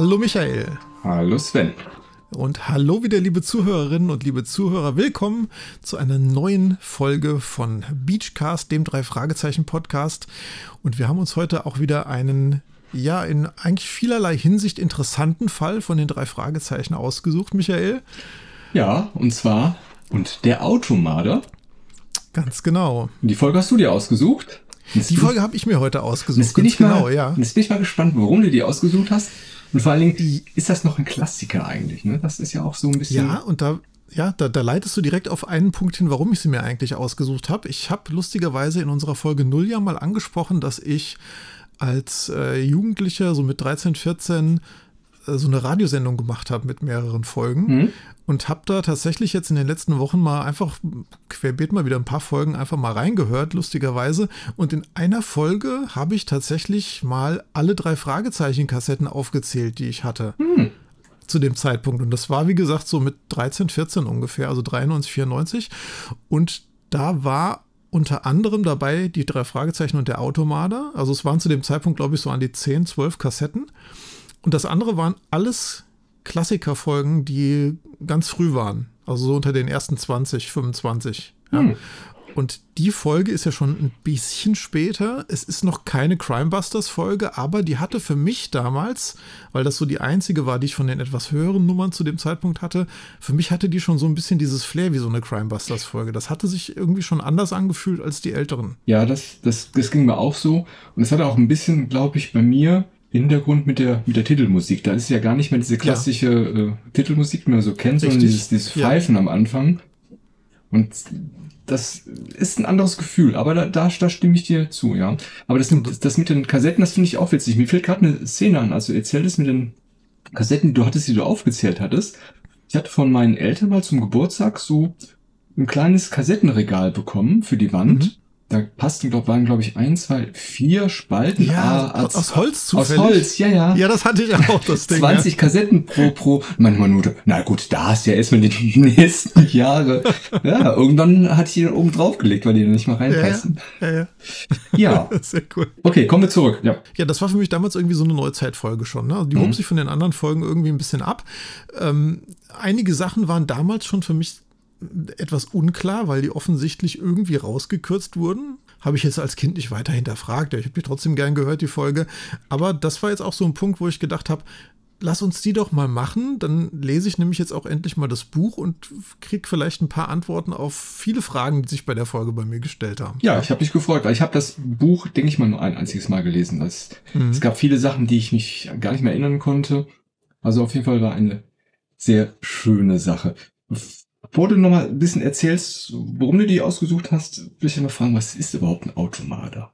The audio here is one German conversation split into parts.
Hallo Michael. Hallo Sven. Und hallo wieder, liebe Zuhörerinnen und liebe Zuhörer. Willkommen zu einer neuen Folge von Beachcast, dem Drei-Fragezeichen-Podcast. Und wir haben uns heute auch wieder einen, ja, in eigentlich vielerlei Hinsicht interessanten Fall von den drei Fragezeichen ausgesucht, Michael. Ja, und zwar, und der Automader. Ganz genau. Und die Folge hast du dir ausgesucht? Die Folge habe ich mir heute ausgesucht. Jetzt bin, ich genau, mal, ja. jetzt bin ich mal gespannt, warum du die ausgesucht hast. Und vor allen Dingen, ist das noch ein Klassiker eigentlich? Ne? Das ist ja auch so ein bisschen. Ja, und da, ja, da, da leitest du direkt auf einen Punkt hin, warum ich sie mir eigentlich ausgesucht habe. Ich habe lustigerweise in unserer Folge 0 ja mal angesprochen, dass ich als äh, Jugendlicher, so mit 13, 14, äh, so eine Radiosendung gemacht habe mit mehreren Folgen mhm. und habe da tatsächlich jetzt in den letzten Wochen mal einfach querbeet mal wieder ein paar Folgen einfach mal reingehört, lustigerweise. Und in einer Folge habe ich tatsächlich mal alle drei Fragezeichen-Kassetten aufgezählt, die ich hatte. Mhm. Zu dem Zeitpunkt. Und das war, wie gesagt, so mit 13, 14 ungefähr, also 93, 94. Und da war unter anderem dabei die drei Fragezeichen und der Automader. Also es waren zu dem Zeitpunkt, glaube ich, so an die 10, 12 Kassetten. Und das andere waren alles Klassikerfolgen, die ganz früh waren. Also so unter den ersten 20, 25. Ja. Hm. Und die Folge ist ja schon ein bisschen später. Es ist noch keine Crimebusters-Folge, aber die hatte für mich damals, weil das so die einzige war, die ich von den etwas höheren Nummern zu dem Zeitpunkt hatte, für mich hatte die schon so ein bisschen dieses Flair wie so eine Crimebusters-Folge. Das hatte sich irgendwie schon anders angefühlt als die älteren. Ja, das, das, das ging mir auch so. Und es hatte auch ein bisschen, glaube ich, bei mir Hintergrund mit der, mit der Titelmusik. Da ist ja gar nicht mehr diese klassische ja. äh, Titelmusik, die man so kennt, Richtig. sondern dieses, dieses Pfeifen ja. am Anfang. Und das ist ein anderes Gefühl, aber da, da, da stimme ich dir zu, ja. Aber das, das, das mit den Kassetten, das finde ich auch witzig. Mir fällt gerade eine Szene an. Also erzähl das mit den Kassetten, die du hattest, die du aufgezählt hattest. Ich hatte von meinen Eltern mal zum Geburtstag so ein kleines Kassettenregal bekommen für die Wand. Mhm da passten, glaub, waren, glaube ich, ein, zwei, vier Spalten. Ja, als, aus Holz zufällig. Aus Holz, ja, ja. Ja, das hatte ich auch, das Ding. 20 ja. Kassetten pro, pro, manchmal nur, na gut, da hast du ja erstmal die nächsten Jahre. ja, irgendwann hatte ich die dann oben drauf gelegt, weil die dann nicht mal reinpassen. Ja, ja. ja. ja. Sehr cool. Okay, kommen wir zurück, ja. Ja, das war für mich damals irgendwie so eine Neuzeitfolge schon, ne? Die mhm. hob sich von den anderen Folgen irgendwie ein bisschen ab. Ähm, einige Sachen waren damals schon für mich etwas unklar, weil die offensichtlich irgendwie rausgekürzt wurden. Habe ich jetzt als Kind nicht weiter hinterfragt. Ich habe die trotzdem gern gehört, die Folge. Aber das war jetzt auch so ein Punkt, wo ich gedacht habe, lass uns die doch mal machen. Dann lese ich nämlich jetzt auch endlich mal das Buch und kriege vielleicht ein paar Antworten auf viele Fragen, die sich bei der Folge bei mir gestellt haben. Ja, ich habe mich gefreut, weil ich habe das Buch, denke ich mal, nur ein einziges Mal gelesen. Es, mhm. es gab viele Sachen, die ich mich gar nicht mehr erinnern konnte. Also auf jeden Fall war eine sehr schöne Sache. Bevor du nochmal ein bisschen erzählst, warum du die ausgesucht hast, will ich ja mal fragen, was ist überhaupt ein Automader?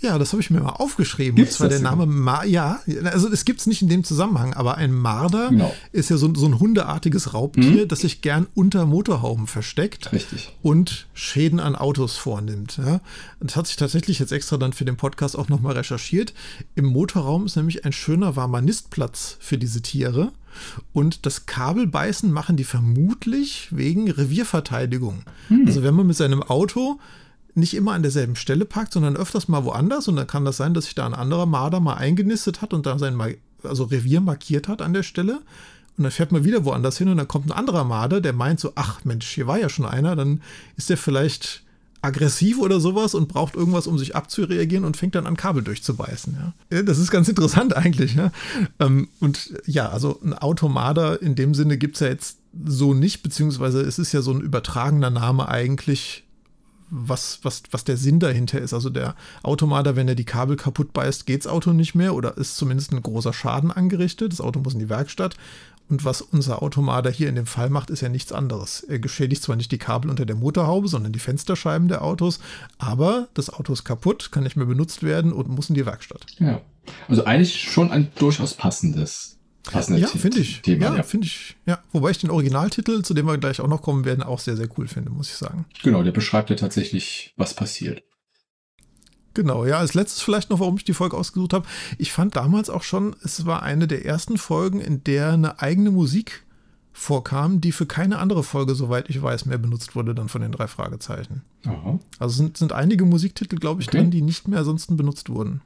Ja, das habe ich mir mal aufgeschrieben. Gibt's und zwar der Name Mar ja, also es gibt es nicht in dem Zusammenhang, aber ein Marder genau. ist ja so, so, ein hundeartiges Raubtier, mhm. das sich gern unter Motorhauben versteckt Richtig. und Schäden an Autos vornimmt. Ja. Das hat sich tatsächlich jetzt extra dann für den Podcast auch nochmal recherchiert. Im Motorraum ist nämlich ein schöner warmer Nistplatz für diese Tiere. Und das Kabelbeißen machen die vermutlich wegen Revierverteidigung. Mhm. Also wenn man mit seinem Auto nicht immer an derselben Stelle parkt, sondern öfters mal woanders. Und dann kann das sein, dass sich da ein anderer Marder mal eingenistet hat und da sein also Revier markiert hat an der Stelle. Und dann fährt man wieder woanders hin und dann kommt ein anderer Marder, der meint so, ach Mensch, hier war ja schon einer, dann ist der vielleicht aggressiv oder sowas und braucht irgendwas, um sich abzureagieren und fängt dann an, Kabel durchzubeißen. Ja. Das ist ganz interessant eigentlich. Ja. Ähm, und ja, also ein Automader in dem Sinne gibt es ja jetzt so nicht, beziehungsweise es ist ja so ein übertragener Name eigentlich was, was, was der Sinn dahinter ist. Also der Automater, wenn er die Kabel kaputt beißt, geht's Auto nicht mehr oder ist zumindest ein großer Schaden angerichtet. Das Auto muss in die Werkstatt. Und was unser Automater hier in dem Fall macht, ist ja nichts anderes. Er geschädigt zwar nicht die Kabel unter der Motorhaube, sondern die Fensterscheiben der Autos, aber das Auto ist kaputt, kann nicht mehr benutzt werden und muss in die Werkstatt. Ja. Also eigentlich schon ein durchaus passendes passende ja, finde ich. Thema. Ja, ja. finde ich. Ja, wobei ich den Originaltitel, zu dem wir gleich auch noch kommen werden, auch sehr, sehr cool finde, muss ich sagen. Genau, der beschreibt ja tatsächlich, was passiert. Genau, ja, als letztes vielleicht noch, warum ich die Folge ausgesucht habe. Ich fand damals auch schon, es war eine der ersten Folgen, in der eine eigene Musik vorkam, die für keine andere Folge, soweit ich weiß, mehr benutzt wurde dann von den drei Fragezeichen. Aha. Also sind, sind einige Musiktitel, glaube ich, okay. drin, die nicht mehr ansonsten benutzt wurden.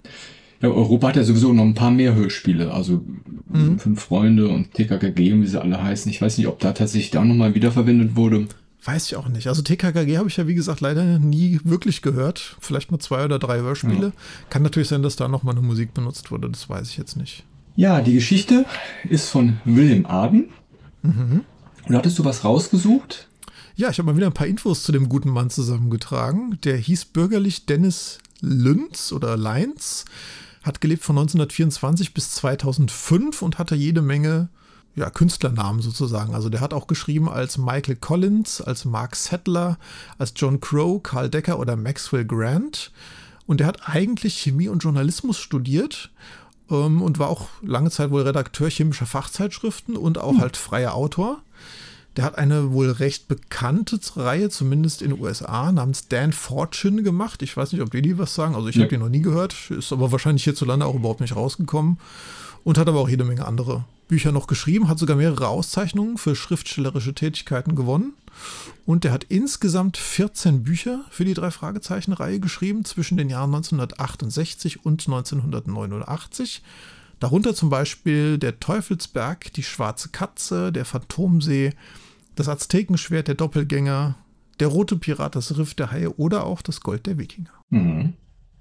Ja, Europa hat ja sowieso noch ein paar mehr Hörspiele. Also mhm. Fünf Freunde und TKKG wie sie alle heißen. Ich weiß nicht, ob da tatsächlich da nochmal wiederverwendet wurde. Weiß ich auch nicht. Also TKKG habe ich ja, wie gesagt, leider nie wirklich gehört. Vielleicht mal zwei oder drei Hörspiele. Ja. Kann natürlich sein, dass da nochmal eine Musik benutzt wurde. Das weiß ich jetzt nicht. Ja, die Geschichte ist von William Arden. Mhm. Und hattest du was rausgesucht? Ja, ich habe mal wieder ein paar Infos zu dem guten Mann zusammengetragen. Der hieß bürgerlich Dennis Lünz oder Leins, hat gelebt von 1924 bis 2005 und hatte jede Menge ja, Künstlernamen sozusagen. Also der hat auch geschrieben als Michael Collins, als Mark Settler, als John Crow, Carl Decker oder Maxwell Grant. Und der hat eigentlich Chemie und Journalismus studiert ähm, und war auch lange Zeit wohl Redakteur chemischer Fachzeitschriften und auch hm. halt freier Autor. Der hat eine wohl recht bekannte Reihe, zumindest in den USA, namens Dan Fortune gemacht. Ich weiß nicht, ob die die was sagen. Also ich ja. habe die noch nie gehört, ist aber wahrscheinlich hierzulande auch überhaupt nicht rausgekommen. Und hat aber auch jede Menge andere Bücher noch geschrieben, hat sogar mehrere Auszeichnungen für schriftstellerische Tätigkeiten gewonnen. Und der hat insgesamt 14 Bücher für die drei Fragezeichen-Reihe geschrieben zwischen den Jahren 1968 und 1989. Darunter zum Beispiel Der Teufelsberg, Die Schwarze Katze, Der Phantomsee, Das Aztekenschwert, Der Doppelgänger, Der Rote Pirat, Das Riff der Haie oder auch Das Gold der Wikinger. Mhm.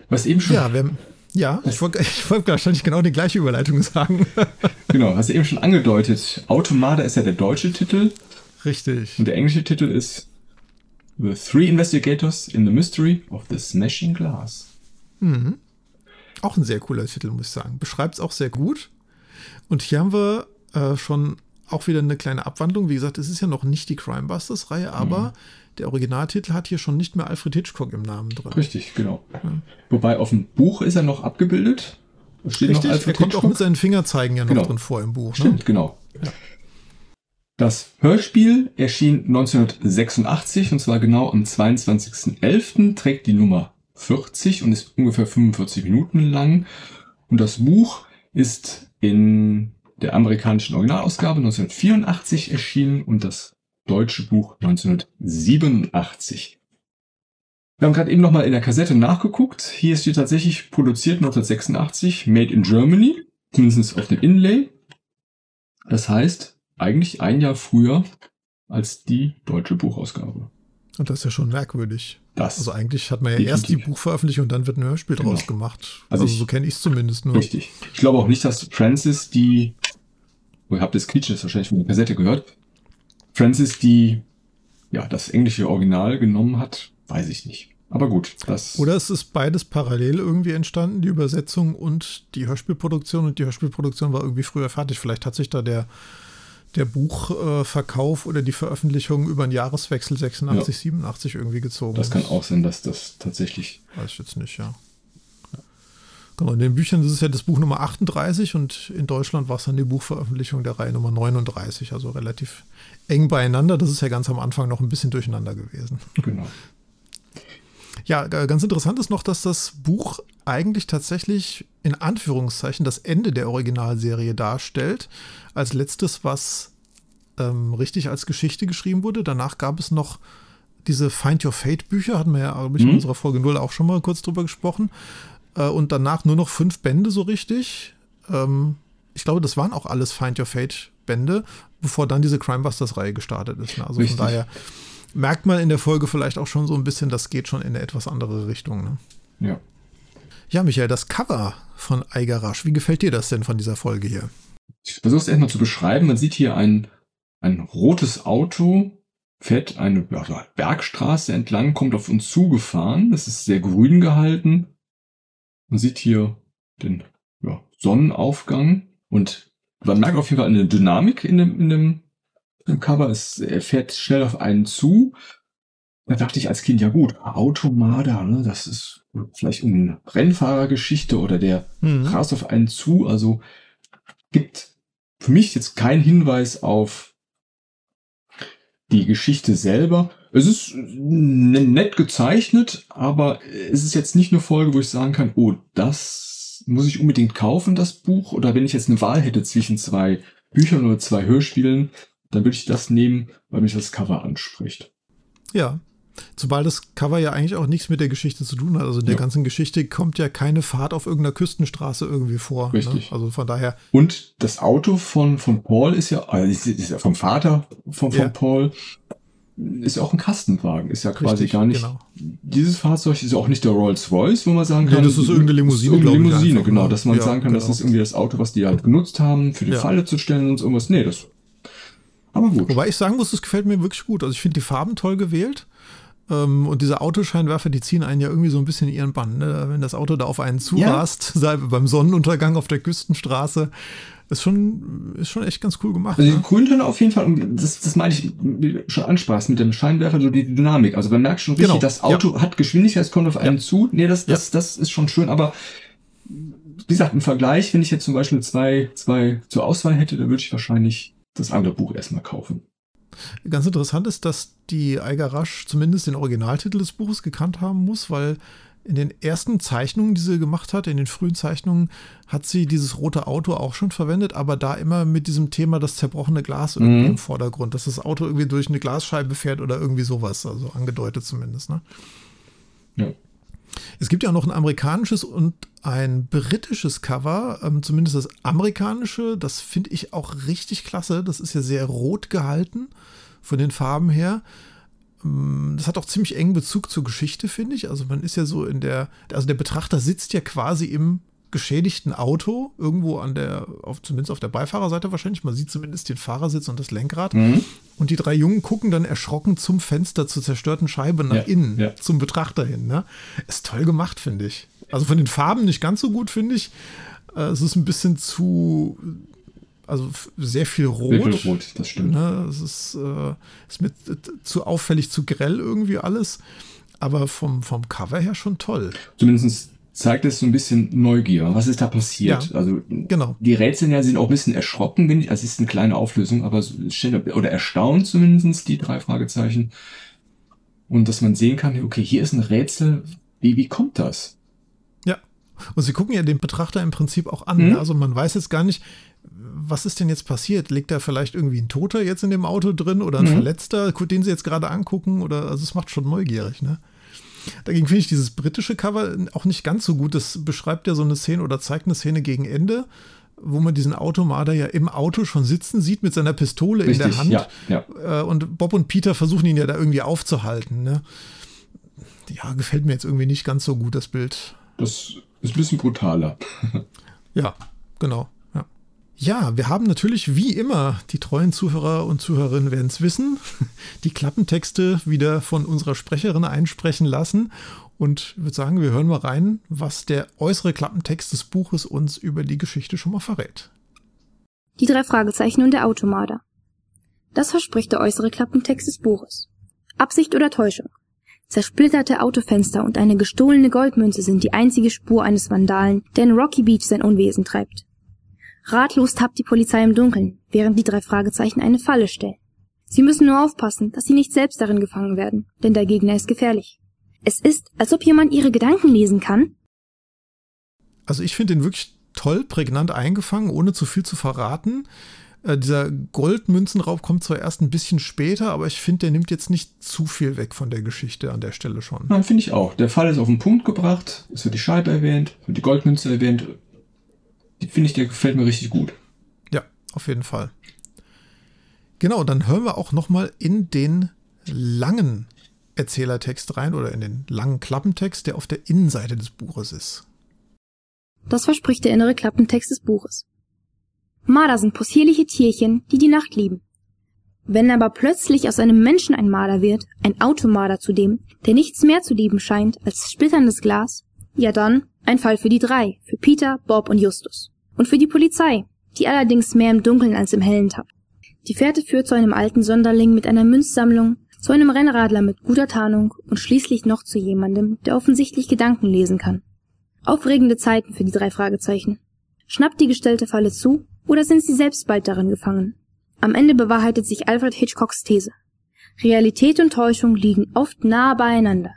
Was eben schon. Ja, wir, ja ich wollte wollt wahrscheinlich genau die gleiche Überleitung sagen. genau, hast du eben schon angedeutet. Automada ist ja der deutsche Titel. Richtig. Und der englische Titel ist The Three Investigators in the Mystery of the Smashing Glass. Mhm. Auch ein sehr cooler Titel, muss ich sagen. Beschreibt es auch sehr gut. Und hier haben wir äh, schon auch wieder eine kleine Abwandlung. Wie gesagt, es ist ja noch nicht die Crimebusters-Reihe, aber mhm. Der Originaltitel hat hier schon nicht mehr Alfred Hitchcock im Namen drin. Richtig, genau. Ja. Wobei auf dem Buch ist er noch abgebildet. Steht Richtig, noch Alfred er kommt Hitchcock. auch mit seinen Fingerzeigen ja noch genau. drin vor im Buch. Ne? Stimmt, genau. Ja. Das Hörspiel erschien 1986 und zwar genau am 22.11. trägt die Nummer 40 und ist ungefähr 45 Minuten lang. Und das Buch ist in der amerikanischen Originalausgabe 1984 erschienen und das deutsche Buch 1987. Wir haben gerade eben nochmal in der Kassette nachgeguckt. Hier ist die tatsächlich produziert 1986, made in Germany, zumindest auf dem Inlay. Das heißt, eigentlich ein Jahr früher als die deutsche Buchausgabe. Und das ist ja schon merkwürdig. Das also eigentlich hat man ja definitiv. erst die Buchveröffentlichung und dann wird ein Hörspiel genau. draus gemacht. Also, also ich, so kenne ich es zumindest nur. Richtig. Ich glaube auch nicht, dass Francis die, oh, ihr habt das Quietschen jetzt wahrscheinlich von der Kassette gehört, Francis die, ja, das englische Original genommen hat, weiß ich nicht. Aber gut, das. Oder es ist beides parallel irgendwie entstanden, die Übersetzung und die Hörspielproduktion. Und die Hörspielproduktion war irgendwie früher fertig. Vielleicht hat sich da der der Buchverkauf äh, oder die Veröffentlichung über den Jahreswechsel 86, ja. 87 irgendwie gezogen Das kann auch sein, dass das tatsächlich. Weiß ich jetzt nicht, ja. Genau, in den Büchern ist es ja das Buch Nummer 38 und in Deutschland war es dann die Buchveröffentlichung der Reihe Nummer 39, also relativ eng beieinander. Das ist ja ganz am Anfang noch ein bisschen durcheinander gewesen. Genau. Ja, ganz interessant ist noch, dass das Buch eigentlich tatsächlich in Anführungszeichen das Ende der Originalserie darstellt. Als letztes, was ähm, richtig als Geschichte geschrieben wurde. Danach gab es noch diese Find Your Fate Bücher, hatten wir ja, glaube ich, in mhm. unserer Folge 0 auch schon mal kurz drüber gesprochen. Äh, und danach nur noch fünf Bände so richtig. Ähm, ich glaube, das waren auch alles Find Your Fate Bände, bevor dann diese Crimebusters-Reihe gestartet ist. Ne? Also richtig. von daher merkt man in der Folge vielleicht auch schon so ein bisschen, das geht schon in eine etwas andere Richtung. Ne? Ja. Ja, Michael, das Cover von Eigarasch, wie gefällt dir das denn von dieser Folge hier? Ich versuche es erstmal zu beschreiben. Man sieht hier ein, ein rotes Auto, fährt eine Bergstraße entlang, kommt auf uns zugefahren. Das ist sehr grün gehalten. Man sieht hier den ja, Sonnenaufgang und man merkt auf jeden Fall eine Dynamik in dem, in dem, im Cover. Es, er fährt schnell auf einen zu. Da dachte ich als Kind, ja gut, Automada, ne, das ist vielleicht eine Rennfahrergeschichte oder der mhm. rast auf einen zu. Also gibt für mich jetzt keinen Hinweis auf die Geschichte selber. Es ist nett gezeichnet, aber es ist jetzt nicht eine Folge, wo ich sagen kann, oh, das muss ich unbedingt kaufen, das Buch. Oder wenn ich jetzt eine Wahl hätte zwischen zwei Büchern oder zwei Hörspielen, dann würde ich das nehmen, weil mich das Cover anspricht. Ja, Zumal das Cover ja eigentlich auch nichts mit der Geschichte zu tun hat. Also in der ja. ganzen Geschichte kommt ja keine Fahrt auf irgendeiner Küstenstraße irgendwie vor. Ne? Richtig. Ne? Also von daher. Und das Auto von, von Paul ist ja, also ist ja vom Vater von, von ja. Paul, ist ja auch ein Kastenwagen, ist ja quasi Richtig, gar nicht. Genau. Dieses Fahrzeug ist ja auch nicht der Rolls Royce, wo man sagen kann. Nee, das ist irgendeine Limousine. Ist irgendeine Limousine, genau, ne? dass man ja, sagen kann, genau. das ist irgendwie das Auto, was die halt genutzt haben, für die ja. Falle zu stellen und irgendwas. Nee, das. Aber gut. Wobei ich sagen muss, das gefällt mir wirklich gut. Also ich finde die Farben toll gewählt. Ähm, und diese Autoscheinwerfer, die ziehen einen ja irgendwie so ein bisschen in ihren Bann. Ne? Wenn das Auto da auf einen zurast, ja. beim Sonnenuntergang auf der Küstenstraße, ist schon, ist schon echt ganz cool gemacht. Also die ne? Auf jeden Fall, das, das meine ich schon ansprachst mit dem Scheinwerfer, so die Dynamik. Also man merkt schon richtig, genau. das Auto ja. hat Geschwindigkeit, es kommt auf einen ja. zu. Nee, das, das, das ist schon schön, aber wie gesagt, im Vergleich, wenn ich jetzt zum Beispiel zwei, zwei zur Auswahl hätte, dann würde ich wahrscheinlich das andere Buch erstmal kaufen. Ganz interessant ist, dass die Rasch zumindest den Originaltitel des Buches gekannt haben muss, weil in den ersten Zeichnungen, die sie gemacht hat, in den frühen Zeichnungen, hat sie dieses rote Auto auch schon verwendet, aber da immer mit diesem Thema das zerbrochene Glas irgendwie mhm. im Vordergrund, dass das Auto irgendwie durch eine Glasscheibe fährt oder irgendwie sowas, also angedeutet zumindest. Ne? Ja. Es gibt ja auch noch ein amerikanisches und ein britisches Cover, ähm, zumindest das amerikanische, das finde ich auch richtig klasse. Das ist ja sehr rot gehalten von den Farben her. Ähm, das hat auch ziemlich engen Bezug zur Geschichte, finde ich. Also man ist ja so in der, also der Betrachter sitzt ja quasi im geschädigten Auto, irgendwo an der, auf, zumindest auf der Beifahrerseite wahrscheinlich. Man sieht zumindest den Fahrersitz und das Lenkrad. Mhm. Und die drei Jungen gucken dann erschrocken zum Fenster zur zerstörten Scheibe nach ja, innen, ja. zum Betrachter hin. Ne? Ist toll gemacht, finde ich. Also von den Farben nicht ganz so gut, finde ich. Äh, es ist ein bisschen zu also sehr viel Rot. Sehr viel Rot, das stimmt. Ne? Es ist, äh, ist mit äh, zu auffällig, zu grell irgendwie alles. Aber vom, vom Cover her schon toll. Zumindest zeigt es so ein bisschen Neugier. Was ist da passiert? Ja, also genau. die Rätsel ja sind auch ein bisschen erschrocken, bin ich. Also es ist eine kleine Auflösung, aber oder erstaunt zumindest die drei Fragezeichen. Und dass man sehen kann, okay, hier ist ein Rätsel. Wie, wie kommt das? Ja. Und sie gucken ja den Betrachter im Prinzip auch an. Mhm. Also man weiß jetzt gar nicht, was ist denn jetzt passiert? Liegt da vielleicht irgendwie ein Toter jetzt in dem Auto drin oder ein mhm. Verletzter, den sie jetzt gerade angucken? Oder also es macht schon neugierig, ne? Dagegen finde ich dieses britische Cover auch nicht ganz so gut. Das beschreibt ja so eine Szene oder zeigt eine Szene gegen Ende, wo man diesen Automarder ja im Auto schon sitzen sieht mit seiner Pistole Richtig, in der Hand. Ja, ja. Äh, und Bob und Peter versuchen ihn ja da irgendwie aufzuhalten. Ne? Ja, gefällt mir jetzt irgendwie nicht ganz so gut, das Bild. Das ist ein bisschen brutaler. ja, genau. Ja, wir haben natürlich wie immer, die treuen Zuhörer und Zuhörerinnen werden es wissen, die Klappentexte wieder von unserer Sprecherin einsprechen lassen. Und ich würde sagen, wir hören mal rein, was der äußere Klappentext des Buches uns über die Geschichte schon mal verrät. Die drei Fragezeichen und der Automader. Das verspricht der äußere Klappentext des Buches. Absicht oder Täuschung? Zersplitterte Autofenster und eine gestohlene Goldmünze sind die einzige Spur eines Vandalen, der in Rocky Beach sein Unwesen treibt. Ratlos tappt die Polizei im Dunkeln, während die drei Fragezeichen eine Falle stellen. Sie müssen nur aufpassen, dass sie nicht selbst darin gefangen werden, denn der Gegner ist gefährlich. Es ist, als ob jemand ihre Gedanken lesen kann. Also ich finde ihn wirklich toll, prägnant eingefangen, ohne zu viel zu verraten. Äh, dieser Goldmünzenraub kommt zwar erst ein bisschen später, aber ich finde, der nimmt jetzt nicht zu viel weg von der Geschichte an der Stelle schon. Nein, finde ich auch. Der Fall ist auf den Punkt gebracht, es wird die Scheibe erwähnt, wird die Goldmünze erwähnt, finde ich, der gefällt mir richtig gut. Ja, auf jeden Fall. Genau, dann hören wir auch noch mal in den langen Erzählertext rein oder in den langen Klappentext, der auf der Innenseite des Buches ist. Das verspricht der innere Klappentext des Buches. Marder sind possierliche Tierchen, die die Nacht lieben. Wenn aber plötzlich aus einem Menschen ein Marder wird, ein Automarder zudem, der nichts mehr zu lieben scheint als splitterndes Glas, ja dann ein Fall für die drei, für Peter, Bob und Justus. Und für die Polizei, die allerdings mehr im Dunkeln als im Hellen tappt. Die Fährte führt zu einem alten Sonderling mit einer Münzsammlung, zu einem Rennradler mit guter Tarnung und schließlich noch zu jemandem, der offensichtlich Gedanken lesen kann. Aufregende Zeiten für die drei Fragezeichen. Schnappt die gestellte Falle zu oder sind sie selbst bald darin gefangen? Am Ende bewahrheitet sich Alfred Hitchcocks These. Realität und Täuschung liegen oft nah beieinander.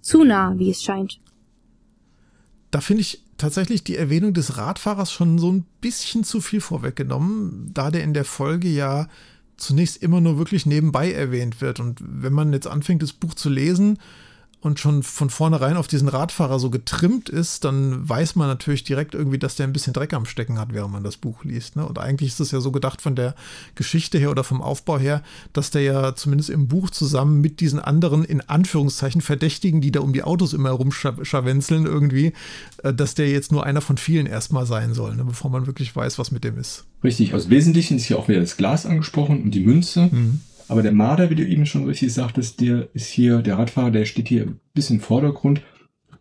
Zu nah, wie es scheint da finde ich tatsächlich die Erwähnung des Radfahrers schon so ein bisschen zu viel vorweggenommen, da der in der Folge ja zunächst immer nur wirklich nebenbei erwähnt wird. Und wenn man jetzt anfängt, das Buch zu lesen, und schon von vornherein auf diesen Radfahrer so getrimmt ist, dann weiß man natürlich direkt irgendwie, dass der ein bisschen Dreck am Stecken hat, während man das Buch liest. Ne? Und eigentlich ist es ja so gedacht von der Geschichte her oder vom Aufbau her, dass der ja zumindest im Buch zusammen mit diesen anderen, in Anführungszeichen, Verdächtigen, die da um die Autos immer herumscharwenzeln irgendwie, äh, dass der jetzt nur einer von vielen erstmal sein soll, ne? bevor man wirklich weiß, was mit dem ist. Richtig, aus Wesentlichen ist hier auch wieder das Glas angesprochen und die Münze. Mhm. Aber der Marder, wie du eben schon richtig sagtest, der ist hier, der Radfahrer, der steht hier ein bisschen im Vordergrund.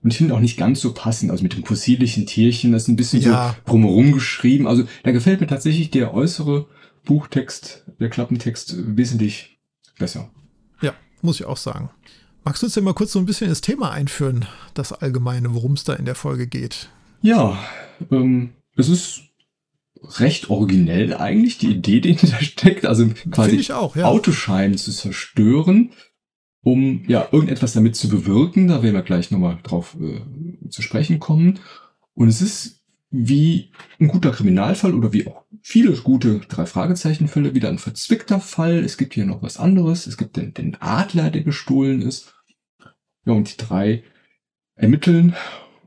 Und ich finde auch nicht ganz so passend, also mit dem fossilischen Tierchen, das ist ein bisschen ja. so drumherum geschrieben. Also da gefällt mir tatsächlich der äußere Buchtext, der Klappentext wesentlich besser. Ja, muss ich auch sagen. Magst du uns denn mal kurz so ein bisschen ins Thema einführen, das Allgemeine, worum es da in der Folge geht? Ja, ähm, es ist recht originell eigentlich, die Idee, die hinter steckt. Also quasi auch, ja. Autoscheine zu zerstören, um ja irgendetwas damit zu bewirken. Da werden wir gleich nochmal drauf äh, zu sprechen kommen. Und es ist wie ein guter Kriminalfall oder wie auch viele gute drei Fragezeichen-Fälle wieder ein verzwickter Fall. Es gibt hier noch was anderes. Es gibt den, den Adler, der gestohlen ist. Ja, und die drei ermitteln,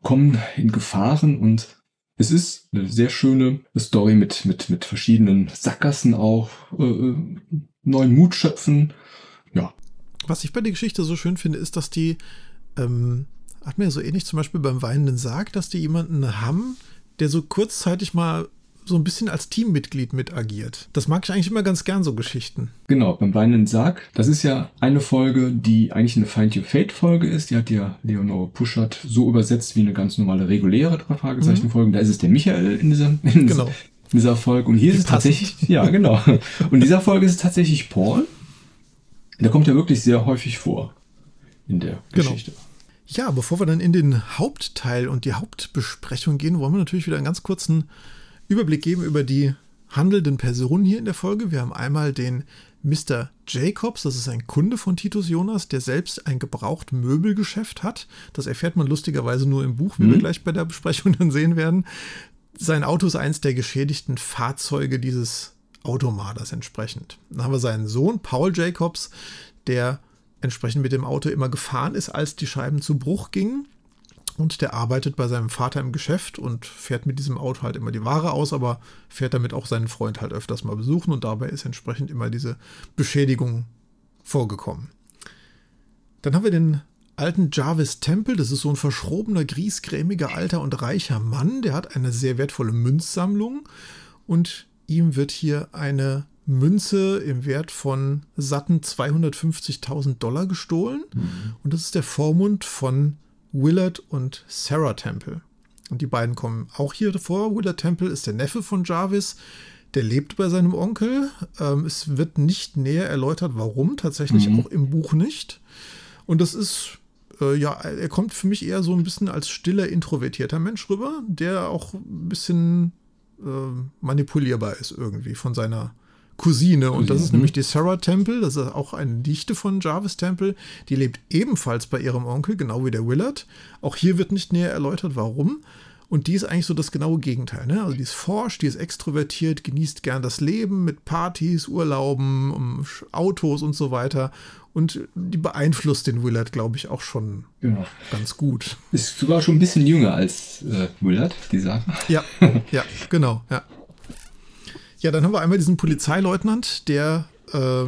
kommen in Gefahren und es ist eine sehr schöne Story mit, mit, mit verschiedenen Sackgassen auch, äh, äh, neuen Mut schöpfen. Ja. Was ich bei der Geschichte so schön finde, ist, dass die, ähm, hat mir so ähnlich zum Beispiel beim weinenden Sarg, dass die jemanden haben, der so kurzzeitig mal so ein bisschen als Teammitglied mit agiert. Das mag ich eigentlich immer ganz gern, so Geschichten. Genau, beim Weinenden Sarg. Das ist ja eine Folge, die eigentlich eine Find Your Fate Folge ist. Die hat ja Leonore Puschert so übersetzt wie eine ganz normale reguläre drei Fragezeichen Folge. Mhm. Da ist es der Michael in dieser, in genau. dieser, Folge. Und hier die ist es tatsächlich, ja, genau. Und in dieser Folge ist es tatsächlich Paul. Der kommt ja wirklich sehr häufig vor in der genau. Geschichte. Ja, bevor wir dann in den Hauptteil und die Hauptbesprechung gehen, wollen wir natürlich wieder einen ganz kurzen Überblick geben über die handelnden Personen hier in der Folge. Wir haben einmal den Mr. Jacobs, das ist ein Kunde von Titus Jonas, der selbst ein gebraucht Möbelgeschäft hat. Das erfährt man lustigerweise nur im Buch, wie mhm. wir gleich bei der Besprechung dann sehen werden. Sein Auto ist eins der geschädigten Fahrzeuge dieses Automaders entsprechend. Dann haben wir seinen Sohn Paul Jacobs, der entsprechend mit dem Auto immer gefahren ist, als die Scheiben zu Bruch gingen und der arbeitet bei seinem Vater im Geschäft und fährt mit diesem Auto halt immer die Ware aus, aber fährt damit auch seinen Freund halt öfters mal besuchen und dabei ist entsprechend immer diese Beschädigung vorgekommen. Dann haben wir den alten Jarvis Temple, das ist so ein verschrobener, griesgrämiger, alter und reicher Mann, der hat eine sehr wertvolle Münzsammlung und ihm wird hier eine Münze im Wert von satten 250.000 Dollar gestohlen mhm. und das ist der Vormund von Willard und Sarah Temple. Und die beiden kommen auch hier vor. Willard Temple ist der Neffe von Jarvis. Der lebt bei seinem Onkel. Ähm, es wird nicht näher erläutert, warum, tatsächlich mhm. auch im Buch nicht. Und das ist, äh, ja, er kommt für mich eher so ein bisschen als stiller, introvertierter Mensch rüber, der auch ein bisschen äh, manipulierbar ist irgendwie von seiner Cousine. Und das ist nämlich die Sarah Temple. Das ist auch eine Dichte von Jarvis Temple. Die lebt ebenfalls bei ihrem Onkel, genau wie der Willard. Auch hier wird nicht näher erläutert, warum. Und die ist eigentlich so das genaue Gegenteil. Ne? Also die ist forsch, die ist extrovertiert, genießt gern das Leben mit Partys, Urlauben, Autos und so weiter. Und die beeinflusst den Willard, glaube ich, auch schon genau. ganz gut. Ist sogar schon ein bisschen jünger als äh, Willard, die Sache. Ja, ja, genau, ja. Ja, dann haben wir einmal diesen Polizeileutnant, der äh,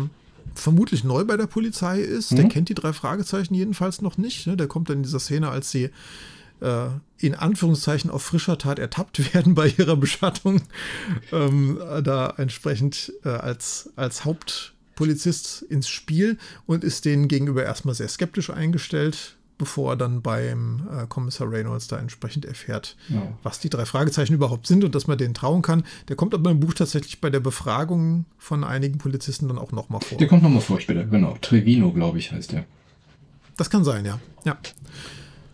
vermutlich neu bei der Polizei ist. Mhm. Der kennt die drei Fragezeichen jedenfalls noch nicht. Ne? Der kommt dann in dieser Szene, als sie äh, in Anführungszeichen auf frischer Tat ertappt werden bei ihrer Beschattung, ähm, da entsprechend äh, als, als Hauptpolizist ins Spiel und ist denen gegenüber erstmal sehr skeptisch eingestellt bevor er dann beim äh, Kommissar Reynolds da entsprechend erfährt, ja. was die drei Fragezeichen überhaupt sind und dass man denen trauen kann. Der kommt aber im Buch tatsächlich bei der Befragung von einigen Polizisten dann auch nochmal vor. Der kommt nochmal vor, ich bitte. Genau. Trevino, glaube ich, heißt der. Das kann sein, ja. Ja.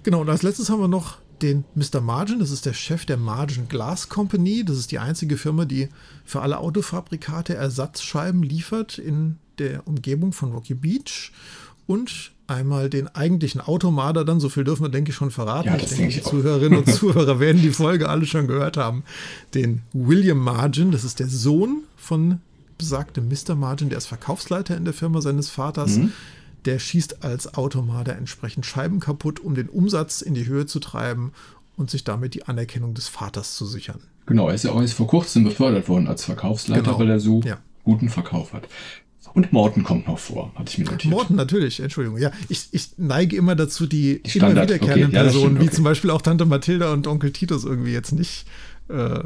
Genau, und als letztes haben wir noch den Mr. Margin, das ist der Chef der Margin Glass Company. Das ist die einzige Firma, die für alle Autofabrikate Ersatzscheiben liefert in der Umgebung von Rocky Beach. Und einmal den eigentlichen Automader dann, so viel dürfen wir, denke ich, schon verraten. Ja, ich denke, die Zuhörerinnen und Zuhörer werden die Folge alle schon gehört haben. Den William Margin, das ist der Sohn von besagte Mr. Margin, der ist Verkaufsleiter in der Firma seines Vaters. Mhm. Der schießt als Automater entsprechend Scheiben kaputt, um den Umsatz in die Höhe zu treiben und sich damit die Anerkennung des Vaters zu sichern. Genau, er ist ja auch jetzt vor kurzem befördert worden als Verkaufsleiter, genau. weil er so ja. guten Verkauf hat. Und Morten kommt noch vor, hatte ich mir notiert. Morten, natürlich, Entschuldigung. Ja, ich, ich neige immer dazu, die, die immer wiederkehrenden okay. Personen, ja, okay. wie zum Beispiel auch Tante Mathilda und Onkel Titus irgendwie jetzt nicht äh,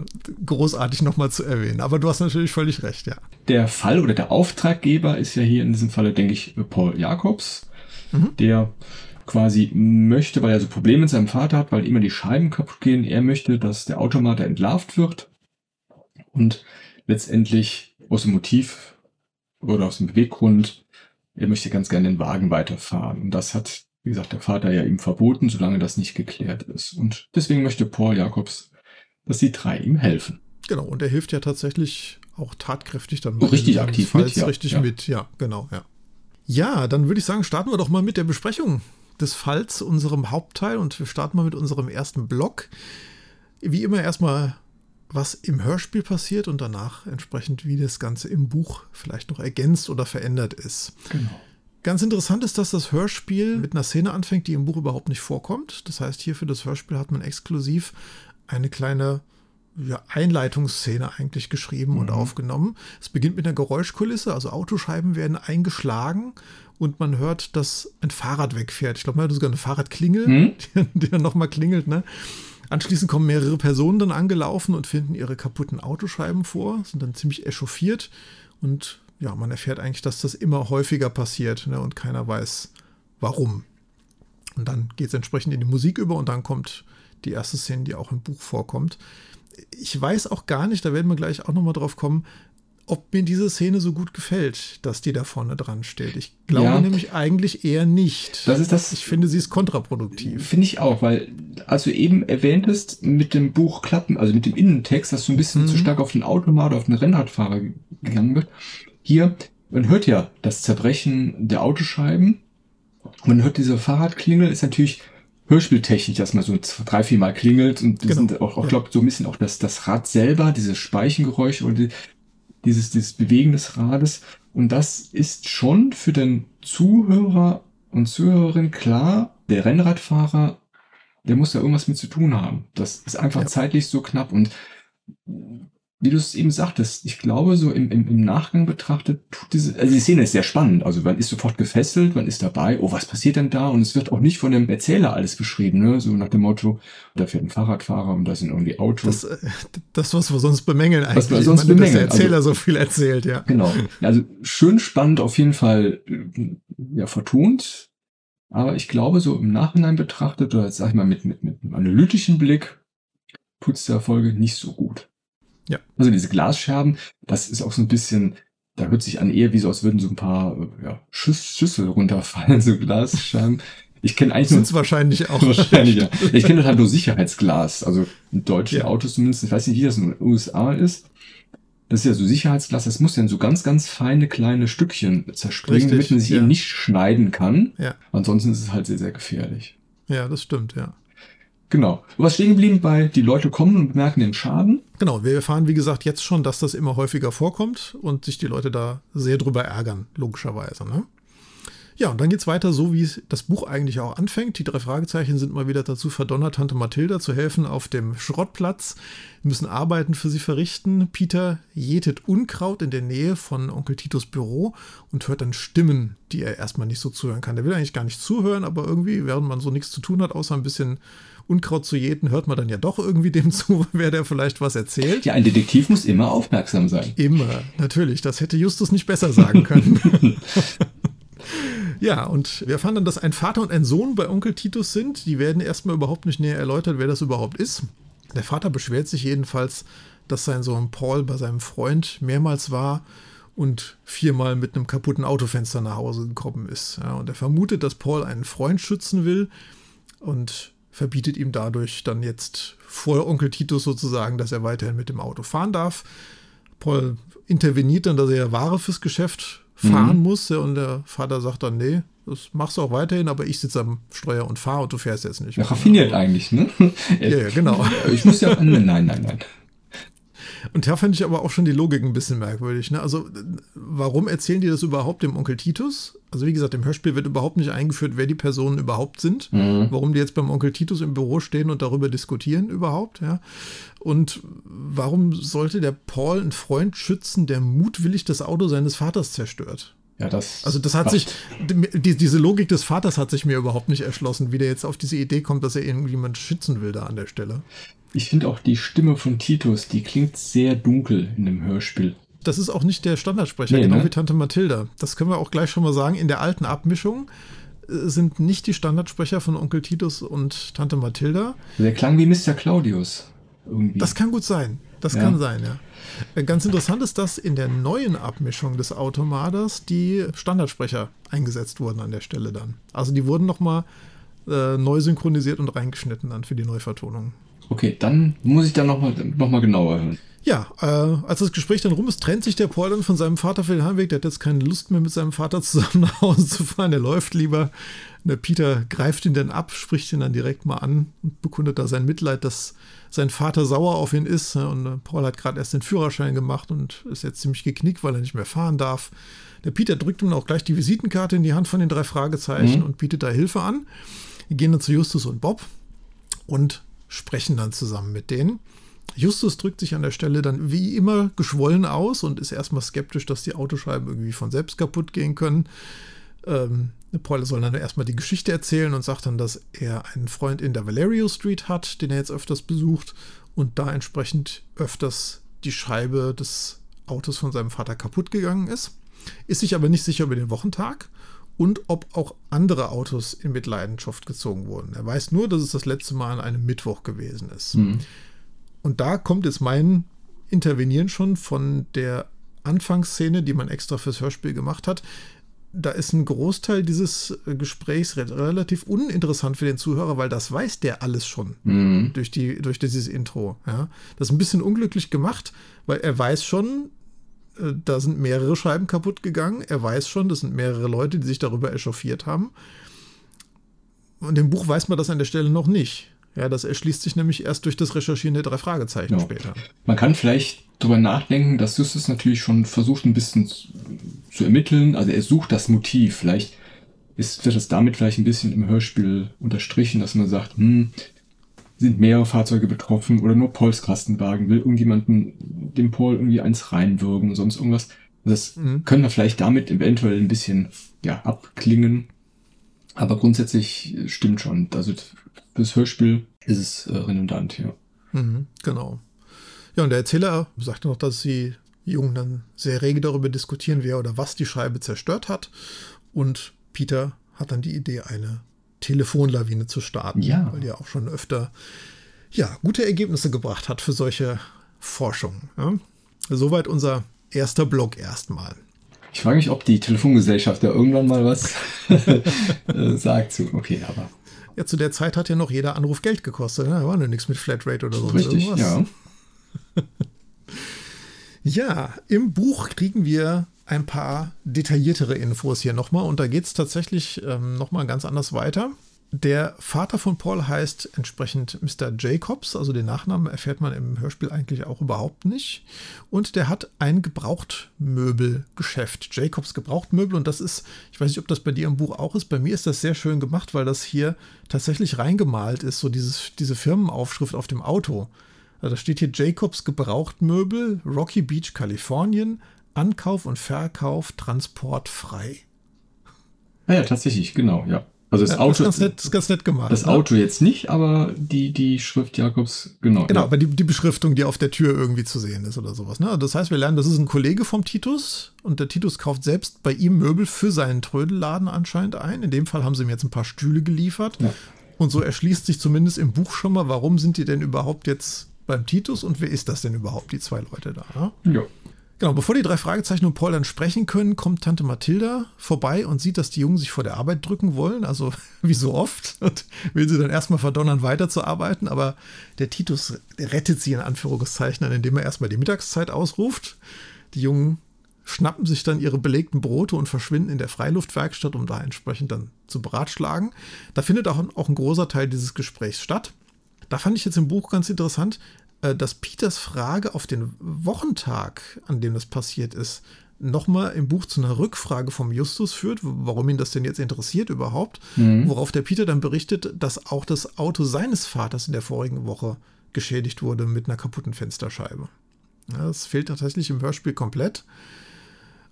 großartig nochmal zu erwähnen. Aber du hast natürlich völlig recht, ja. Der Fall oder der Auftraggeber ist ja hier in diesem Falle, denke ich, Paul Jacobs, mhm. der quasi möchte, weil er so Probleme mit seinem Vater hat, weil immer die Scheiben kaputt gehen. Er möchte, dass der Automat entlarvt wird und letztendlich aus dem Motiv oder aus dem Beweggrund, er möchte ganz gerne den Wagen weiterfahren. Und das hat, wie gesagt, der Vater ja ihm verboten, solange das nicht geklärt ist. Und deswegen möchte Paul Jacobs, dass die drei ihm helfen. Genau, und er hilft ja tatsächlich auch tatkräftig dann. Richtig aktiv mit, ja. Richtig ja. mit, ja, genau, ja. Ja, dann würde ich sagen, starten wir doch mal mit der Besprechung des Falls, unserem Hauptteil. Und wir starten mal mit unserem ersten Block. Wie immer erstmal was im Hörspiel passiert und danach entsprechend, wie das Ganze im Buch vielleicht noch ergänzt oder verändert ist. Genau. Ganz interessant ist, dass das Hörspiel mit einer Szene anfängt, die im Buch überhaupt nicht vorkommt. Das heißt, hier für das Hörspiel hat man exklusiv eine kleine ja, Einleitungsszene eigentlich geschrieben mhm. und aufgenommen. Es beginnt mit einer Geräuschkulisse, also Autoscheiben werden eingeschlagen und man hört, dass ein Fahrrad wegfährt. Ich glaube, man hört sogar eine Fahrradklingel, mhm. die, die dann nochmal klingelt. Ne? Anschließend kommen mehrere Personen dann angelaufen und finden ihre kaputten Autoscheiben vor, sind dann ziemlich echauffiert und ja, man erfährt eigentlich, dass das immer häufiger passiert ne, und keiner weiß, warum. Und dann geht es entsprechend in die Musik über und dann kommt die erste Szene, die auch im Buch vorkommt. Ich weiß auch gar nicht, da werden wir gleich auch nochmal drauf kommen, ob mir diese Szene so gut gefällt, dass die da vorne dran steht. Ich glaube ja, nämlich eigentlich eher nicht. Das ist das. Ich finde, sie ist kontraproduktiv. Finde ich auch, weil, als du eben erwähntest, mit dem Buch Klappen, also mit dem Innentext, dass du ein bisschen mhm. zu stark auf den Automat, auf den Rennradfahrer gegangen wird. Hier, man hört ja das Zerbrechen der Autoscheiben. Man hört diese Fahrradklingel, ist natürlich Hörspieltechnik, dass man so drei, vier Mal klingelt und genau. sind auch, auch ja. glaube so ein bisschen auch das, das Rad selber, dieses Speichengeräusch oder die, dieses, dieses Bewegen des Rades. Und das ist schon für den Zuhörer und Zuhörerin klar, der Rennradfahrer, der muss da irgendwas mit zu tun haben. Das ist einfach ja. zeitlich so knapp und wie du es eben sagtest, ich glaube, so im, im, im Nachgang betrachtet, tut diese, also die Szene ist sehr spannend. Also man ist sofort gefesselt, man ist dabei, oh, was passiert denn da? Und es wird auch nicht von dem Erzähler alles beschrieben, ne? So nach dem Motto, da fährt ein Fahrradfahrer und da sind irgendwie Autos. Das, äh, das was wir sonst bemängeln eigentlich. Was wir sonst meine, bemängeln. Dass der Erzähler also, so viel erzählt, ja. Genau. Also schön spannend auf jeden Fall, äh, ja, vertont. Aber ich glaube, so im Nachhinein betrachtet, oder jetzt sag ich mal mit, mit, mit einem analytischen Blick, tut's der Folge nicht so gut. Ja. Also diese Glasscherben, das ist auch so ein bisschen, da hört sich an eher wie so, als würden so ein paar ja, Schüss, Schüssel runterfallen, so Glasscherben. Ich kenne eigentlich Sind's nur. wahrscheinlich auch. Wahrscheinlich, ja. Ich kenne halt nur Sicherheitsglas. Also in deutschen ja. Autos zumindest. Ich weiß nicht, wie das in den USA ist. Das ist ja so Sicherheitsglas. Das muss ja in so ganz, ganz feine kleine Stückchen zerspringen, Richtig, damit man sich ja. eben nicht schneiden kann. Ja. Ansonsten ist es halt sehr, sehr gefährlich. Ja, das stimmt, ja. Genau. Du warst stehen geblieben bei, die Leute kommen und bemerken den Schaden. Genau, wir erfahren, wie gesagt, jetzt schon, dass das immer häufiger vorkommt und sich die Leute da sehr drüber ärgern, logischerweise. Ne? Ja, und dann geht es weiter, so wie das Buch eigentlich auch anfängt. Die drei Fragezeichen sind mal wieder dazu verdonnert, Tante Mathilda zu helfen auf dem Schrottplatz, müssen Arbeiten für sie verrichten. Peter jätet Unkraut in der Nähe von Onkel Titos Büro und hört dann Stimmen, die er erstmal nicht so zuhören kann. Der will eigentlich gar nicht zuhören, aber irgendwie, während man so nichts zu tun hat, außer ein bisschen Unkraut zu jäten, hört man dann ja doch irgendwie dem zu, wer der vielleicht was erzählt. Ja, ein Detektiv muss immer aufmerksam sein. Immer, natürlich. Das hätte Justus nicht besser sagen können. Ja, und wir erfahren dann, dass ein Vater und ein Sohn bei Onkel Titus sind. Die werden erstmal überhaupt nicht näher erläutert, wer das überhaupt ist. Der Vater beschwert sich jedenfalls, dass sein Sohn Paul bei seinem Freund mehrmals war und viermal mit einem kaputten Autofenster nach Hause gekommen ist. Ja, und er vermutet, dass Paul einen Freund schützen will und verbietet ihm dadurch dann jetzt vor Onkel Titus sozusagen, dass er weiterhin mit dem Auto fahren darf. Paul interveniert dann, dass er Ware fürs Geschäft fahren mhm. muss. Und der Vater sagt dann, nee, das machst du auch weiterhin, aber ich sitze am Steuer und fahre und du fährst jetzt nicht. Ja, raffiniert eigentlich, ne? ja, ja, genau. Ich muss ja, nein, nein, nein. Und da fand ich aber auch schon die Logik ein bisschen merkwürdig. Ne? Also, warum erzählen die das überhaupt dem Onkel Titus? Also, wie gesagt, im Hörspiel wird überhaupt nicht eingeführt, wer die Personen überhaupt sind. Mhm. Warum die jetzt beim Onkel Titus im Büro stehen und darüber diskutieren überhaupt, ja. Und warum sollte der Paul einen Freund schützen, der mutwillig das Auto seines Vaters zerstört? Ja, das. Also das hat macht. sich, die, diese Logik des Vaters hat sich mir überhaupt nicht erschlossen, wie der jetzt auf diese Idee kommt, dass er irgendjemand schützen will da an der Stelle. Ich finde auch die Stimme von Titus, die klingt sehr dunkel in dem Hörspiel. Das ist auch nicht der Standardsprecher, nee, genau ne? wie Tante Mathilda. Das können wir auch gleich schon mal sagen. In der alten Abmischung äh, sind nicht die Standardsprecher von Onkel Titus und Tante Mathilda. Der klang wie Mr. Claudius. Irgendwie. Das kann gut sein. Das ja. kann sein, ja. Äh, ganz interessant ist, dass in der neuen Abmischung des Automaters die Standardsprecher eingesetzt wurden an der Stelle dann. Also die wurden nochmal äh, neu synchronisiert und reingeschnitten dann für die Neuvertonung. Okay, dann muss ich da nochmal noch mal genauer hören. Ja, äh, als das Gespräch dann rum ist, trennt sich der Paul dann von seinem Vater für den Heimweg. Der hat jetzt keine Lust mehr mit seinem Vater zusammen nach Hause zu fahren. Der läuft lieber. Der Peter greift ihn dann ab, spricht ihn dann direkt mal an und bekundet da sein Mitleid, dass sein Vater sauer auf ihn ist. Und äh, Paul hat gerade erst den Führerschein gemacht und ist jetzt ziemlich geknickt, weil er nicht mehr fahren darf. Der Peter drückt ihm auch gleich die Visitenkarte in die Hand von den drei Fragezeichen mhm. und bietet da Hilfe an. Die gehen dann zu Justus und Bob und sprechen dann zusammen mit denen. Justus drückt sich an der Stelle dann wie immer geschwollen aus und ist erstmal skeptisch, dass die Autoscheiben irgendwie von selbst kaputt gehen können. Ähm, Paul soll dann erstmal die Geschichte erzählen und sagt dann, dass er einen Freund in der Valerio Street hat, den er jetzt öfters besucht und da entsprechend öfters die Scheibe des Autos von seinem Vater kaputt gegangen ist. Ist sich aber nicht sicher über den Wochentag und ob auch andere Autos in Mitleidenschaft gezogen wurden. Er weiß nur, dass es das letzte Mal an einem Mittwoch gewesen ist. Mhm. Und da kommt jetzt mein Intervenieren schon von der Anfangsszene, die man extra fürs Hörspiel gemacht hat. Da ist ein Großteil dieses Gesprächs relativ uninteressant für den Zuhörer, weil das weiß der alles schon mhm. durch, die, durch dieses Intro. Ja. Das ist ein bisschen unglücklich gemacht, weil er weiß schon, äh, da sind mehrere Scheiben kaputt gegangen. Er weiß schon, das sind mehrere Leute, die sich darüber echauffiert haben. Und im Buch weiß man das an der Stelle noch nicht. Ja, das erschließt sich nämlich erst durch das Recherchieren der drei Fragezeichen ja. später. Man kann vielleicht darüber nachdenken, dass Justus natürlich schon versucht, ein bisschen zu, ermitteln. Also er sucht das Motiv. Vielleicht ist, wird das damit vielleicht ein bisschen im Hörspiel unterstrichen, dass man sagt, hm, sind mehrere Fahrzeuge betroffen oder nur Pauls Kastenwagen, will irgendjemanden dem Paul irgendwie eins reinwürgen, sonst irgendwas. Das mhm. können wir vielleicht damit eventuell ein bisschen ja, abklingen. Aber grundsätzlich stimmt schon. Also fürs Hörspiel ist es äh, redundant, ja. Mhm, genau. Ja, und der Erzähler sagt noch, dass die Jungen dann sehr rege darüber diskutieren, wer oder was die Scheibe zerstört hat. Und Peter hat dann die Idee, eine Telefonlawine zu starten, ja. weil die auch schon öfter ja, gute Ergebnisse gebracht hat für solche Forschungen. Ja. Soweit unser erster Blog erstmal. Ich frage mich, ob die Telefongesellschaft da irgendwann mal was äh, sagt zu. Okay, aber. Ja, zu der Zeit hat ja noch jeder Anruf Geld gekostet. Ne? Da war nur nichts mit Flatrate oder so. Richtig, irgendwas. ja. ja, im Buch kriegen wir ein paar detailliertere Infos hier nochmal und da geht es tatsächlich ähm, nochmal ganz anders weiter. Der Vater von Paul heißt entsprechend Mr. Jacobs, also den Nachnamen erfährt man im Hörspiel eigentlich auch überhaupt nicht. Und der hat ein Gebrauchtmöbelgeschäft, Jacobs Gebrauchtmöbel. Und das ist, ich weiß nicht, ob das bei dir im Buch auch ist, bei mir ist das sehr schön gemacht, weil das hier tatsächlich reingemalt ist, so dieses, diese Firmenaufschrift auf dem Auto. Also da steht hier Jacobs Gebrauchtmöbel, Rocky Beach, Kalifornien, Ankauf und Verkauf transportfrei. Ja, ja, tatsächlich, genau, ja. Also das ja, Auto. Das ist, ganz nett, ist ganz nett gemacht. Das ne? Auto jetzt nicht, aber die, die Schrift Jakobs, genau. Genau, ja. aber die, die Beschriftung, die auf der Tür irgendwie zu sehen ist oder sowas. Ne? Das heißt, wir lernen, das ist ein Kollege vom Titus und der Titus kauft selbst bei ihm Möbel für seinen Trödelladen anscheinend ein. In dem Fall haben sie ihm jetzt ein paar Stühle geliefert. Ja. Und so erschließt sich zumindest im Buch schon mal, warum sind die denn überhaupt jetzt beim Titus und wer ist das denn überhaupt, die zwei Leute da? Ne? Ja. Genau, bevor die drei Fragezeichen und Paul dann sprechen können, kommt Tante Mathilda vorbei und sieht, dass die Jungen sich vor der Arbeit drücken wollen, also wie so oft, und will sie dann erstmal verdonnern, weiterzuarbeiten, aber der Titus rettet sie in Anführungszeichen, indem er erstmal die Mittagszeit ausruft. Die Jungen schnappen sich dann ihre belegten Brote und verschwinden in der Freiluftwerkstatt, um da entsprechend dann zu beratschlagen. Da findet auch, auch ein großer Teil dieses Gesprächs statt. Da fand ich jetzt im Buch ganz interessant, dass Peters Frage auf den Wochentag, an dem das passiert ist, nochmal im Buch zu einer Rückfrage vom Justus führt, warum ihn das denn jetzt interessiert überhaupt, mhm. worauf der Peter dann berichtet, dass auch das Auto seines Vaters in der vorigen Woche geschädigt wurde mit einer kaputten Fensterscheibe. Ja, das fehlt tatsächlich im Hörspiel komplett.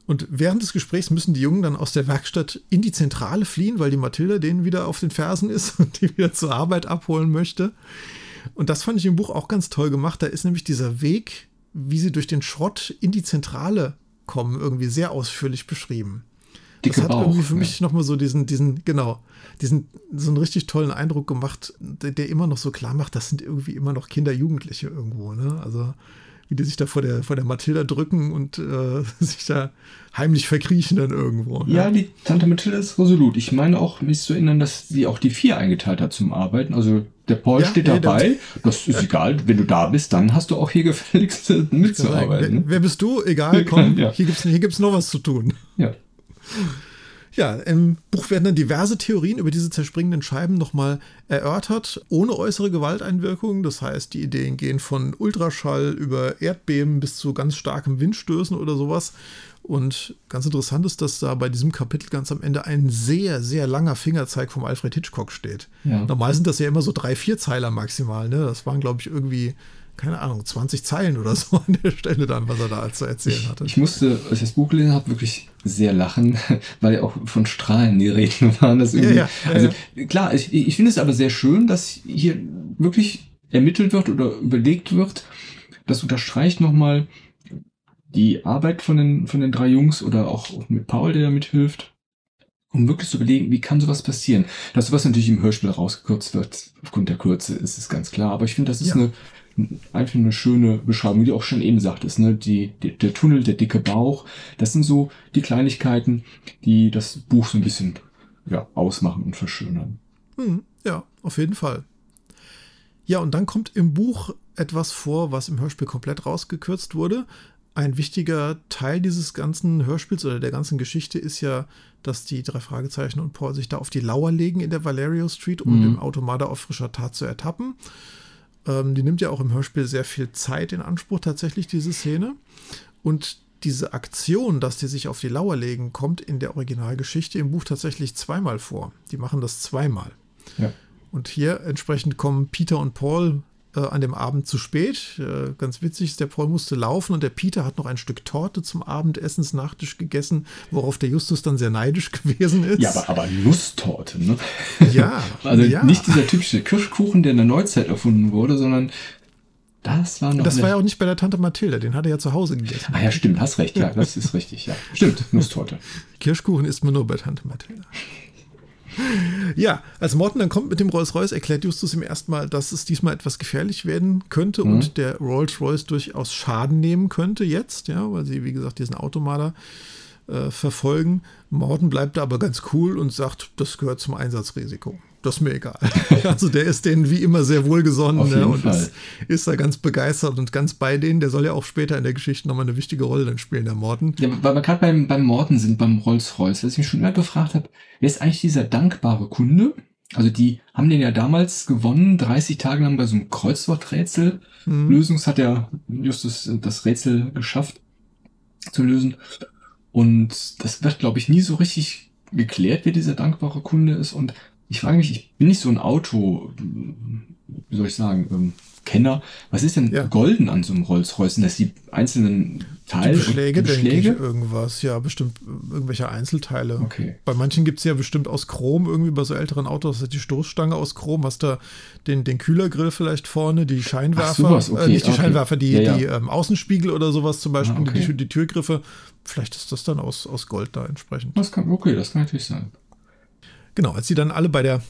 Und während des Gesprächs müssen die Jungen dann aus der Werkstatt in die Zentrale fliehen, weil die Mathilda denen wieder auf den Fersen ist und die wieder zur Arbeit abholen möchte. Und das fand ich im Buch auch ganz toll gemacht. Da ist nämlich dieser Weg, wie sie durch den Schrott in die Zentrale kommen, irgendwie sehr ausführlich beschrieben. Dicke das hat Bauch, irgendwie für ja. mich nochmal so diesen, diesen, genau, diesen, so einen richtig tollen Eindruck gemacht, der, der, immer noch so klar macht, das sind irgendwie immer noch Kinder, Jugendliche irgendwo, ne? Also, wie die sich da vor der, vor der Mathilda drücken und äh, sich da heimlich verkriechen dann irgendwo. Ne? Ja, die Tante Mathilda ist resolut. Ich meine auch, mich zu erinnern, dass sie auch die vier eingeteilt hat zum Arbeiten. Also der Paul ja, steht nee, dabei. Das ist egal. Wenn du da bist, dann hast du auch hier gefälligst mitzuarbeiten. Wer, wer, bist du? Egal, komm, ja. hier gibt's, hier gibt's noch was zu tun. Ja. Ja, im Buch werden dann diverse Theorien über diese zerspringenden Scheiben nochmal erörtert, ohne äußere Gewalteinwirkung. Das heißt, die Ideen gehen von Ultraschall über Erdbeben bis zu ganz starkem Windstößen oder sowas. Und ganz interessant ist, dass da bei diesem Kapitel ganz am Ende ein sehr, sehr langer Fingerzeig vom Alfred Hitchcock steht. Ja. Normal sind das ja immer so drei, vier Zeiler maximal. Ne? Das waren, glaube ich, irgendwie keine Ahnung, 20 Zeilen oder so an der Stelle dann, was er da zu erzählen hatte. Ich, ich musste, als ich das Buch gelesen habe, wirklich sehr lachen, weil ja auch von Strahlen die Reden waren. Das irgendwie, ja, ja, also klar, ich, ich finde es aber sehr schön, dass hier wirklich ermittelt wird oder überlegt wird. Das unterstreicht nochmal die Arbeit von den, von den drei Jungs oder auch mit Paul, der da mithilft um wirklich zu überlegen, wie kann sowas passieren. Das, was natürlich im Hörspiel rausgekürzt wird, aufgrund der Kürze, ist es ganz klar. Aber ich finde, das ist ja. eine einfach eine schöne Beschreibung, wie du auch schon eben sagtest, ne? Die, die, der Tunnel, der dicke Bauch, das sind so die Kleinigkeiten, die das Buch so ein bisschen ja, ausmachen und verschönern. Hm, ja, auf jeden Fall. Ja, und dann kommt im Buch etwas vor, was im Hörspiel komplett rausgekürzt wurde. Ein wichtiger Teil dieses ganzen Hörspiels oder der ganzen Geschichte ist ja, dass die drei Fragezeichen und Paul sich da auf die Lauer legen in der Valerio Street, um mhm. den Automata auf frischer Tat zu ertappen. Ähm, die nimmt ja auch im Hörspiel sehr viel Zeit in Anspruch, tatsächlich, diese Szene. Und diese Aktion, dass die sich auf die Lauer legen, kommt in der Originalgeschichte im Buch tatsächlich zweimal vor. Die machen das zweimal. Ja. Und hier entsprechend kommen Peter und Paul äh, an dem Abend zu spät. Äh, ganz witzig ist, der Paul musste laufen und der Peter hat noch ein Stück Torte zum Abendessensnachtisch gegessen, worauf der Justus dann sehr neidisch gewesen ist. Ja, aber, aber Nusstorte, ne? Ja. also ja. nicht dieser typische Kirschkuchen, der in der Neuzeit erfunden wurde, sondern das war noch. Das war ja auch nicht bei der Tante Mathilda, den hat er ja zu Hause gegessen. Ah ja, stimmt, hast recht, ja, das ist richtig, ja. Stimmt, Nusstorte. Kirschkuchen isst man nur bei Tante Mathilda. Ja, als Morton dann kommt mit dem Rolls-Royce, erklärt Justus ihm erstmal, dass es diesmal etwas gefährlich werden könnte mhm. und der Rolls-Royce durchaus Schaden nehmen könnte jetzt, ja, weil sie, wie gesagt, diesen Automaler äh, verfolgen. Morton bleibt da aber ganz cool und sagt, das gehört zum Einsatzrisiko das ist mir egal. also der ist denen wie immer sehr wohlgesonnen ne, und ist, ist, da ganz begeistert und ganz bei denen. Der soll ja auch später in der Geschichte nochmal eine wichtige Rolle dann spielen, der Morten. Ja, weil wir gerade beim, beim Morten sind, beim Rolls-Royce, was ich mich schon immer gefragt habe, wer ist eigentlich dieser dankbare Kunde? Also die haben den ja damals gewonnen, 30 Tage lang bei so einem Kreuzworträtsel. Mhm. Lösungs hat ja Justus das Rätsel geschafft zu lösen. Und das wird, glaube ich, nie so richtig geklärt, wer dieser dankbare Kunde ist. Und ich frage mich, ich bin nicht so ein Auto, wie soll ich sagen, ähm, Kenner. Was ist denn ja. golden an so einem Rolls-Royce? Sind das die einzelnen Teile? Die Beschläge, Beschläge? denke ich, irgendwas. Ja, bestimmt irgendwelche Einzelteile. Okay. Bei manchen gibt es ja bestimmt aus Chrom, irgendwie bei so älteren Autos, die Stoßstange aus Chrom, hast da den, den Kühlergrill vielleicht vorne, die Scheinwerfer, sowas, okay, äh, nicht die okay. Scheinwerfer, die, ja, ja. die ähm, Außenspiegel oder sowas zum Beispiel, ah, okay. die, die Türgriffe. Vielleicht ist das dann aus, aus Gold da entsprechend. Das kann, okay, das kann natürlich sein. Genau, als sie dann alle bei der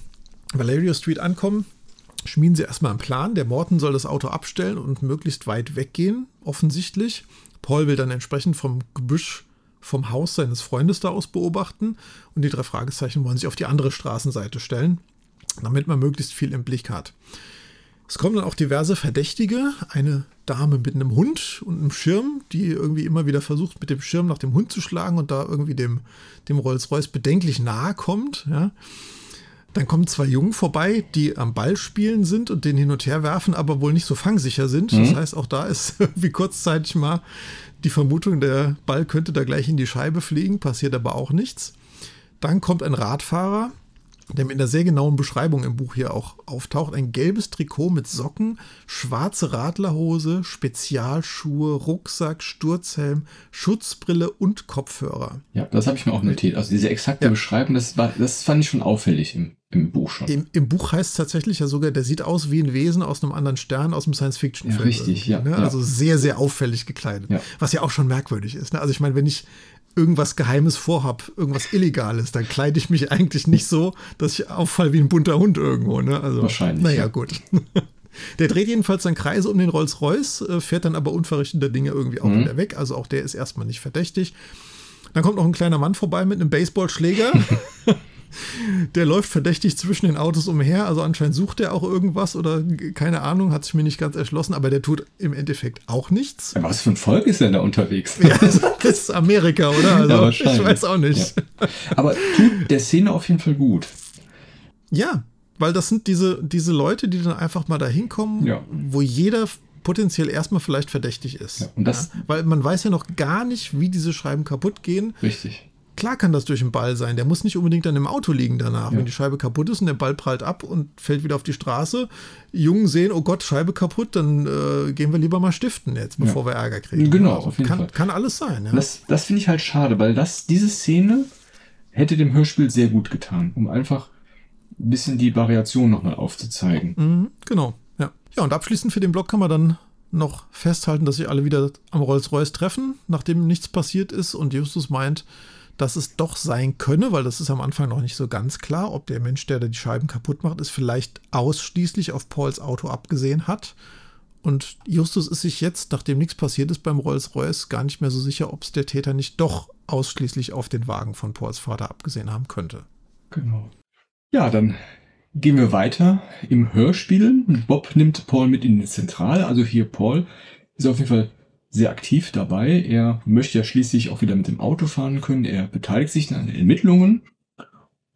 Valerio Street ankommen, schmieden sie erstmal einen Plan. Der Morton soll das Auto abstellen und möglichst weit weggehen, offensichtlich. Paul will dann entsprechend vom Gebüsch vom Haus seines Freundes da aus beobachten und die drei Fragezeichen wollen sich auf die andere Straßenseite stellen, damit man möglichst viel im Blick hat. Es kommen dann auch diverse Verdächtige, eine Dame mit einem Hund und einem Schirm, die irgendwie immer wieder versucht, mit dem Schirm nach dem Hund zu schlagen und da irgendwie dem, dem Rolls-Royce bedenklich nahe kommt. Ja. Dann kommen zwei Jungen vorbei, die am Ball spielen sind und den hin und her werfen, aber wohl nicht so fangsicher sind. Mhm. Das heißt, auch da ist wie kurzzeitig mal die Vermutung, der Ball könnte da gleich in die Scheibe fliegen, passiert aber auch nichts. Dann kommt ein Radfahrer, der mit einer sehr genauen Beschreibung im Buch hier auch auftaucht. Ein gelbes Trikot mit Socken, schwarze Radlerhose, Spezialschuhe, Rucksack, Sturzhelm, Schutzbrille und Kopfhörer. Ja, das habe ich mir auch notiert. Also diese exakte ja. Beschreibung, das, war, das fand ich schon auffällig im, im Buch schon. Im, Im, Buch heißt es tatsächlich ja sogar, der sieht aus wie ein Wesen aus einem anderen Stern, aus einem Science-Fiction-Film. Ja, richtig, ja, ne? ja, Also sehr, sehr auffällig gekleidet. Ja. Was ja auch schon merkwürdig ist. Ne? Also ich meine, wenn ich irgendwas Geheimes vorhab, irgendwas Illegales, dann kleide ich mich eigentlich nicht so, dass ich auffall wie ein bunter Hund irgendwo. Ne? Also, Wahrscheinlich. Naja, ja. gut. Der dreht jedenfalls dann Kreise um den Rolls-Royce, äh, fährt dann aber unverrichteter Dinge irgendwie auch mhm. wieder weg. Also auch der ist erstmal nicht verdächtig. Dann kommt noch ein kleiner Mann vorbei mit einem Baseballschläger. der läuft verdächtig zwischen den Autos umher. Also anscheinend sucht er auch irgendwas oder keine Ahnung, hat sich mir nicht ganz erschlossen, aber der tut im Endeffekt auch nichts. was für ein Volk ist denn da unterwegs? Ja, das ist Amerika, oder? Also, ja, wahrscheinlich. Ich weiß auch nicht. Ja. Aber tut der Szene auf jeden Fall gut. Ja, weil das sind diese, diese Leute, die dann einfach mal da hinkommen, ja. wo jeder potenziell erstmal vielleicht verdächtig ist. Ja, und das, ja, weil man weiß ja noch gar nicht, wie diese Scheiben kaputt gehen. Richtig. Klar kann das durch den Ball sein. Der muss nicht unbedingt an dem Auto liegen danach. Ja. Wenn die Scheibe kaputt ist und der Ball prallt ab und fällt wieder auf die Straße, Jungen sehen, oh Gott, Scheibe kaputt, dann äh, gehen wir lieber mal stiften jetzt, bevor ja. wir Ärger kriegen. Genau, also, auf jeden kann, Fall. Kann alles sein. Ja. Das, das finde ich halt schade, weil das, diese Szene hätte dem Hörspiel sehr gut getan, um einfach ein bisschen die Variation nochmal aufzuzeigen. Mhm, genau, ja. Ja, und abschließend für den Blog kann man dann noch festhalten, dass sich alle wieder am Rolls-Royce treffen, nachdem nichts passiert ist und Justus meint, dass es doch sein könne, weil das ist am Anfang noch nicht so ganz klar, ob der Mensch, der da die Scheiben kaputt macht, es vielleicht ausschließlich auf Pauls Auto abgesehen hat. Und Justus ist sich jetzt, nachdem nichts passiert ist beim Rolls-Royce, gar nicht mehr so sicher, ob es der Täter nicht doch ausschließlich auf den Wagen von Pauls Vater abgesehen haben könnte. Genau. Ja, dann gehen wir weiter im Hörspiel. Bob nimmt Paul mit in die Zentrale. Also hier Paul ist auf jeden Fall sehr aktiv dabei. Er möchte ja schließlich auch wieder mit dem Auto fahren können. Er beteiligt sich an den Ermittlungen.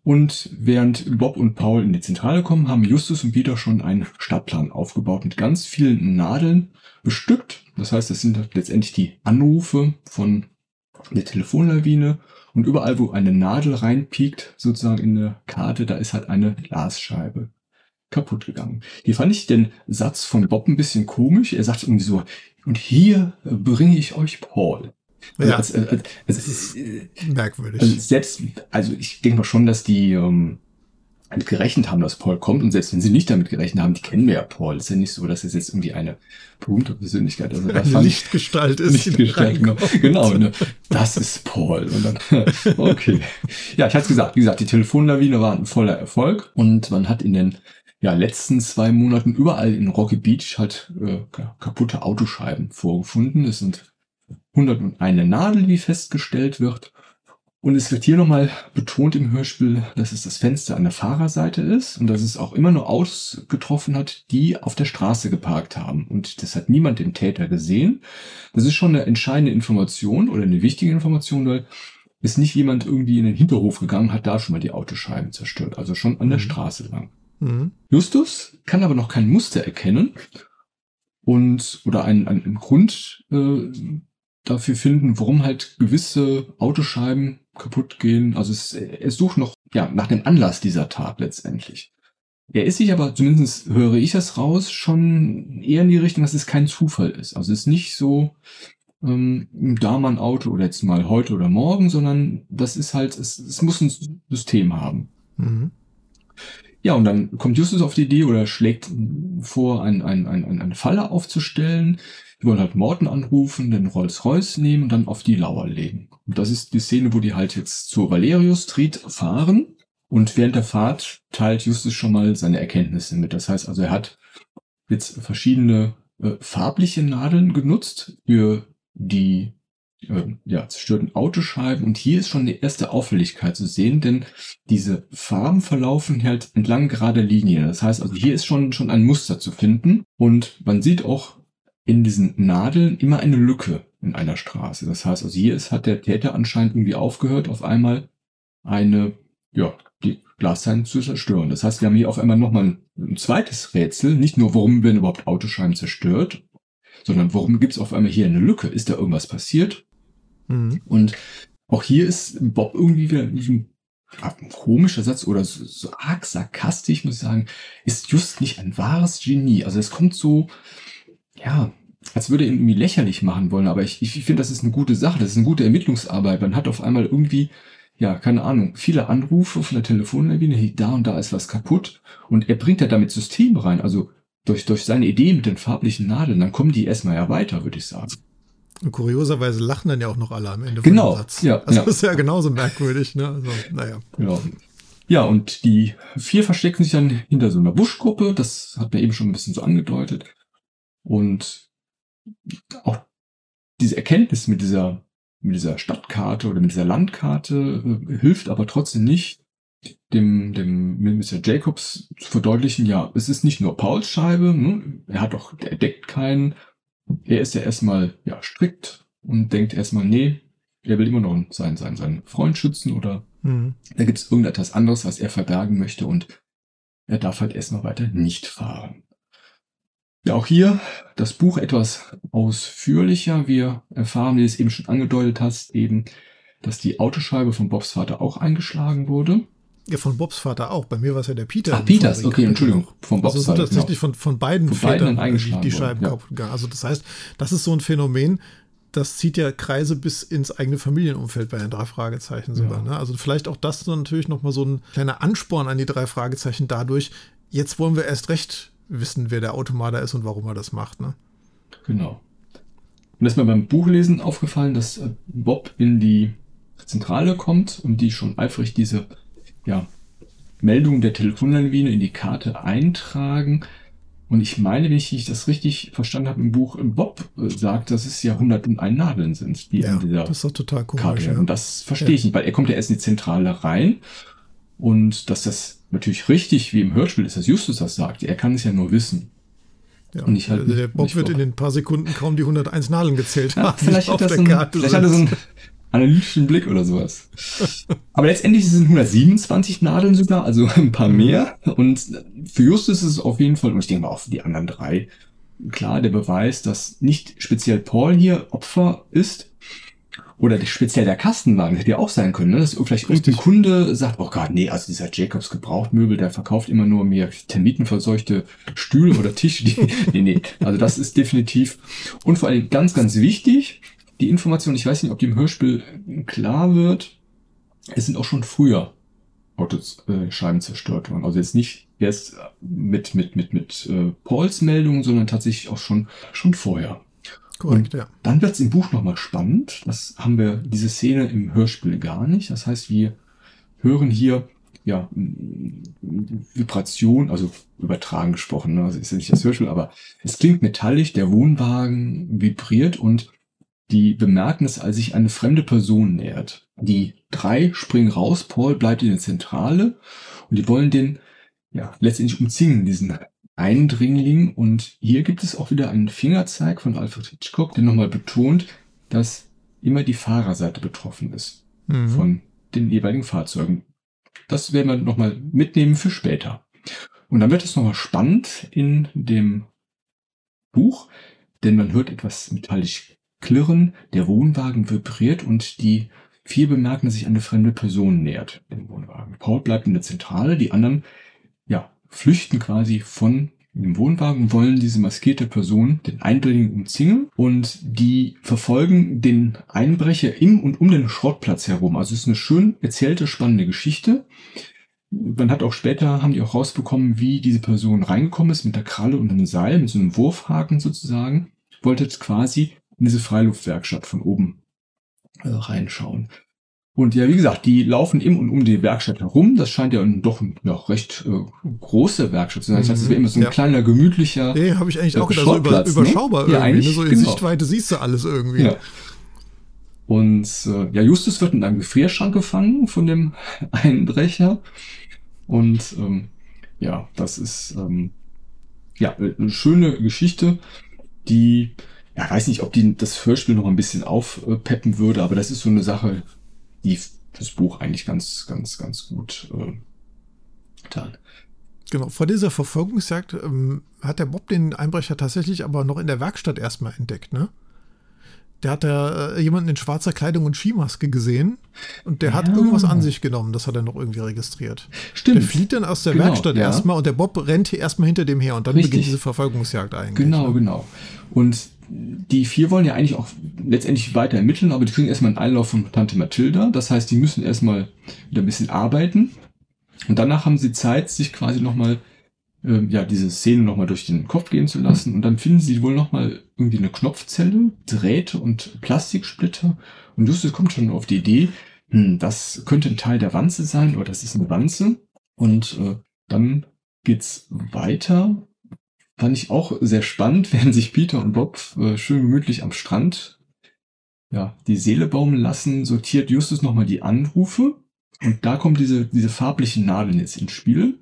Und während Bob und Paul in die Zentrale kommen, haben Justus und Peter schon einen Stadtplan aufgebaut mit ganz vielen Nadeln bestückt. Das heißt, das sind letztendlich die Anrufe von der Telefonlawine. Und überall, wo eine Nadel reinpiekt, sozusagen in eine Karte, da ist halt eine Glasscheibe kaputt gegangen. Hier fand ich den Satz von Bob ein bisschen komisch. Er sagt irgendwie so, und hier bringe ich euch Paul. Also, ja, also, also, das ist äh, merkwürdig. Also selbst, also ich denke mal schon, dass die ähm, damit gerechnet haben, dass Paul kommt. Und selbst wenn sie nicht damit gerechnet haben, die kennen wir ja Paul. ist ja nicht so, dass es jetzt irgendwie eine berühmte Persönlichkeit also das eine Lichtgestalt ist. Lichtgestalt, genau. genau ne? Das ist Paul. Und dann, okay. Ja, ich hatte es gesagt, wie gesagt, die Telefonlawine war ein voller Erfolg und man hat in den ja, letzten zwei Monaten überall in Rocky Beach halt äh, kaputte Autoscheiben vorgefunden. Es sind 101 Nadel, wie festgestellt wird. Und es wird hier nochmal betont im Hörspiel, dass es das Fenster an der Fahrerseite ist und dass es auch immer nur Autos getroffen hat, die auf der Straße geparkt haben. Und das hat niemand den Täter gesehen. Das ist schon eine entscheidende Information oder eine wichtige Information, weil ist nicht jemand irgendwie in den Hinterhof gegangen, hat da schon mal die Autoscheiben zerstört. Also schon an der mhm. Straße lang. Mhm. Justus kann aber noch kein Muster erkennen und oder einen, einen Grund äh, dafür finden, warum halt gewisse Autoscheiben kaputt gehen. Also es, er sucht noch ja nach dem Anlass dieser Tat letztendlich. Er ist sich aber, zumindest höre ich das raus, schon eher in die Richtung, dass es kein Zufall ist. Also es ist nicht so, ähm, da mal ein Auto oder jetzt mal heute oder morgen, sondern das ist halt, es, es muss ein System haben. Mhm. Ja, und dann kommt Justus auf die Idee oder schlägt vor, ein, ein, ein, eine Falle aufzustellen. Die wollen halt Morten anrufen, den Rolls-Royce nehmen und dann auf die Lauer legen. Und das ist die Szene, wo die halt jetzt zur Valerius Street fahren. Und während der Fahrt teilt Justus schon mal seine Erkenntnisse mit. Das heißt also, er hat jetzt verschiedene äh, farbliche Nadeln genutzt für die ja, zerstörten Autoscheiben. Und hier ist schon die erste Auffälligkeit zu sehen, denn diese Farben verlaufen halt entlang gerader Linien. Das heißt also, hier ist schon, schon ein Muster zu finden. Und man sieht auch in diesen Nadeln immer eine Lücke in einer Straße. Das heißt also, hier ist, hat der Täter anscheinend irgendwie aufgehört, auf einmal eine, ja, die Glasscheiben zu zerstören. Das heißt, wir haben hier auf einmal nochmal ein, zweites Rätsel. Nicht nur, warum werden überhaupt Autoscheiben zerstört, sondern warum gibt es auf einmal hier eine Lücke? Ist da irgendwas passiert? Mhm. Und auch hier ist Bob irgendwie wieder ein, ein komischer Satz oder so, so arg sarkastisch, muss ich sagen, ist just nicht ein wahres Genie. Also es kommt so, ja, als würde er ihn irgendwie lächerlich machen wollen, aber ich, ich finde, das ist eine gute Sache, das ist eine gute Ermittlungsarbeit. Man hat auf einmal irgendwie, ja, keine Ahnung, viele Anrufe von der Telefonlawine, da und da ist was kaputt und er bringt ja damit System rein, also durch, durch seine Idee mit den farblichen Nadeln, dann kommen die erstmal ja weiter, würde ich sagen. Und kurioserweise lachen dann ja auch noch alle am Ende genau, von dem Satz. Ja, also ja. das ist ja genauso merkwürdig, ne? Also, naja. Ja. ja, und die vier verstecken sich dann hinter so einer Buschgruppe, das hat man eben schon ein bisschen so angedeutet. Und auch diese Erkenntnis mit dieser, mit dieser Stadtkarte oder mit dieser Landkarte äh, hilft aber trotzdem nicht, dem, dem Mr. Jacobs zu verdeutlichen, ja, es ist nicht nur Pauls Scheibe, ne? er hat doch, er deckt keinen, er ist ja erstmal, ja, strikt und denkt erstmal, nee, er will immer noch seinen, seinen, seinen Freund schützen oder mhm. da gibt es irgendetwas anderes, was er verbergen möchte und er darf halt erstmal weiter nicht fahren. Ja, auch hier das Buch etwas ausführlicher. Wir erfahren, wie du es eben schon angedeutet hast, eben, dass die Autoscheibe von Bobs Vater auch eingeschlagen wurde. Ja, von Bobs Vater auch. Bei mir war es ja der Peter. Ah, Peters, okay, Entschuldigung. Von Bobs also Vater. tatsächlich genau. von, von beiden von Vätern beiden die, die Scheiben worden, ja. Also das heißt, das ist so ein Phänomen, das zieht ja Kreise bis ins eigene Familienumfeld bei den drei Fragezeichen sogar. Ja. Ne? Also vielleicht auch das dann natürlich nochmal so ein kleiner Ansporn an die drei Fragezeichen dadurch. Jetzt wollen wir erst recht wissen, wer der Automater ist und warum er das macht. Ne? Genau. Und ist mir beim Buchlesen aufgefallen, dass äh, Bob in die Zentrale kommt und die schon eifrig diese ja, Meldung der Telefonlawine in die Karte eintragen. Und ich meine, wenn ich das richtig verstanden habe im Buch, Bob äh, sagt, dass es ja 101 Nadeln sind, die ja, in dieser das ist doch total komisch, Karte ja. Und das verstehe ja. ich nicht, weil er kommt ja erst in die Zentrale rein und dass das natürlich richtig, wie im Hörspiel ist, dass Justus das sagt. Er kann es ja nur wissen. Ja, und ich halt also der Bob wird vor. in den paar Sekunden kaum die 101 Nadeln gezählt ja, haben. Vielleicht, hat, das ein, vielleicht hat er so einen analytischen Blick oder sowas. Aber letztendlich sind es 127 Nadeln sogar, also ein paar mhm. mehr. Und für Justus ist es auf jeden Fall, und ich denke mal auch für die anderen drei, klar der Beweis, dass nicht speziell Paul hier Opfer ist, oder speziell der Kastenwagen hätte ja auch sein können, ne? dass vielleicht irgendein Kunde sagt, oh Gott, nee, also dieser Jacobs Gebrauchtmöbel, der verkauft immer nur mehr termitenverseuchte Stühle oder Tische. Die, nee, nee, also das ist definitiv und vor allem ganz, ganz wichtig, die Information, ich weiß nicht, ob die im Hörspiel klar wird, es sind auch schon früher Autoscheiben äh, zerstört worden. Also jetzt nicht erst mit, mit, mit, mit äh, Pauls Meldungen, sondern tatsächlich auch schon, schon vorher. Korrekt, ja. Dann wird es im Buch nochmal spannend. Das haben wir, diese Szene im Hörspiel gar nicht. Das heißt, wir hören hier ja Vibration, also übertragen gesprochen, ne? also ist ja nicht das Hörspiel, aber es klingt metallisch, der Wohnwagen vibriert und die bemerken es, als sich eine fremde Person nähert. Die drei springen raus, Paul bleibt in der Zentrale und die wollen den ja letztendlich umzingeln, diesen Eindringling. Und hier gibt es auch wieder einen Fingerzeig von Alfred Hitchcock, der nochmal betont, dass immer die Fahrerseite betroffen ist mhm. von den jeweiligen Fahrzeugen. Das werden wir nochmal mitnehmen für später. Und dann wird es nochmal spannend in dem Buch, denn man hört etwas metallisch klirren, der Wohnwagen vibriert und die vier bemerken, dass sich eine fremde Person nähert, dem Wohnwagen. Paul bleibt in der Zentrale, die anderen flüchten quasi von dem Wohnwagen, wollen diese maskierte Person, den Eindringling, umzingeln und die verfolgen den Einbrecher im und um den Schrottplatz herum. Also es ist eine schön erzählte, spannende Geschichte. Man hat auch später, haben die auch rausbekommen, wie diese Person reingekommen ist mit der Kralle und einem Seil, mit so einem Wurfhaken sozusagen. Wollte jetzt quasi in diese Freiluftwerkstatt von oben äh, reinschauen. Und ja, wie gesagt, die laufen im und um die Werkstatt herum. Das scheint ja doch eine ja, recht äh, große Werkstatt zu sein. Das heißt, es wäre immer so ein ja. kleiner, gemütlicher. Nee, habe ich eigentlich auch gedacht, so über, überschaubar ne? irgendwie. Ne? So in genau. Sichtweite siehst du alles irgendwie. Ja. Und äh, ja, Justus wird in einem Gefrierschrank gefangen von dem Einbrecher. Und ähm, ja, das ist ähm, ja eine schöne Geschichte, die ja, weiß nicht, ob die das Hörspiel noch ein bisschen aufpeppen würde, aber das ist so eine Sache, die das Buch eigentlich ganz, ganz, ganz gut äh, getan. Genau, vor dieser Verfolgungsjagd ähm, hat der Bob den Einbrecher tatsächlich aber noch in der Werkstatt erstmal entdeckt, ne? Der hat da äh, jemanden in schwarzer Kleidung und Skimaske gesehen und der ja. hat irgendwas an sich genommen, das hat er noch irgendwie registriert. Stimmt. Der flieht dann aus der genau, Werkstatt ja. erstmal und der Bob rennt hier erstmal hinter dem her und dann Richtig. beginnt diese Verfolgungsjagd eigentlich. Genau, ne? genau. Und die vier wollen ja eigentlich auch letztendlich weiter ermitteln, aber die kriegen erstmal einen Einlauf von Tante Mathilda. Das heißt, die müssen erstmal wieder ein bisschen arbeiten. Und danach haben sie Zeit, sich quasi nochmal, äh, ja, diese Szene nochmal durch den Kopf gehen zu lassen. Und dann finden sie wohl nochmal irgendwie eine Knopfzelle, Drähte und Plastiksplitter. Und Justus kommt schon auf die Idee, hm, das könnte ein Teil der Wanze sein oder das ist eine Wanze. Und äh, dann geht's weiter. Fand ich auch sehr spannend, während sich Peter und Bob äh, schön gemütlich am Strand ja, die Seele baumeln lassen, sortiert Justus nochmal die Anrufe und da kommt diese, diese farblichen Nadeln jetzt ins Spiel.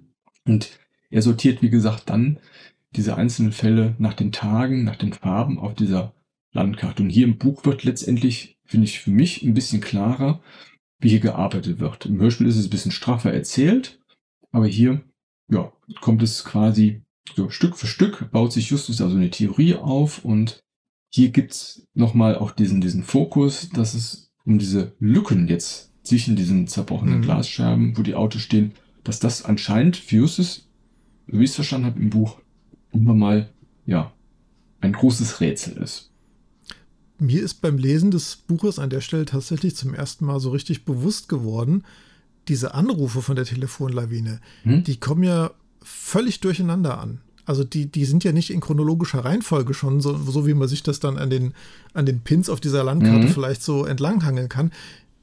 Und er sortiert, wie gesagt, dann diese einzelnen Fälle nach den Tagen, nach den Farben auf dieser Landkarte. Und hier im Buch wird letztendlich, finde ich, für mich ein bisschen klarer, wie hier gearbeitet wird. Im Hörspiel ist es ein bisschen straffer erzählt, aber hier, ja, kommt es quasi so Stück für Stück, baut sich Justus also eine Theorie auf und hier gibt's nochmal auch diesen, diesen Fokus, dass es um diese Lücken jetzt zwischen diesen zerbrochenen mhm. Glasscherben, wo die Autos stehen, dass das anscheinend für Justus, wie ich es verstanden habe im Buch, immer mal, ja, ein großes Rätsel ist. Mir ist beim Lesen des Buches an der Stelle tatsächlich zum ersten Mal so richtig bewusst geworden, diese Anrufe von der Telefonlawine, hm? die kommen ja völlig durcheinander an. Also die, die sind ja nicht in chronologischer Reihenfolge schon, so, so wie man sich das dann an den, an den Pins auf dieser Landkarte mhm. vielleicht so entlanghangeln kann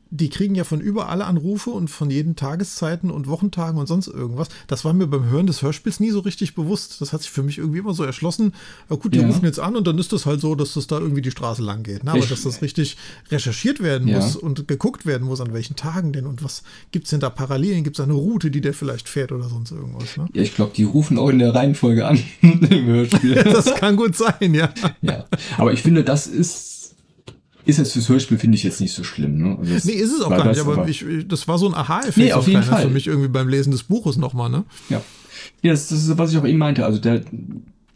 die kriegen ja von überall Anrufe und von jeden Tageszeiten und Wochentagen und sonst irgendwas. Das war mir beim Hören des Hörspiels nie so richtig bewusst. Das hat sich für mich irgendwie immer so erschlossen. Ja, gut, die ja. rufen jetzt an und dann ist das halt so, dass das da irgendwie die Straße lang geht. Ne? Aber ich, dass das richtig recherchiert werden ja. muss und geguckt werden muss, an welchen Tagen denn und was gibt es denn da Parallelen? Gibt es eine Route, die der vielleicht fährt oder sonst irgendwas? Ne? Ja, ich glaube, die rufen auch in der Reihenfolge an im Hörspiel. das kann gut sein, ja. Ja, aber ich finde, das ist ist jetzt fürs Hörspiel, finde ich jetzt nicht so schlimm. Ne? Also nee, ist es auch gar nicht, aber, aber ich, das war so ein Aha-Effekt nee, auf jeden Fall. für mich irgendwie beim Lesen des Buches nochmal. Ne? Ja, ja das, das ist, was ich auch eben meinte. Also der,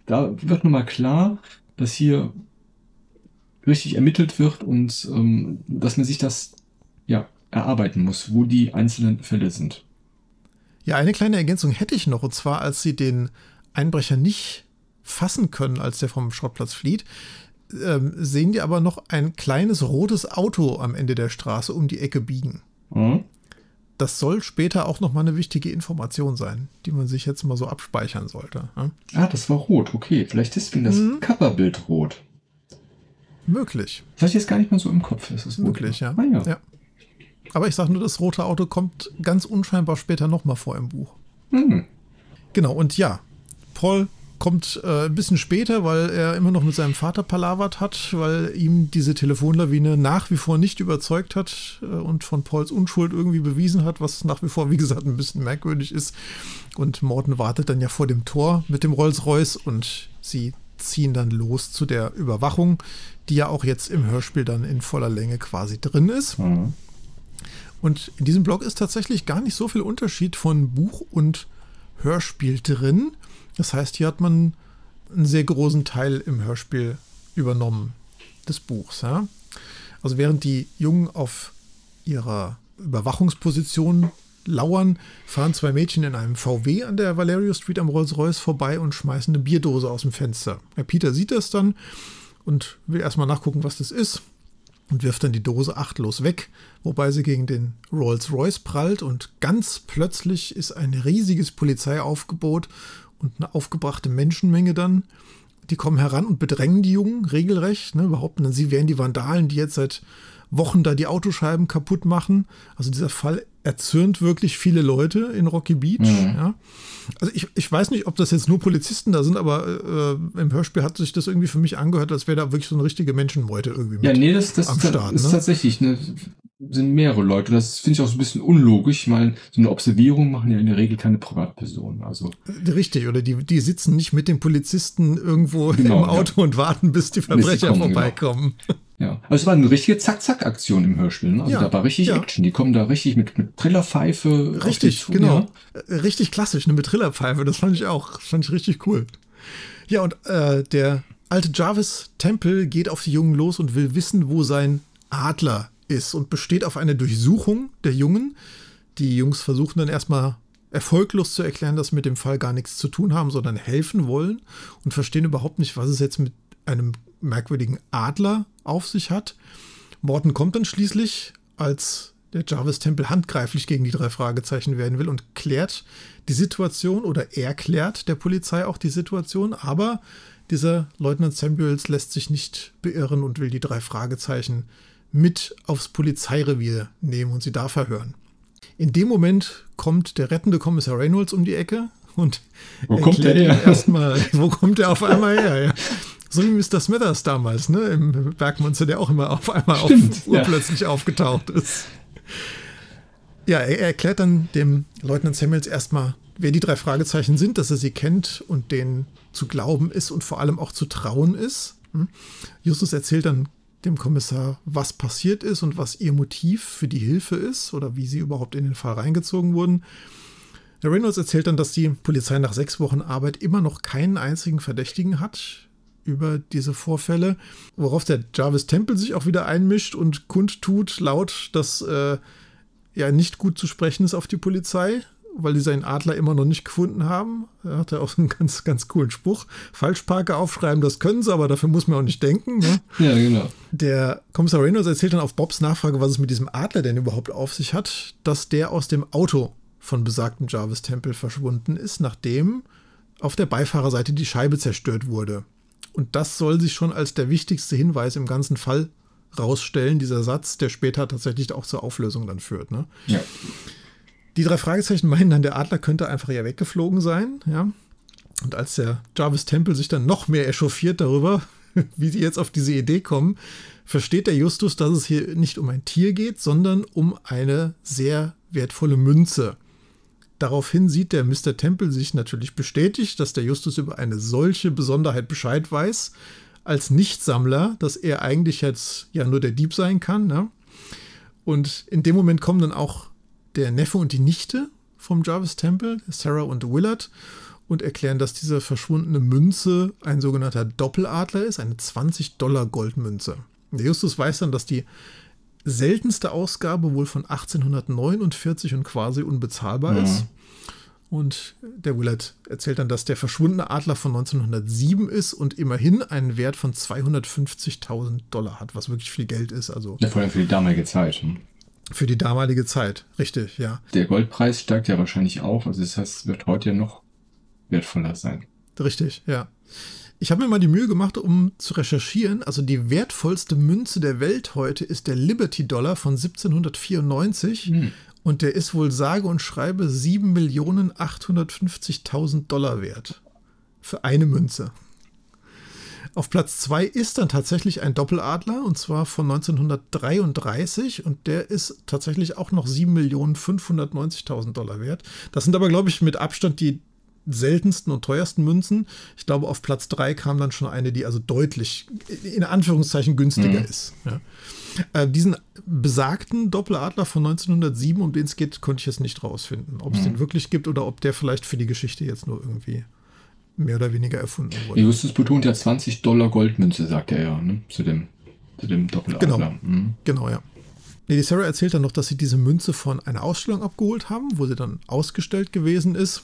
da wird nochmal klar, dass hier richtig ermittelt wird und ähm, dass man sich das ja erarbeiten muss, wo die einzelnen Fälle sind. Ja, eine kleine Ergänzung hätte ich noch, und zwar, als sie den Einbrecher nicht fassen können, als der vom Schrottplatz flieht, ähm, sehen die aber noch ein kleines rotes Auto am Ende der Straße um die Ecke biegen. Mhm. Das soll später auch noch mal eine wichtige Information sein, die man sich jetzt mal so abspeichern sollte. Ja? Ah, das war rot, okay. Vielleicht ist das mhm. Coverbild rot. Möglich. Das ich jetzt gar nicht mehr so im Kopf. Ist möglich, ja. Ah, ja. ja. Aber ich sage nur, das rote Auto kommt ganz unscheinbar später noch mal vor im Buch. Mhm. Genau, und ja, Paul kommt äh, ein bisschen später, weil er immer noch mit seinem Vater palavert hat, weil ihm diese Telefonlawine nach wie vor nicht überzeugt hat äh, und von Pauls Unschuld irgendwie bewiesen hat, was nach wie vor, wie gesagt, ein bisschen merkwürdig ist. Und Morton wartet dann ja vor dem Tor mit dem Rolls-Royce und sie ziehen dann los zu der Überwachung, die ja auch jetzt im Hörspiel dann in voller Länge quasi drin ist. Mhm. Und in diesem Blog ist tatsächlich gar nicht so viel Unterschied von Buch und Hörspiel drin. Das heißt, hier hat man einen sehr großen Teil im Hörspiel übernommen des Buchs. Ja? Also während die Jungen auf ihrer Überwachungsposition lauern, fahren zwei Mädchen in einem VW an der Valerio Street am Rolls-Royce vorbei und schmeißen eine Bierdose aus dem Fenster. Der Peter sieht das dann und will erstmal nachgucken, was das ist und wirft dann die Dose achtlos weg, wobei sie gegen den Rolls-Royce prallt und ganz plötzlich ist ein riesiges Polizeiaufgebot und eine aufgebrachte Menschenmenge dann. Die kommen heran und bedrängen die Jungen regelrecht, ne, behaupten dann, sie wären die Vandalen, die jetzt seit Wochen da die Autoscheiben kaputt machen. Also dieser Fall erzürnt wirklich viele Leute in Rocky Beach. Mhm. Ja. Also ich, ich weiß nicht, ob das jetzt nur Polizisten da sind, aber äh, im Hörspiel hat sich das irgendwie für mich angehört, als wäre da wirklich so eine richtige Menschenmeute irgendwie mit Ja, nee, das, das, am Start, ist ne? tatsächlich eine sind mehrere Leute. Das finde ich auch so ein bisschen unlogisch. Meine, so eine Observierung machen ja in der Regel keine Privatpersonen. Also Richtig, oder die, die sitzen nicht mit den Polizisten irgendwo genau, im Auto ja. und warten, bis die Verbrecher bis vorbeikommen. Genau. Ja, also es war eine richtige Zack-Zack-Aktion im Hörspiel. Ne? Also ja, da war richtig ja. Action. Die kommen da richtig mit, mit Trillerpfeife. Richtig, genau. Ja. Äh, richtig klassisch, ne, mit Trillerpfeife. Das fand ich auch. Das fand ich richtig cool. Ja, und äh, der alte Jarvis Temple geht auf die Jungen los und will wissen, wo sein Adler ist und besteht auf eine Durchsuchung der Jungen. Die Jungs versuchen dann erstmal erfolglos zu erklären, dass sie mit dem Fall gar nichts zu tun haben, sondern helfen wollen und verstehen überhaupt nicht, was es jetzt mit einem merkwürdigen Adler auf sich hat. Morton kommt dann schließlich, als der Jarvis-Tempel handgreiflich gegen die drei Fragezeichen werden will und klärt die Situation oder erklärt der Polizei auch die Situation, aber dieser Leutnant Samuels lässt sich nicht beirren und will die drei Fragezeichen mit aufs Polizeirevier nehmen und sie da verhören. In dem Moment kommt der rettende Kommissar Reynolds um die Ecke und wo kommt der her? Erstmal, wo kommt der auf einmal her? Ja. So wie Mr. Smithers damals, ne? Im Bergmonster, der auch immer auf einmal Stimmt, auf, urplötzlich ja. aufgetaucht ist. Ja, er erklärt dann dem Leutnant Samuels erstmal, wer die drei Fragezeichen sind, dass er sie kennt und denen zu glauben ist und vor allem auch zu trauen ist. Hm? Justus erzählt dann dem Kommissar, was passiert ist und was ihr Motiv für die Hilfe ist oder wie sie überhaupt in den Fall reingezogen wurden. Der Reynolds erzählt dann, dass die Polizei nach sechs Wochen Arbeit immer noch keinen einzigen Verdächtigen hat über diese Vorfälle, worauf der Jarvis Temple sich auch wieder einmischt und kundtut laut, dass äh, ja nicht gut zu sprechen ist auf die Polizei, weil die seinen Adler immer noch nicht gefunden haben. Da hat er auch einen ganz, ganz coolen Spruch. Falschparker aufschreiben, das können sie, aber dafür muss man auch nicht denken. Ne? Ja, genau. Der Kommissar Reynolds erzählt dann auf Bobs Nachfrage, was es mit diesem Adler denn überhaupt auf sich hat, dass der aus dem Auto von besagtem Jarvis Temple verschwunden ist, nachdem auf der Beifahrerseite die Scheibe zerstört wurde. Und das soll sich schon als der wichtigste Hinweis im ganzen Fall rausstellen, dieser Satz, der später tatsächlich auch zur Auflösung dann führt. Ne? Ja. Die drei Fragezeichen meinen dann, der Adler könnte einfach ja weggeflogen sein. Ja? Und als der Jarvis Temple sich dann noch mehr echauffiert darüber, wie sie jetzt auf diese Idee kommen, versteht der Justus, dass es hier nicht um ein Tier geht, sondern um eine sehr wertvolle Münze. Daraufhin sieht der Mr. Temple sich natürlich bestätigt, dass der Justus über eine solche Besonderheit Bescheid weiß, als Nichtsammler, dass er eigentlich jetzt ja nur der Dieb sein kann. Ne? Und in dem Moment kommen dann auch der Neffe und die Nichte vom Jarvis Temple, Sarah und Willard, und erklären, dass diese verschwundene Münze ein sogenannter Doppeladler ist, eine 20-Dollar-Goldmünze. Der Justus weiß dann, dass die seltenste Ausgabe wohl von 1849 und quasi unbezahlbar mhm. ist. Und der Willard erzählt dann, dass der verschwundene Adler von 1907 ist und immerhin einen Wert von 250.000 Dollar hat, was wirklich viel Geld ist. Also ja, vor allem für die damalige Zeit. Hm? Für die damalige Zeit, richtig, ja. Der Goldpreis steigt ja wahrscheinlich auch, also das heißt, es wird heute ja noch wertvoller sein. Richtig, ja. Ich habe mir mal die Mühe gemacht, um zu recherchieren. Also die wertvollste Münze der Welt heute ist der Liberty Dollar von 1794. Hm. Und der ist wohl sage und schreibe 7.850.000 Dollar wert. Für eine Münze. Auf Platz 2 ist dann tatsächlich ein Doppeladler und zwar von 1933 und der ist tatsächlich auch noch 7.590.000 Dollar wert. Das sind aber, glaube ich, mit Abstand die seltensten und teuersten Münzen. Ich glaube, auf Platz 3 kam dann schon eine, die also deutlich, in Anführungszeichen, günstiger mhm. ist. Ja. Äh, diesen besagten Doppeladler von 1907, um den es geht, konnte ich jetzt nicht rausfinden. Ob es mhm. den wirklich gibt oder ob der vielleicht für die Geschichte jetzt nur irgendwie mehr oder weniger erfunden wurde. Justus betont ja 20 Dollar Goldmünze, sagt er ja, ne? zu, dem, zu dem Doppeladler. Genau, mhm. genau ja. Lady Sarah erzählt dann noch, dass sie diese Münze von einer Ausstellung abgeholt haben, wo sie dann ausgestellt gewesen ist.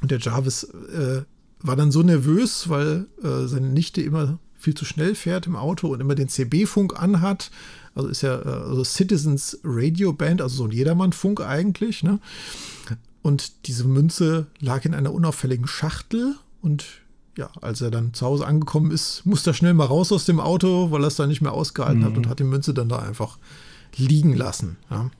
Und der Jarvis äh, war dann so nervös, weil äh, seine Nichte immer viel zu schnell fährt im Auto und immer den CB-Funk anhat. Also ist ja äh, also Citizens Radio Band, also so ein Jedermann-Funk eigentlich. Ne? Und diese Münze lag in einer unauffälligen Schachtel und ja, als er dann zu Hause angekommen ist, musste er schnell mal raus aus dem Auto, weil er es da nicht mehr ausgehalten mhm. hat und hat die Münze dann da einfach liegen lassen. Ja.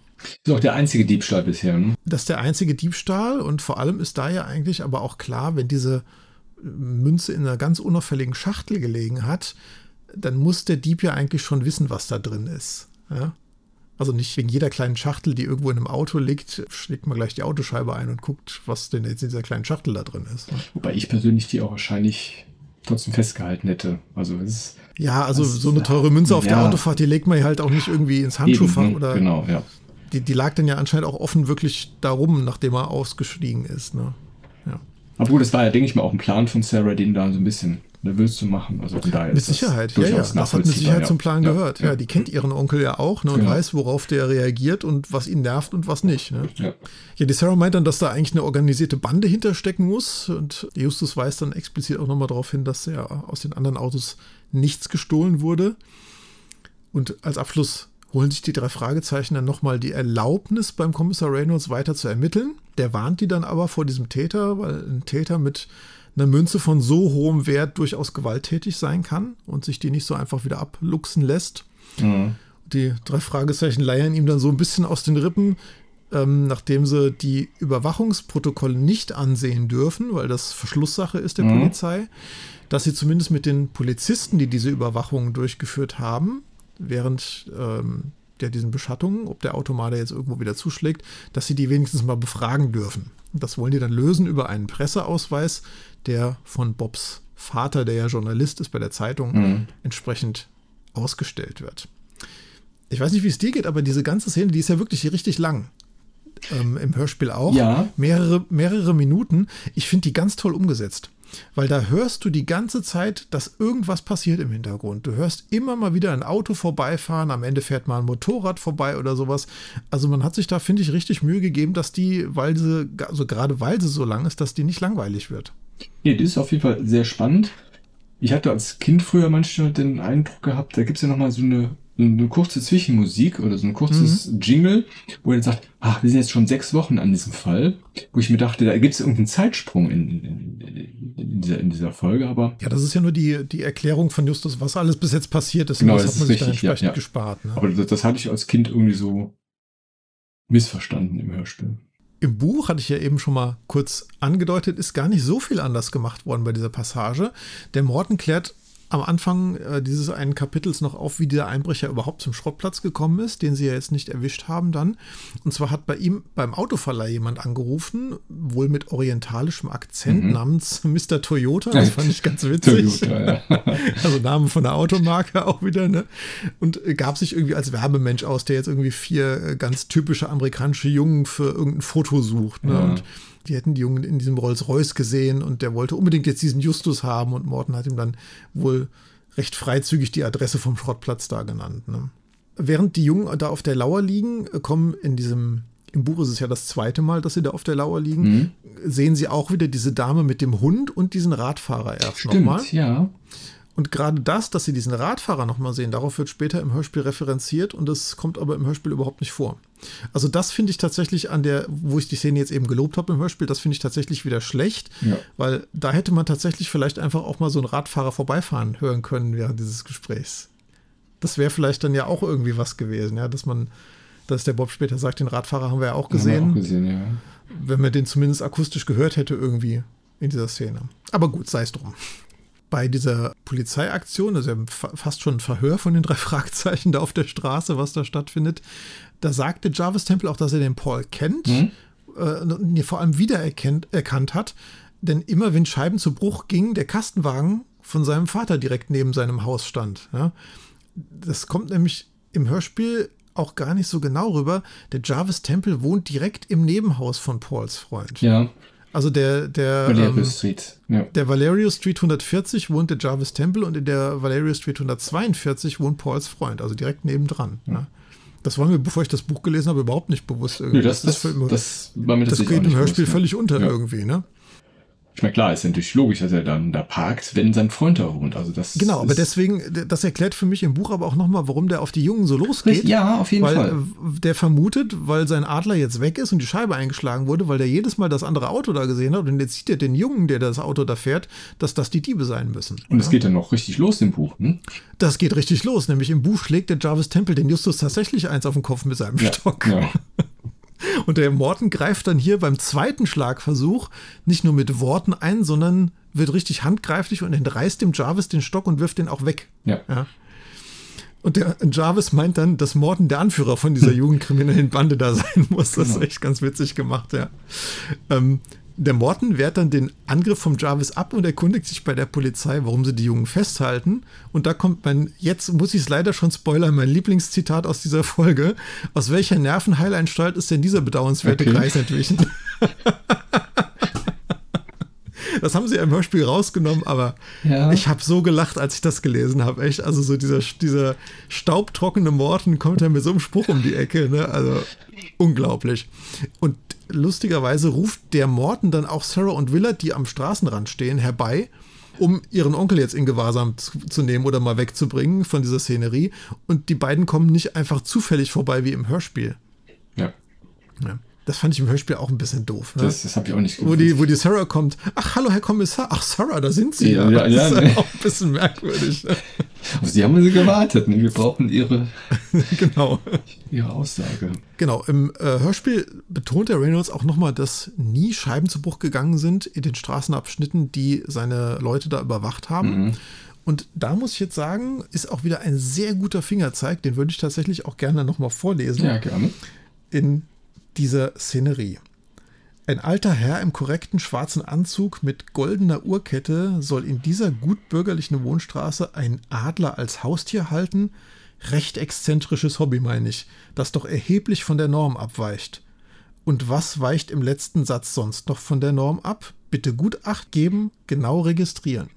Ist auch der einzige Diebstahl bisher, ne? Das ist der einzige Diebstahl und vor allem ist da ja eigentlich aber auch klar, wenn diese Münze in einer ganz unauffälligen Schachtel gelegen hat, dann muss der Dieb ja eigentlich schon wissen, was da drin ist. Ja? Also nicht wegen jeder kleinen Schachtel, die irgendwo in einem Auto liegt, schlägt man gleich die Autoscheibe ein und guckt, was denn jetzt in dieser kleinen Schachtel da drin ist. Wobei ich persönlich die auch wahrscheinlich trotzdem festgehalten hätte. Also es ist, ja, also so eine teure Münze auf ja. der Autofahrt, die legt man ja halt auch nicht irgendwie ins Handschuhfach Eben, oder. Genau, ja. Die, die lag dann ja anscheinend auch offen wirklich darum, nachdem er ausgestiegen ist. Ne? Ja. Obwohl, das war ja, denke ich mal, auch ein Plan von Sarah, den da so ein bisschen nervös zu machen. Also von daher mit Sicherheit, ja, ja. Das hat mit Sicherheit ja. zum Plan ja. gehört. Ja. die kennt ihren Onkel ja auch ne, und genau. weiß, worauf der reagiert und was ihn nervt und was nicht. Ne? Ja. ja, die Sarah meint dann, dass da eigentlich eine organisierte Bande hinterstecken muss und Justus weist dann explizit auch nochmal darauf hin, dass ja aus den anderen Autos nichts gestohlen wurde. Und als Abschluss holen sich die drei Fragezeichen dann nochmal die Erlaubnis beim Kommissar Reynolds weiter zu ermitteln. Der warnt die dann aber vor diesem Täter, weil ein Täter mit einer Münze von so hohem Wert durchaus gewalttätig sein kann und sich die nicht so einfach wieder abluchsen lässt. Mhm. Die drei Fragezeichen leiern ihm dann so ein bisschen aus den Rippen, ähm, nachdem sie die Überwachungsprotokolle nicht ansehen dürfen, weil das Verschlusssache ist der mhm. Polizei, dass sie zumindest mit den Polizisten, die diese Überwachung durchgeführt haben, während ähm, der diesen Beschattungen, ob der Automat jetzt irgendwo wieder zuschlägt, dass sie die wenigstens mal befragen dürfen. Das wollen die dann lösen über einen Presseausweis, der von Bobs Vater, der ja Journalist ist bei der Zeitung, mhm. entsprechend ausgestellt wird. Ich weiß nicht, wie es dir geht, aber diese ganze Szene, die ist ja wirklich richtig lang. Ähm, Im Hörspiel auch. Ja. Mehrere, mehrere Minuten. Ich finde die ganz toll umgesetzt. Weil da hörst du die ganze Zeit, dass irgendwas passiert im Hintergrund. Du hörst immer mal wieder ein Auto vorbeifahren, am Ende fährt mal ein Motorrad vorbei oder sowas. Also man hat sich da, finde ich, richtig Mühe gegeben, dass die, weil sie, also gerade weil sie so lang ist, dass die nicht langweilig wird. Nee, die ist auf jeden Fall sehr spannend. Ich hatte als Kind früher manchmal den Eindruck gehabt, da gibt es ja nochmal so eine eine kurze Zwischenmusik oder so ein kurzes mhm. Jingle, wo er dann sagt, ach, wir sind jetzt schon sechs Wochen an diesem Fall, wo ich mir dachte, da gibt es irgendeinen Zeitsprung in, in, in, dieser, in dieser Folge, aber. Ja, das ist ja nur die, die Erklärung von Justus, was alles bis jetzt passiert ist. Genau, das hat man sich richtig, da entsprechend ja, ja. gespart. Ne? Aber das, das hatte ich als Kind irgendwie so missverstanden im Hörspiel. Im Buch, hatte ich ja eben schon mal kurz angedeutet, ist gar nicht so viel anders gemacht worden bei dieser Passage. Der Morten klärt am Anfang äh, dieses einen Kapitels noch auf, wie der Einbrecher überhaupt zum Schrottplatz gekommen ist, den sie ja jetzt nicht erwischt haben dann. Und zwar hat bei ihm beim Autoverleih jemand angerufen, wohl mit orientalischem Akzent mhm. namens Mr. Toyota. Das fand ich ganz witzig. Toyota, ja. also Name von der Automarke auch wieder, ne? Und äh, gab sich irgendwie als Werbemensch aus, der jetzt irgendwie vier äh, ganz typische amerikanische Jungen für irgendein Foto sucht. Ne? Ja. Und die hätten die Jungen in diesem Rolls-Royce gesehen und der wollte unbedingt jetzt diesen Justus haben und Morten hat ihm dann wohl recht freizügig die Adresse vom Schrottplatz da genannt. Ne? Während die Jungen da auf der Lauer liegen, äh, kommen in diesem, im Buch ist es ja das zweite Mal, dass sie da auf der Lauer liegen, mhm. sehen sie auch wieder diese Dame mit dem Hund und diesen Radfahrer erst nochmal. ja. Und gerade das, dass sie diesen Radfahrer nochmal sehen, darauf wird später im Hörspiel referenziert und das kommt aber im Hörspiel überhaupt nicht vor. Also das finde ich tatsächlich an der, wo ich die Szene jetzt eben gelobt habe im Hörspiel, das finde ich tatsächlich wieder schlecht, ja. weil da hätte man tatsächlich vielleicht einfach auch mal so einen Radfahrer vorbeifahren hören können während dieses Gesprächs. Das wäre vielleicht dann ja auch irgendwie was gewesen, ja, dass man, dass der Bob später sagt, den Radfahrer haben wir ja auch gesehen. Haben wir auch gesehen ja. Wenn man den zumindest akustisch gehört hätte irgendwie in dieser Szene. Aber gut, sei es drum bei dieser Polizeiaktion, also fast schon ein Verhör von den drei Fragezeichen da auf der Straße, was da stattfindet, da sagte Jarvis Temple auch, dass er den Paul kennt, mhm. äh, vor allem wiedererkannt erkannt hat, denn immer wenn Scheiben zu Bruch gingen, der Kastenwagen von seinem Vater direkt neben seinem Haus stand. Ja? Das kommt nämlich im Hörspiel auch gar nicht so genau rüber. Der Jarvis Temple wohnt direkt im Nebenhaus von Pauls Freund. Ja. Also der, der Valerio ähm, Street. Ja. Der Valerio Street 140 wohnt der Jarvis Temple und in der Valerio Street 142 wohnt Pauls Freund, also direkt nebendran. Ja. Ne? Das war mir, bevor ich das Buch gelesen habe, überhaupt nicht bewusst. Irgendwie. Nee, das, das, das, das, war mir das geht im Hörspiel bewusst, völlig unter irgendwie, ne? Ich meine, klar, ist natürlich logisch, dass er dann da parkt, wenn sein Freund da wohnt. Also das genau, aber deswegen, das erklärt für mich im Buch aber auch nochmal, warum der auf die Jungen so losgeht. Ja, auf jeden weil Fall. Äh, der vermutet, weil sein Adler jetzt weg ist und die Scheibe eingeschlagen wurde, weil der jedes Mal das andere Auto da gesehen hat und jetzt sieht er den Jungen, der das Auto da fährt, dass das die Diebe sein müssen. Und es ja? geht dann noch richtig los im Buch, hm? Das geht richtig los, nämlich im Buch schlägt der Jarvis Temple den Justus tatsächlich eins auf den Kopf mit seinem ja, Stock. Ja. Und der Morten greift dann hier beim zweiten Schlagversuch nicht nur mit Worten ein, sondern wird richtig handgreiflich und entreißt dem Jarvis den Stock und wirft den auch weg. Ja. ja. Und der Jarvis meint dann, dass Morten der Anführer von dieser jugendkriminellen Bande da sein muss. Das ist genau. echt ganz witzig gemacht, ja. Ähm, Der Morton wehrt dann den Angriff vom Jarvis ab und erkundigt sich bei der Polizei, warum sie die Jungen festhalten. Und da kommt mein, jetzt muss ich es leider schon spoilern, mein Lieblingszitat aus dieser Folge. Aus welcher Nervenheilanstalt ist denn dieser bedauernswerte okay. Kreis entwichen? Das haben sie im Hörspiel rausgenommen, aber ja. ich habe so gelacht, als ich das gelesen habe. Echt, also so dieser, dieser staubtrockene Morten kommt ja mit so einem Spruch um die Ecke. Ne? Also unglaublich. Und lustigerweise ruft der Morten dann auch Sarah und Willard, die am Straßenrand stehen, herbei um ihren Onkel jetzt in Gewahrsam zu, nehmen oder mal wegzubringen von dieser Szenerie. Und die beiden kommen nicht einfach zufällig vorbei wie im Hörspiel. Ja. ja. Das fand ich im Hörspiel auch ein bisschen doof. Ne? Das, das habe ich auch nicht gewusst. Wo die, wo die Sarah kommt. Ach, hallo, Herr Kommissar. Ach, Sarah, da sind Sie ja. ja, ja das ist ja auch ein bisschen merkwürdig. Ne? Auf Sie haben sie gewartet. Ne? Wir brauchen Ihre, genau. ihre Aussage. Genau. Im äh, Hörspiel betont der Reynolds auch nochmal, dass nie Scheiben zu Bruch gegangen sind in den Straßenabschnitten, die seine Leute da überwacht haben. Mhm. Und da muss ich jetzt sagen, ist auch wieder ein sehr guter Fingerzeig. Den würde ich tatsächlich auch gerne nochmal vorlesen. Ja, gerne. In dieser Szenerie. Ein alter Herr im korrekten schwarzen Anzug mit goldener Uhrkette soll in dieser gutbürgerlichen Wohnstraße einen Adler als Haustier halten? Recht exzentrisches Hobby, meine ich, das doch erheblich von der Norm abweicht. Und was weicht im letzten Satz sonst noch von der Norm ab? Bitte gut Acht geben, genau registrieren.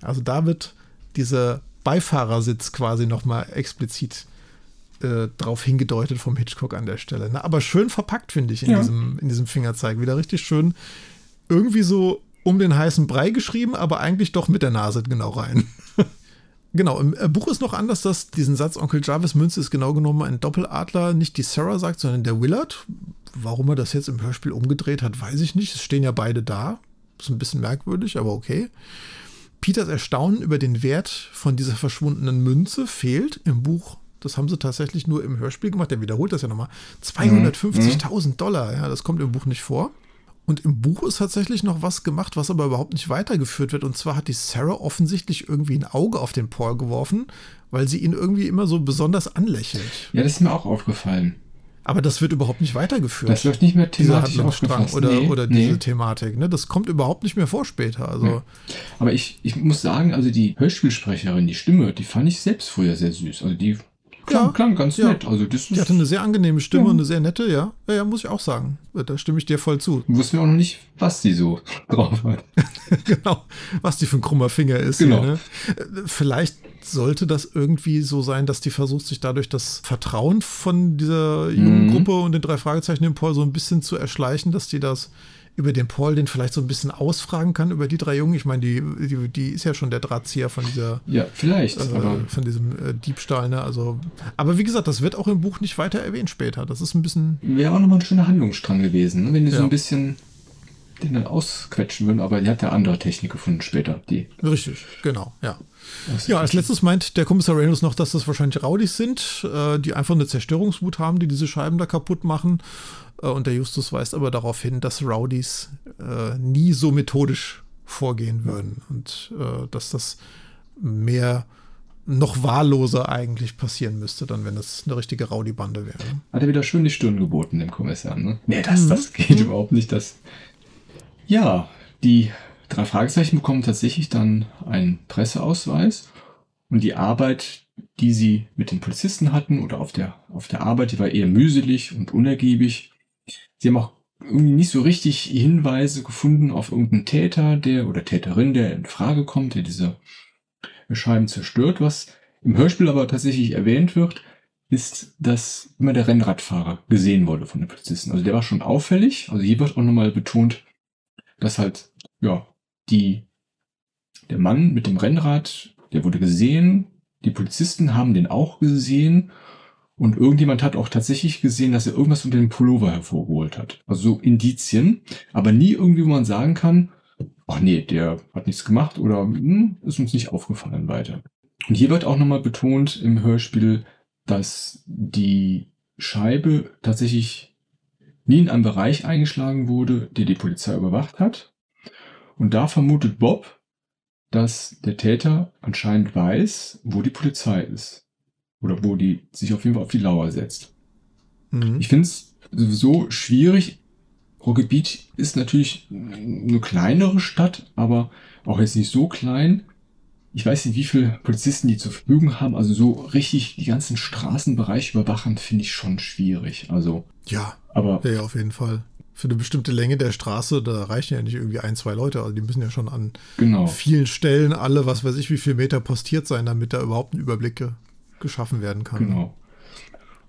Also da wird dieser Beifahrersitz quasi nochmal explizit äh, drauf hingedeutet vom Hitchcock an der Stelle. Ne? Aber schön verpackt, finde ich, in, ja. diesem, in diesem Fingerzeig. Wieder richtig schön irgendwie so um den heißen Brei geschrieben, aber eigentlich doch mit der Nase genau rein. genau, im äh, Buch ist noch anders, dass diesen Satz Onkel Jarvis Münze ist genau genommen ein Doppeladler, nicht die Sarah sagt, sondern der Willard. Warum er das jetzt im Hörspiel umgedreht hat, weiß ich nicht. Es stehen ja beide da. Ist ein bisschen merkwürdig, aber okay. Peters Erstaunen über den Wert von dieser verschwundenen Münze fehlt im Buch das haben sie tatsächlich nur im Hörspiel gemacht. Der wiederholt das ja nochmal. 250.000 mhm. Dollar, ja, das kommt im Buch nicht vor. Und im Buch ist tatsächlich noch was gemacht, was aber überhaupt nicht weitergeführt wird. Und zwar hat die Sarah offensichtlich irgendwie ein Auge auf den Paul geworfen, weil sie ihn irgendwie immer so besonders anlächelt. Ja, das ist mir auch aufgefallen. Aber das wird überhaupt nicht weitergeführt. Das wird nicht mehr thematisch Handlungsstrang oder, nee, oder diese nee. Thematik. Ne? Das kommt überhaupt nicht mehr vor später. Also. Ja. Aber ich, ich muss sagen, also die Hörspielsprecherin, die Stimme, die fand ich selbst früher sehr süß. Also die Klang, ja, klang ganz ja. nett. Also das die hatte eine sehr angenehme Stimme ja. und eine sehr nette, ja. ja. Ja, muss ich auch sagen. Da stimme ich dir voll zu. Wussten wir auch noch nicht, was die so drauf hat. genau, was die für ein krummer Finger ist. Genau. Hier, ne? Vielleicht sollte das irgendwie so sein, dass die versucht, sich dadurch das Vertrauen von dieser jungen mhm. Gruppe und den drei Fragezeichen im Paul so ein bisschen zu erschleichen, dass die das über den Paul den vielleicht so ein bisschen ausfragen kann, über die drei Jungen. Ich meine, die, die, die ist ja schon der Drahtzieher von dieser. Ja, vielleicht. Äh, von diesem äh, Diebstahl, ne? Also, aber wie gesagt, das wird auch im Buch nicht weiter erwähnt später. Das ist ein bisschen. Wäre auch nochmal ein schöner Handlungsstrang gewesen, ne? wenn die ja. so ein bisschen den dann ausquetschen würden, aber die hat ja andere Technik gefunden später. Die. Richtig, genau, ja. Ja, als letztes meint der Kommissar Reynolds noch, dass das wahrscheinlich Raudis sind, äh, die einfach eine Zerstörungswut haben, die diese Scheiben da kaputt machen. Äh, und der Justus weist aber darauf hin, dass Rowdies äh, nie so methodisch vorgehen würden und äh, dass das mehr noch wahlloser eigentlich passieren müsste, dann wenn das eine richtige Rowdy-Bande wäre. Hat er wieder schön die Stirn geboten, dem Kommissar, ne? Nee, das, mhm. das geht mhm. überhaupt nicht. Das ja, die drei Fragezeichen bekommen tatsächlich dann einen Presseausweis und die Arbeit, die sie mit den Polizisten hatten oder auf der, auf der Arbeit, die war eher mühselig und unergiebig. Sie haben auch irgendwie nicht so richtig Hinweise gefunden auf irgendeinen Täter, der oder Täterin, der in Frage kommt, der diese Scheiben zerstört. Was im Hörspiel aber tatsächlich erwähnt wird, ist, dass immer der Rennradfahrer gesehen wurde von den Polizisten. Also der war schon auffällig. Also hier wird auch nochmal betont, dass halt, ja, die, der Mann mit dem Rennrad, der wurde gesehen, die Polizisten haben den auch gesehen und irgendjemand hat auch tatsächlich gesehen, dass er irgendwas unter dem Pullover hervorgeholt hat. Also so Indizien, aber nie irgendwie, wo man sagen kann, ach nee, der hat nichts gemacht oder hm, ist uns nicht aufgefallen weiter. Und hier wird auch nochmal betont im Hörspiel, dass die Scheibe tatsächlich nie in einem Bereich eingeschlagen wurde, der die Polizei überwacht hat. Und da vermutet Bob, dass der Täter anscheinend weiß, wo die Polizei ist. Oder wo die sich auf jeden Fall auf die Lauer setzt. Mhm. Ich finde es sowieso schwierig, Beach ist natürlich eine kleinere Stadt, aber auch jetzt nicht so klein. Ich weiß nicht, wie viele Polizisten die zur Verfügung haben. Also so richtig die ganzen Straßenbereiche überwachen, finde ich schon schwierig. Also. Ja. Aber. Ja, auf jeden Fall. Für eine bestimmte Länge der Straße, da reichen ja nicht irgendwie ein, zwei Leute. Also die müssen ja schon an genau. vielen Stellen alle, was weiß ich, wie viel Meter postiert sein, damit da überhaupt ein Überblick geschaffen werden kann. Genau.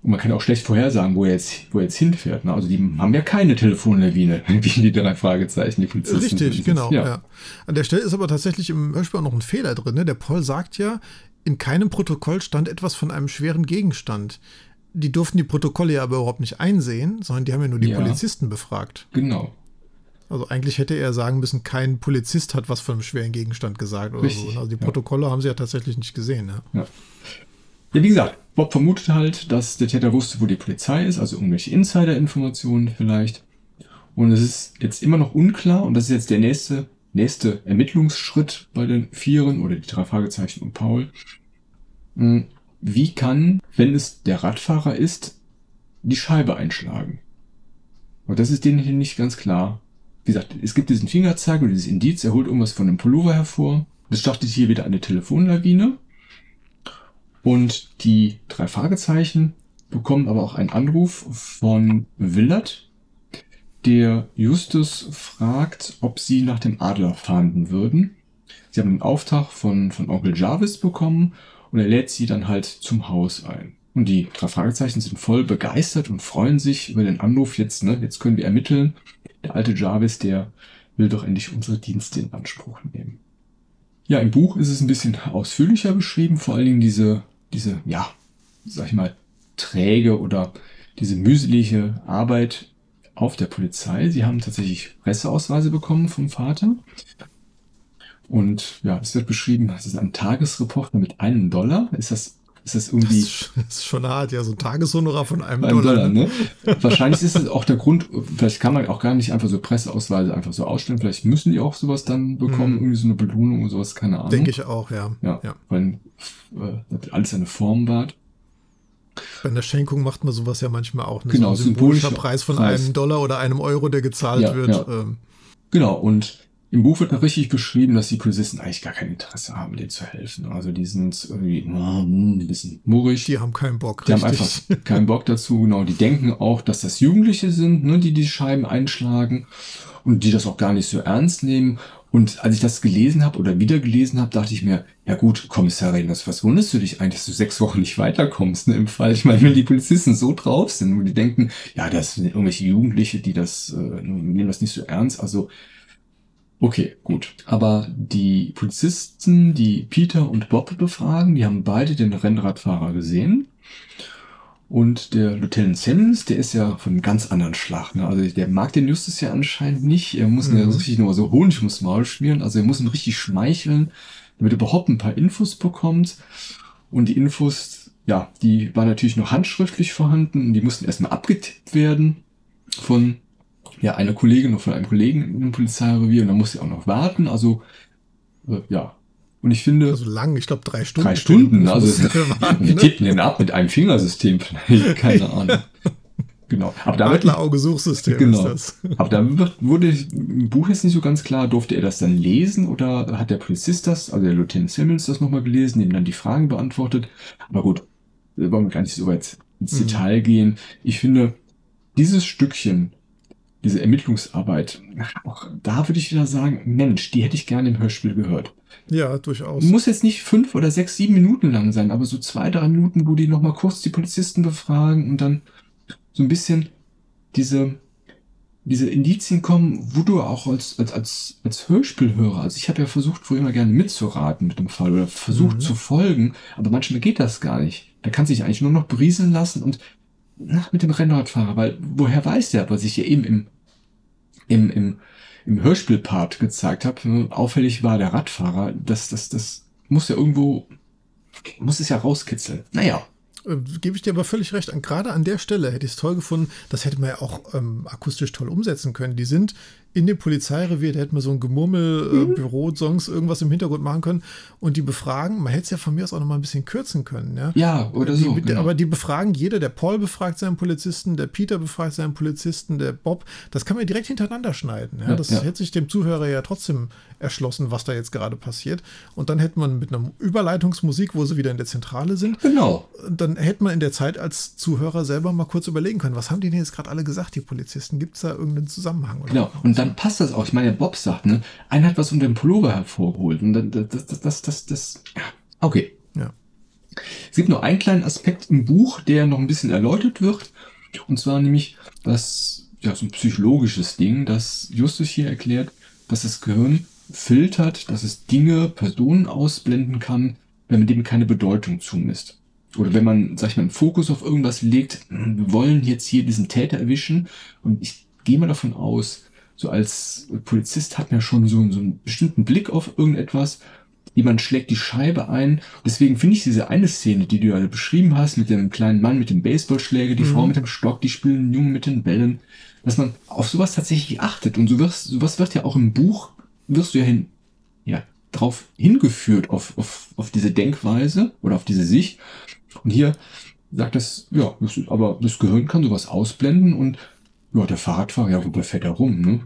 Und man kann auch schlecht vorhersagen, wo er jetzt, wo er jetzt hinfährt. Ne? Also die haben ja keine Telefonlawine, wie die drei Fragezeichen, die Polizisten. Richtig, genau. Ja. ja. An der Stelle ist aber tatsächlich im Hörspiel auch noch ein Fehler drin. Ne? Der Paul sagt ja, in keinem Protokoll stand etwas von einem schweren Gegenstand. Die durften die Protokolle ja aber überhaupt nicht einsehen, sondern die haben ja nur die ja. Polizisten befragt. Genau. Also eigentlich hätte er sagen müssen, kein Polizist hat was von einem schweren Gegenstand gesagt oder Richtig, so. Ne? Also die Protokolle haben sie ja tatsächlich nicht gesehen. Ja. Ja. Wie gesagt, Bob vermutet halt, dass der Täter wusste, wo die Polizei ist, also irgendwelche Insider-Informationen vielleicht. Und es ist jetzt immer noch unklar, und das ist jetzt der nächste, nächste Ermittlungsschritt bei den Vieren oder die drei Fragezeichen und Paul. Hm, wie kann, wenn es der Radfahrer ist, die Scheibe einschlagen? Und das ist denen hier nicht ganz klar. Wie gesagt, es gibt diesen Fingerzeig und dieses Indiz, er holt irgendwas von einem Pullover hervor. Das startet hier wieder eine Telefonlawine. Und die drei Fragezeichen bekommen aber auch einen Anruf von Willard, der Justus fragt, ob sie nach dem Adler fahnden würden. Sie haben einen Auftrag von, von Onkel Jarvis bekommen und er lädt sie dann halt zum Haus ein. Und die drei Fragezeichen sind voll begeistert und freuen sich über den Anruf jetzt, ne? Jetzt können wir ermitteln. Der alte Jarvis, der will doch endlich unsere Dienste in Anspruch nehmen. Ja, im Buch ist es ein bisschen ausführlicher beschrieben, vor allen Dingen diese diese, ja, sag ich mal, träge oder diese mühselige Arbeit auf der Polizei. Sie haben tatsächlich Presseausweise bekommen vom Vater. Und ja, es wird beschrieben, es ist ein Tagesreporter mit einem Dollar. Ist das ist das irgendwie. Das ist schon hart, ja, so ein Tageshonorar von einem, einem Dollar. Dollar ne? Wahrscheinlich ist es auch der Grund, vielleicht kann man auch gar nicht einfach so Presseausweise einfach so ausstellen. Vielleicht müssen die auch sowas dann bekommen, mhm. irgendwie so eine Belohnung oder sowas, keine Ahnung. Denke ich auch, ja. Ja, ja. weil äh, alles eine Form war. Bei einer Schenkung macht man sowas ja manchmal auch. Ne? Genau, so ein symbolischer Preis von Preis. einem Dollar oder einem Euro, der gezahlt ja, wird. Ja. Ähm. Genau, und im Buch wird noch richtig beschrieben, dass die Polizisten eigentlich gar kein Interesse haben, denen zu helfen. Also die sind irgendwie ein bisschen murrig. Die haben keinen Bock. Die richtig. haben einfach keinen Bock dazu. Genau, die denken auch, dass das Jugendliche sind, ne, die die Scheiben einschlagen und die das auch gar nicht so ernst nehmen. Und als ich das gelesen habe oder wieder gelesen habe, dachte ich mir, ja gut, Kommissarin, was, was wunderst du dich eigentlich, dass du sechs Wochen nicht weiterkommst ne, im Fall? Ich meine, wenn die Polizisten so drauf sind und die denken, ja, das sind irgendwelche Jugendliche, die das äh, nehmen das nicht so ernst. Also Okay, gut. Aber die Polizisten, die Peter und Bob befragen, die haben beide den Rennradfahrer gesehen. Und der Lieutenant Simmons, der ist ja von einem ganz anderen Schlag. Ne? Also der mag den Justus ja anscheinend nicht. Er muss mhm. ja richtig nur so Honig muss Maul spielen. Also er muss ihn richtig schmeicheln, damit er überhaupt ein paar Infos bekommt. Und die Infos, ja, die waren natürlich noch handschriftlich vorhanden. Die mussten erstmal abgetippt werden von ja, eine Kollegin von einem Kollegen im Polizeirevier und dann muss sie auch noch warten. Also, äh, ja. Und ich finde. Also lang, ich glaube drei Stunden. Drei Stunden, also warten, wir ne? tippen den ab mit einem Fingersystem vielleicht, keine Ahnung. Genau. Aber damit, Auge-Suchsystem genau. ist das. Aber da wurde im Buch jetzt nicht so ganz klar, durfte er das dann lesen oder hat der Polizist das, also der Lieutenant Simmons das nochmal gelesen, dem dann die Fragen beantwortet. Aber gut, wollen wir gar nicht so weit ins mhm. Detail gehen. Ich finde, dieses Stückchen diese Ermittlungsarbeit, auch da würde ich wieder sagen, Mensch, die hätte ich gerne im Hörspiel gehört. Ja, durchaus. Muss jetzt nicht fünf oder sechs, sieben Minuten lang sein, aber so zwei, drei Minuten, wo die nochmal kurz die Polizisten befragen und dann so ein bisschen diese, diese Indizien kommen, wo du auch als, als, als, als Hörspielhörer, also ich habe ja versucht, wo immer gerne mitzuraten mit dem Fall oder versucht mhm. zu folgen, aber manchmal geht das gar nicht. Da kann sich eigentlich nur noch berieseln lassen und na, mit dem Rennradfahrer, weil woher weiß der, was ich ja eben im im, im, im Hörspielpart gezeigt habe, auffällig war der Radfahrer, das, das, das muss ja irgendwo, muss es ja rauskitzeln. Naja. Äh, gebe ich dir aber völlig recht. Gerade an der Stelle hätte ich es toll gefunden. Das hätte man ja auch ähm, akustisch toll umsetzen können. Die sind in dem Polizeirevier, da hätten wir so ein Gemurmel, äh, mhm. Büro-Songs, irgendwas im Hintergrund machen können und die befragen, man hätte es ja von mir aus auch noch mal ein bisschen kürzen können, ja. Ja, oder so. Die, genau. Aber die befragen jeder, der Paul befragt seinen Polizisten, der Peter befragt seinen Polizisten, der Bob, das kann man direkt hintereinander schneiden, ja. ja das ja. hätte sich dem Zuhörer ja trotzdem erschlossen, was da jetzt gerade passiert. Und dann hätte man mit einer Überleitungsmusik, wo sie wieder in der Zentrale sind, genau. dann hätte man in der Zeit als Zuhörer selber mal kurz überlegen können, was haben die denn jetzt gerade alle gesagt, die Polizisten? Gibt es da irgendeinen Zusammenhang? Oder genau, und dann passt das auch. Ich meine, Bob sagt, ne, einer hat was unter dem Pullover hervorgeholt. Und das, das, das, das, das, okay. Ja. Es gibt noch einen kleinen Aspekt im Buch, der noch ein bisschen erläutert wird. Und zwar nämlich das, ja, so ein psychologisches Ding, das Justus hier erklärt, dass das Gehirn filtert, dass es Dinge, Personen ausblenden kann, wenn man dem keine Bedeutung zumisst. Oder wenn man, sag ich mal, einen Fokus auf irgendwas legt, wir wollen jetzt hier diesen Täter erwischen und ich gehe mal davon aus, so als Polizist hat man ja schon so, so einen bestimmten Blick auf irgendetwas. Jemand schlägt die Scheibe ein. Deswegen finde ich diese eine Szene, die du ja beschrieben hast, mit dem kleinen Mann mit dem Baseballschläger, die mhm. Frau mit dem Stock, die spielen den Jungen mit den Bällen, dass man auf sowas tatsächlich achtet. Und so wirst, sowas wird ja auch im Buch, wirst du ja hin, ja, drauf hingeführt, auf, auf, auf diese Denkweise oder auf diese Sicht. Und hier sagt das, ja, das ist, aber das Gehirn kann sowas ausblenden und ja, der Fahrradfahrer, ja, wobei fährt er rum, ne?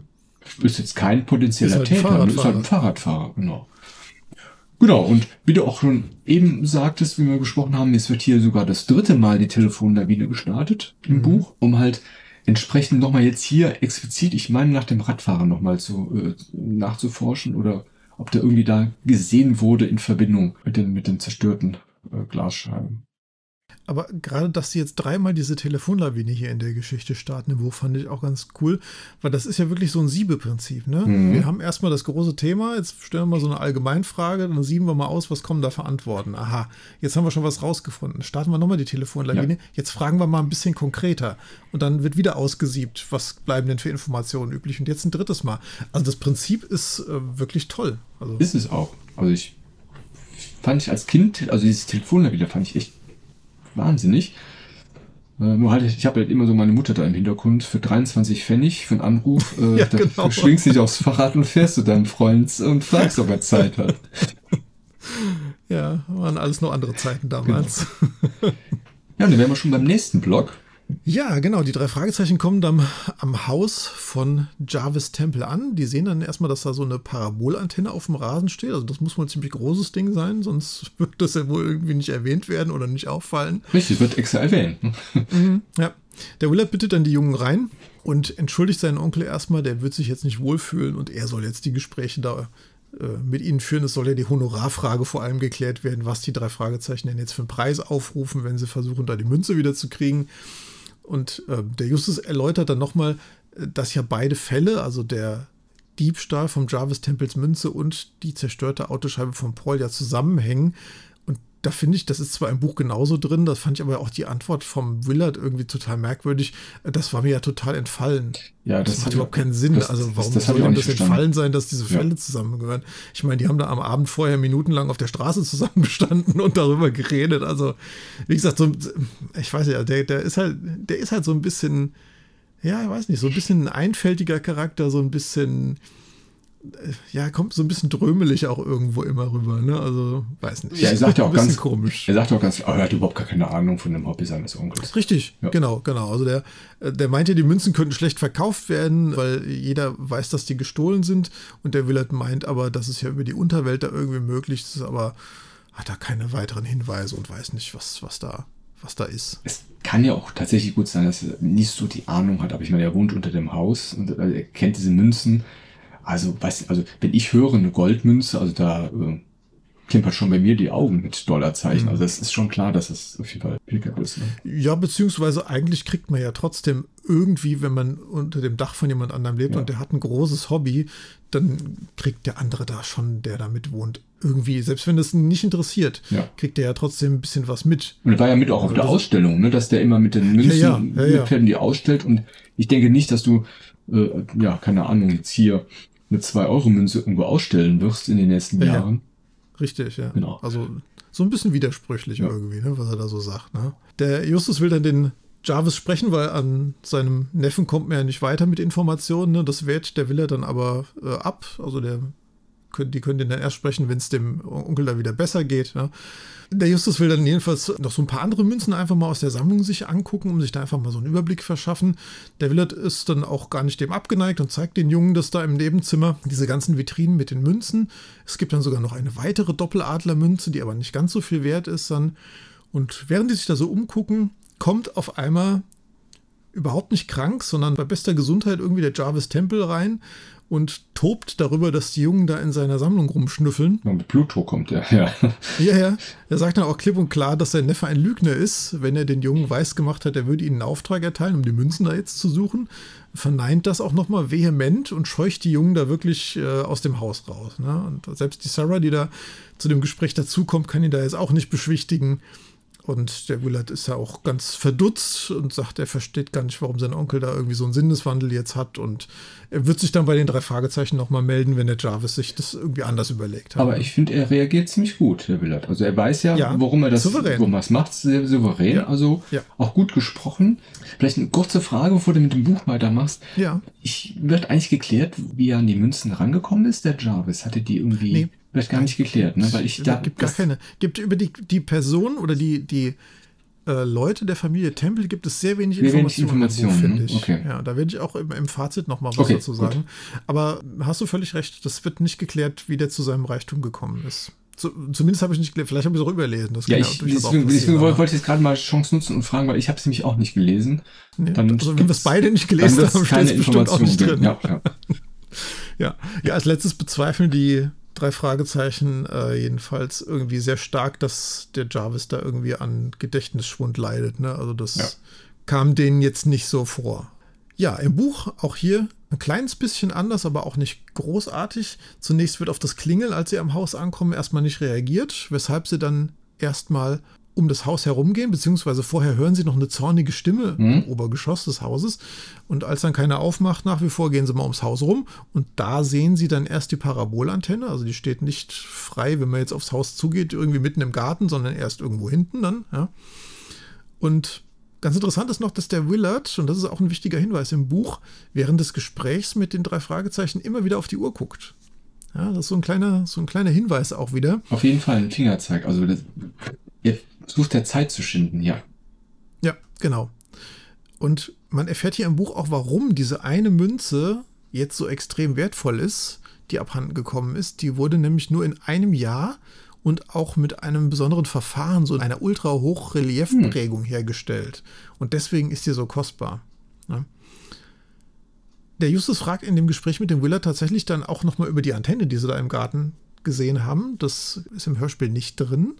Ist jetzt kein potenzieller halt Täter, ist halt ein Fahrradfahrer, genau. Genau, und wie du auch schon eben sagtest, wie wir gesprochen haben, es wird hier sogar das dritte Mal die Telefonlawine gestartet im mhm. Buch, um halt entsprechend nochmal jetzt hier explizit, ich meine, nach dem Radfahrer nochmal zu, äh, nachzuforschen oder ob der irgendwie da gesehen wurde in Verbindung mit den, mit den zerstörten äh, Glasscheiben. Aber gerade, dass sie jetzt dreimal diese Telefonlawine hier in der Geschichte starten im Buch, fand ich auch ganz cool, weil das ist ja wirklich so ein Siebeprinzip. Ne? Mhm. Wir haben erstmal das große Thema, jetzt stellen wir mal so eine Allgemeinfrage, dann sieben wir mal aus, was kommen da für Antworten. Aha, jetzt haben wir schon was rausgefunden. Starten wir nochmal die Telefonlawine. Ja. Jetzt fragen wir mal ein bisschen konkreter. Und dann wird wieder ausgesiebt, was bleiben denn für Informationen üblich. Und jetzt ein drittes Mal. Also das Prinzip ist äh, wirklich toll. Also, ist es auch. Also ich fand ich als Kind, also dieses Telefonlawine fand ich echt wahnsinnig. Äh, nur halt, ich habe halt immer so meine Mutter da im Hintergrund für 23 Pfennig für einen Anruf. Äh, ja, da genau. schwingst dich aufs Fahrrad und fährst zu deinem Freund und fragst, ob er Zeit hat. Ja, waren alles nur andere Zeiten damals. Genau. Ja, und dann wären wir schon beim nächsten Block. Ja, genau. Die drei Fragezeichen kommen dann am Haus von Jarvis Temple an. Die sehen dann erstmal, dass da so eine Parabolantenne auf dem Rasen steht. Also das muss wohl ein ziemlich großes Ding sein, sonst wird das ja wohl irgendwie nicht erwähnt werden oder nicht auffallen. Richtig, wird extra erwähnt. Mhm, ja. Der Willard bittet dann die Jungen rein und entschuldigt seinen Onkel erstmal, der wird sich jetzt nicht wohlfühlen und er soll jetzt die Gespräche da äh, mit ihnen führen. Es soll ja die Honorarfrage vor allem geklärt werden, was die drei Fragezeichen denn jetzt für einen Preis aufrufen, wenn sie versuchen, da die Münze wieder zu kriegen. Und äh, der Justus erläutert dann nochmal, äh, dass ja beide Fälle, also der Diebstahl vom Jarvis Tempels Münze und die zerstörte Autoscheibe von Paul ja zusammenhängen da finde ich, das ist zwar im Buch genauso drin, das fand ich aber auch die Antwort vom Willard irgendwie total merkwürdig. Das war mir ja total entfallen. Ja, das, das macht überhaupt keinen Sinn. Das, also warum das, soll ihm das verstanden. entfallen sein, dass diese Fälle ja. zusammengehören? Ich meine, die haben da am Abend vorher minutenlang auf der Straße zusammengestanden und darüber geredet. Also, wie gesagt, so, ich weiß ja, der, der ist halt, der ist halt so ein bisschen, ja, ich weiß nicht, so ein bisschen ein einfältiger Charakter, so ein bisschen ja, kommt so ein bisschen drömelig auch irgendwo immer rüber, ne? Also, weiß nicht. Ja, er sagt ja auch ganz komisch. Er sagt auch ganz, oh, er hat überhaupt gar keine Ahnung von dem Hobby seines Onkels. Richtig, ja. genau, genau. Also der, der meint ja, die Münzen könnten schlecht verkauft werden, weil jeder weiß, dass die gestohlen sind und der Willard meint aber, dass es ja über die Unterwelt da irgendwie möglich ist, aber hat da keine weiteren Hinweise und weiß nicht, was, was da was da ist. Es kann ja auch tatsächlich gut sein, dass er nicht so die Ahnung hat, aber ich meine, er wohnt unter dem Haus und er kennt diese Münzen also, weiß, also wenn ich höre eine Goldmünze, also da äh, klimpert schon bei mir die Augen mit Dollarzeichen. Mhm. Also es ist schon klar, dass es auf jeden Fall Pilger ist. Ne? Ja, beziehungsweise eigentlich kriegt man ja trotzdem irgendwie, wenn man unter dem Dach von jemand anderem lebt ja. und der hat ein großes Hobby, dann kriegt der andere da schon, der da mit wohnt, irgendwie, selbst wenn das ihn nicht interessiert, ja. kriegt der ja trotzdem ein bisschen was mit. Und er war ja mit auch auf also der Ausstellung, ne, dass der immer mit den Münzen ja, ja, ja, die ausstellt. Und ich denke nicht, dass du, äh, ja, keine Ahnung, jetzt hier eine 2-Euro-Münze irgendwo ausstellen wirst in den nächsten ja, Jahren. Richtig, ja. Genau. Also so ein bisschen widersprüchlich ja. irgendwie, ne, was er da so sagt. Ne? Der Justus will dann den Jarvis sprechen, weil an seinem Neffen kommt man ja nicht weiter mit Informationen. Ne? Das wehrt der Wille dann aber äh, ab. Also der, die können den dann erst sprechen, wenn es dem Onkel da wieder besser geht. Ja? Der Justus will dann jedenfalls noch so ein paar andere Münzen einfach mal aus der Sammlung sich angucken, um sich da einfach mal so einen Überblick verschaffen. Der Willard ist dann auch gar nicht dem abgeneigt und zeigt den Jungen das da im Nebenzimmer, diese ganzen Vitrinen mit den Münzen. Es gibt dann sogar noch eine weitere Doppeladlermünze, die aber nicht ganz so viel wert ist dann. Und während die sich da so umgucken, kommt auf einmal überhaupt nicht krank, sondern bei bester Gesundheit irgendwie der Jarvis Tempel rein und tobt darüber, dass die Jungen da in seiner Sammlung rumschnüffeln. Und mit Pluto kommt er, ja. Ja, ja. Er sagt dann auch klipp und klar, dass sein Neffe ein Lügner ist, wenn er den Jungen weiß gemacht hat, er würde ihnen einen Auftrag erteilen, um die Münzen da jetzt zu suchen. Verneint das auch nochmal vehement und scheucht die Jungen da wirklich äh, aus dem Haus raus. Ne? Und selbst die Sarah, die da zu dem Gespräch dazukommt, kann ihn da jetzt auch nicht beschwichtigen. Und der Willard ist ja auch ganz verdutzt und sagt, er versteht gar nicht, warum sein Onkel da irgendwie so einen Sinneswandel jetzt hat. Und er wird sich dann bei den drei Fragezeichen nochmal melden, wenn der Jarvis sich das irgendwie anders überlegt hat. Aber ich finde, er reagiert ziemlich gut, der Willard. Also er weiß ja, ja warum er das souverän. warum er macht, sehr souverän. Ja. Also ja. auch gut gesprochen. Vielleicht eine kurze Frage, bevor du mit dem Buch weitermachst. Ja. Ich wird eigentlich geklärt, wie er an die Münzen rangekommen ist, der Jarvis. Hatte die irgendwie. Nee wird gar nicht geklärt, ne? Weil ich da. Gibt gar keine. Gibt über die, die Person oder die, die äh, Leute der Familie Tempel gibt es sehr wenig Informationen, Informationen finde ne? ich. Okay. Ja, da werde ich auch im, im Fazit nochmal was okay, dazu sagen. Gut. Aber hast du völlig recht, das wird nicht geklärt, wie der zu seinem Reichtum gekommen ist. Zu, zumindest habe ich nicht gelesen, vielleicht habe ich es auch überlesen. Das ja, ich, deswegen, deswegen wollte ich jetzt gerade mal Chance nutzen und fragen, weil ich habe es nämlich auch nicht gelesen. Nee, dann also wenn wir es beide nicht gelesen haben, steht es bestimmt auch nicht drin. Ja, ja. ja. ja, als letztes bezweifeln die drei Fragezeichen äh, jedenfalls irgendwie sehr stark, dass der Jarvis da irgendwie an Gedächtnisschwund leidet. Ne? Also das ja. kam denen jetzt nicht so vor. Ja, im Buch auch hier ein kleines bisschen anders, aber auch nicht großartig. Zunächst wird auf das Klingeln, als sie am Haus ankommen, erstmal nicht reagiert, weshalb sie dann erstmal um das Haus herumgehen, beziehungsweise vorher hören sie noch eine zornige Stimme mhm. im Obergeschoss des Hauses. Und als dann keiner aufmacht, nach wie vor gehen sie mal ums Haus rum. Und da sehen sie dann erst die Parabolantenne. Also die steht nicht frei, wenn man jetzt aufs Haus zugeht, irgendwie mitten im Garten, sondern erst irgendwo hinten dann. Ja. Und ganz interessant ist noch, dass der Willard, und das ist auch ein wichtiger Hinweis im Buch, während des Gesprächs mit den drei Fragezeichen immer wieder auf die Uhr guckt. Ja, das ist so ein kleiner, so ein kleiner Hinweis auch wieder. Auf jeden Fall ein Fingerzeig. Also das, sucht der Zeit zu schinden, ja. Ja, genau. Und man erfährt hier im Buch auch, warum diese eine Münze jetzt so extrem wertvoll ist, die abhanden gekommen ist. Die wurde nämlich nur in einem Jahr und auch mit einem besonderen Verfahren, so einer ultra-Hochreliefprägung hm. hergestellt. Und deswegen ist die so kostbar. Ja. Der Justus fragt in dem Gespräch mit dem Willer tatsächlich dann auch nochmal über die Antenne, die sie da im Garten gesehen haben. Das ist im Hörspiel nicht drin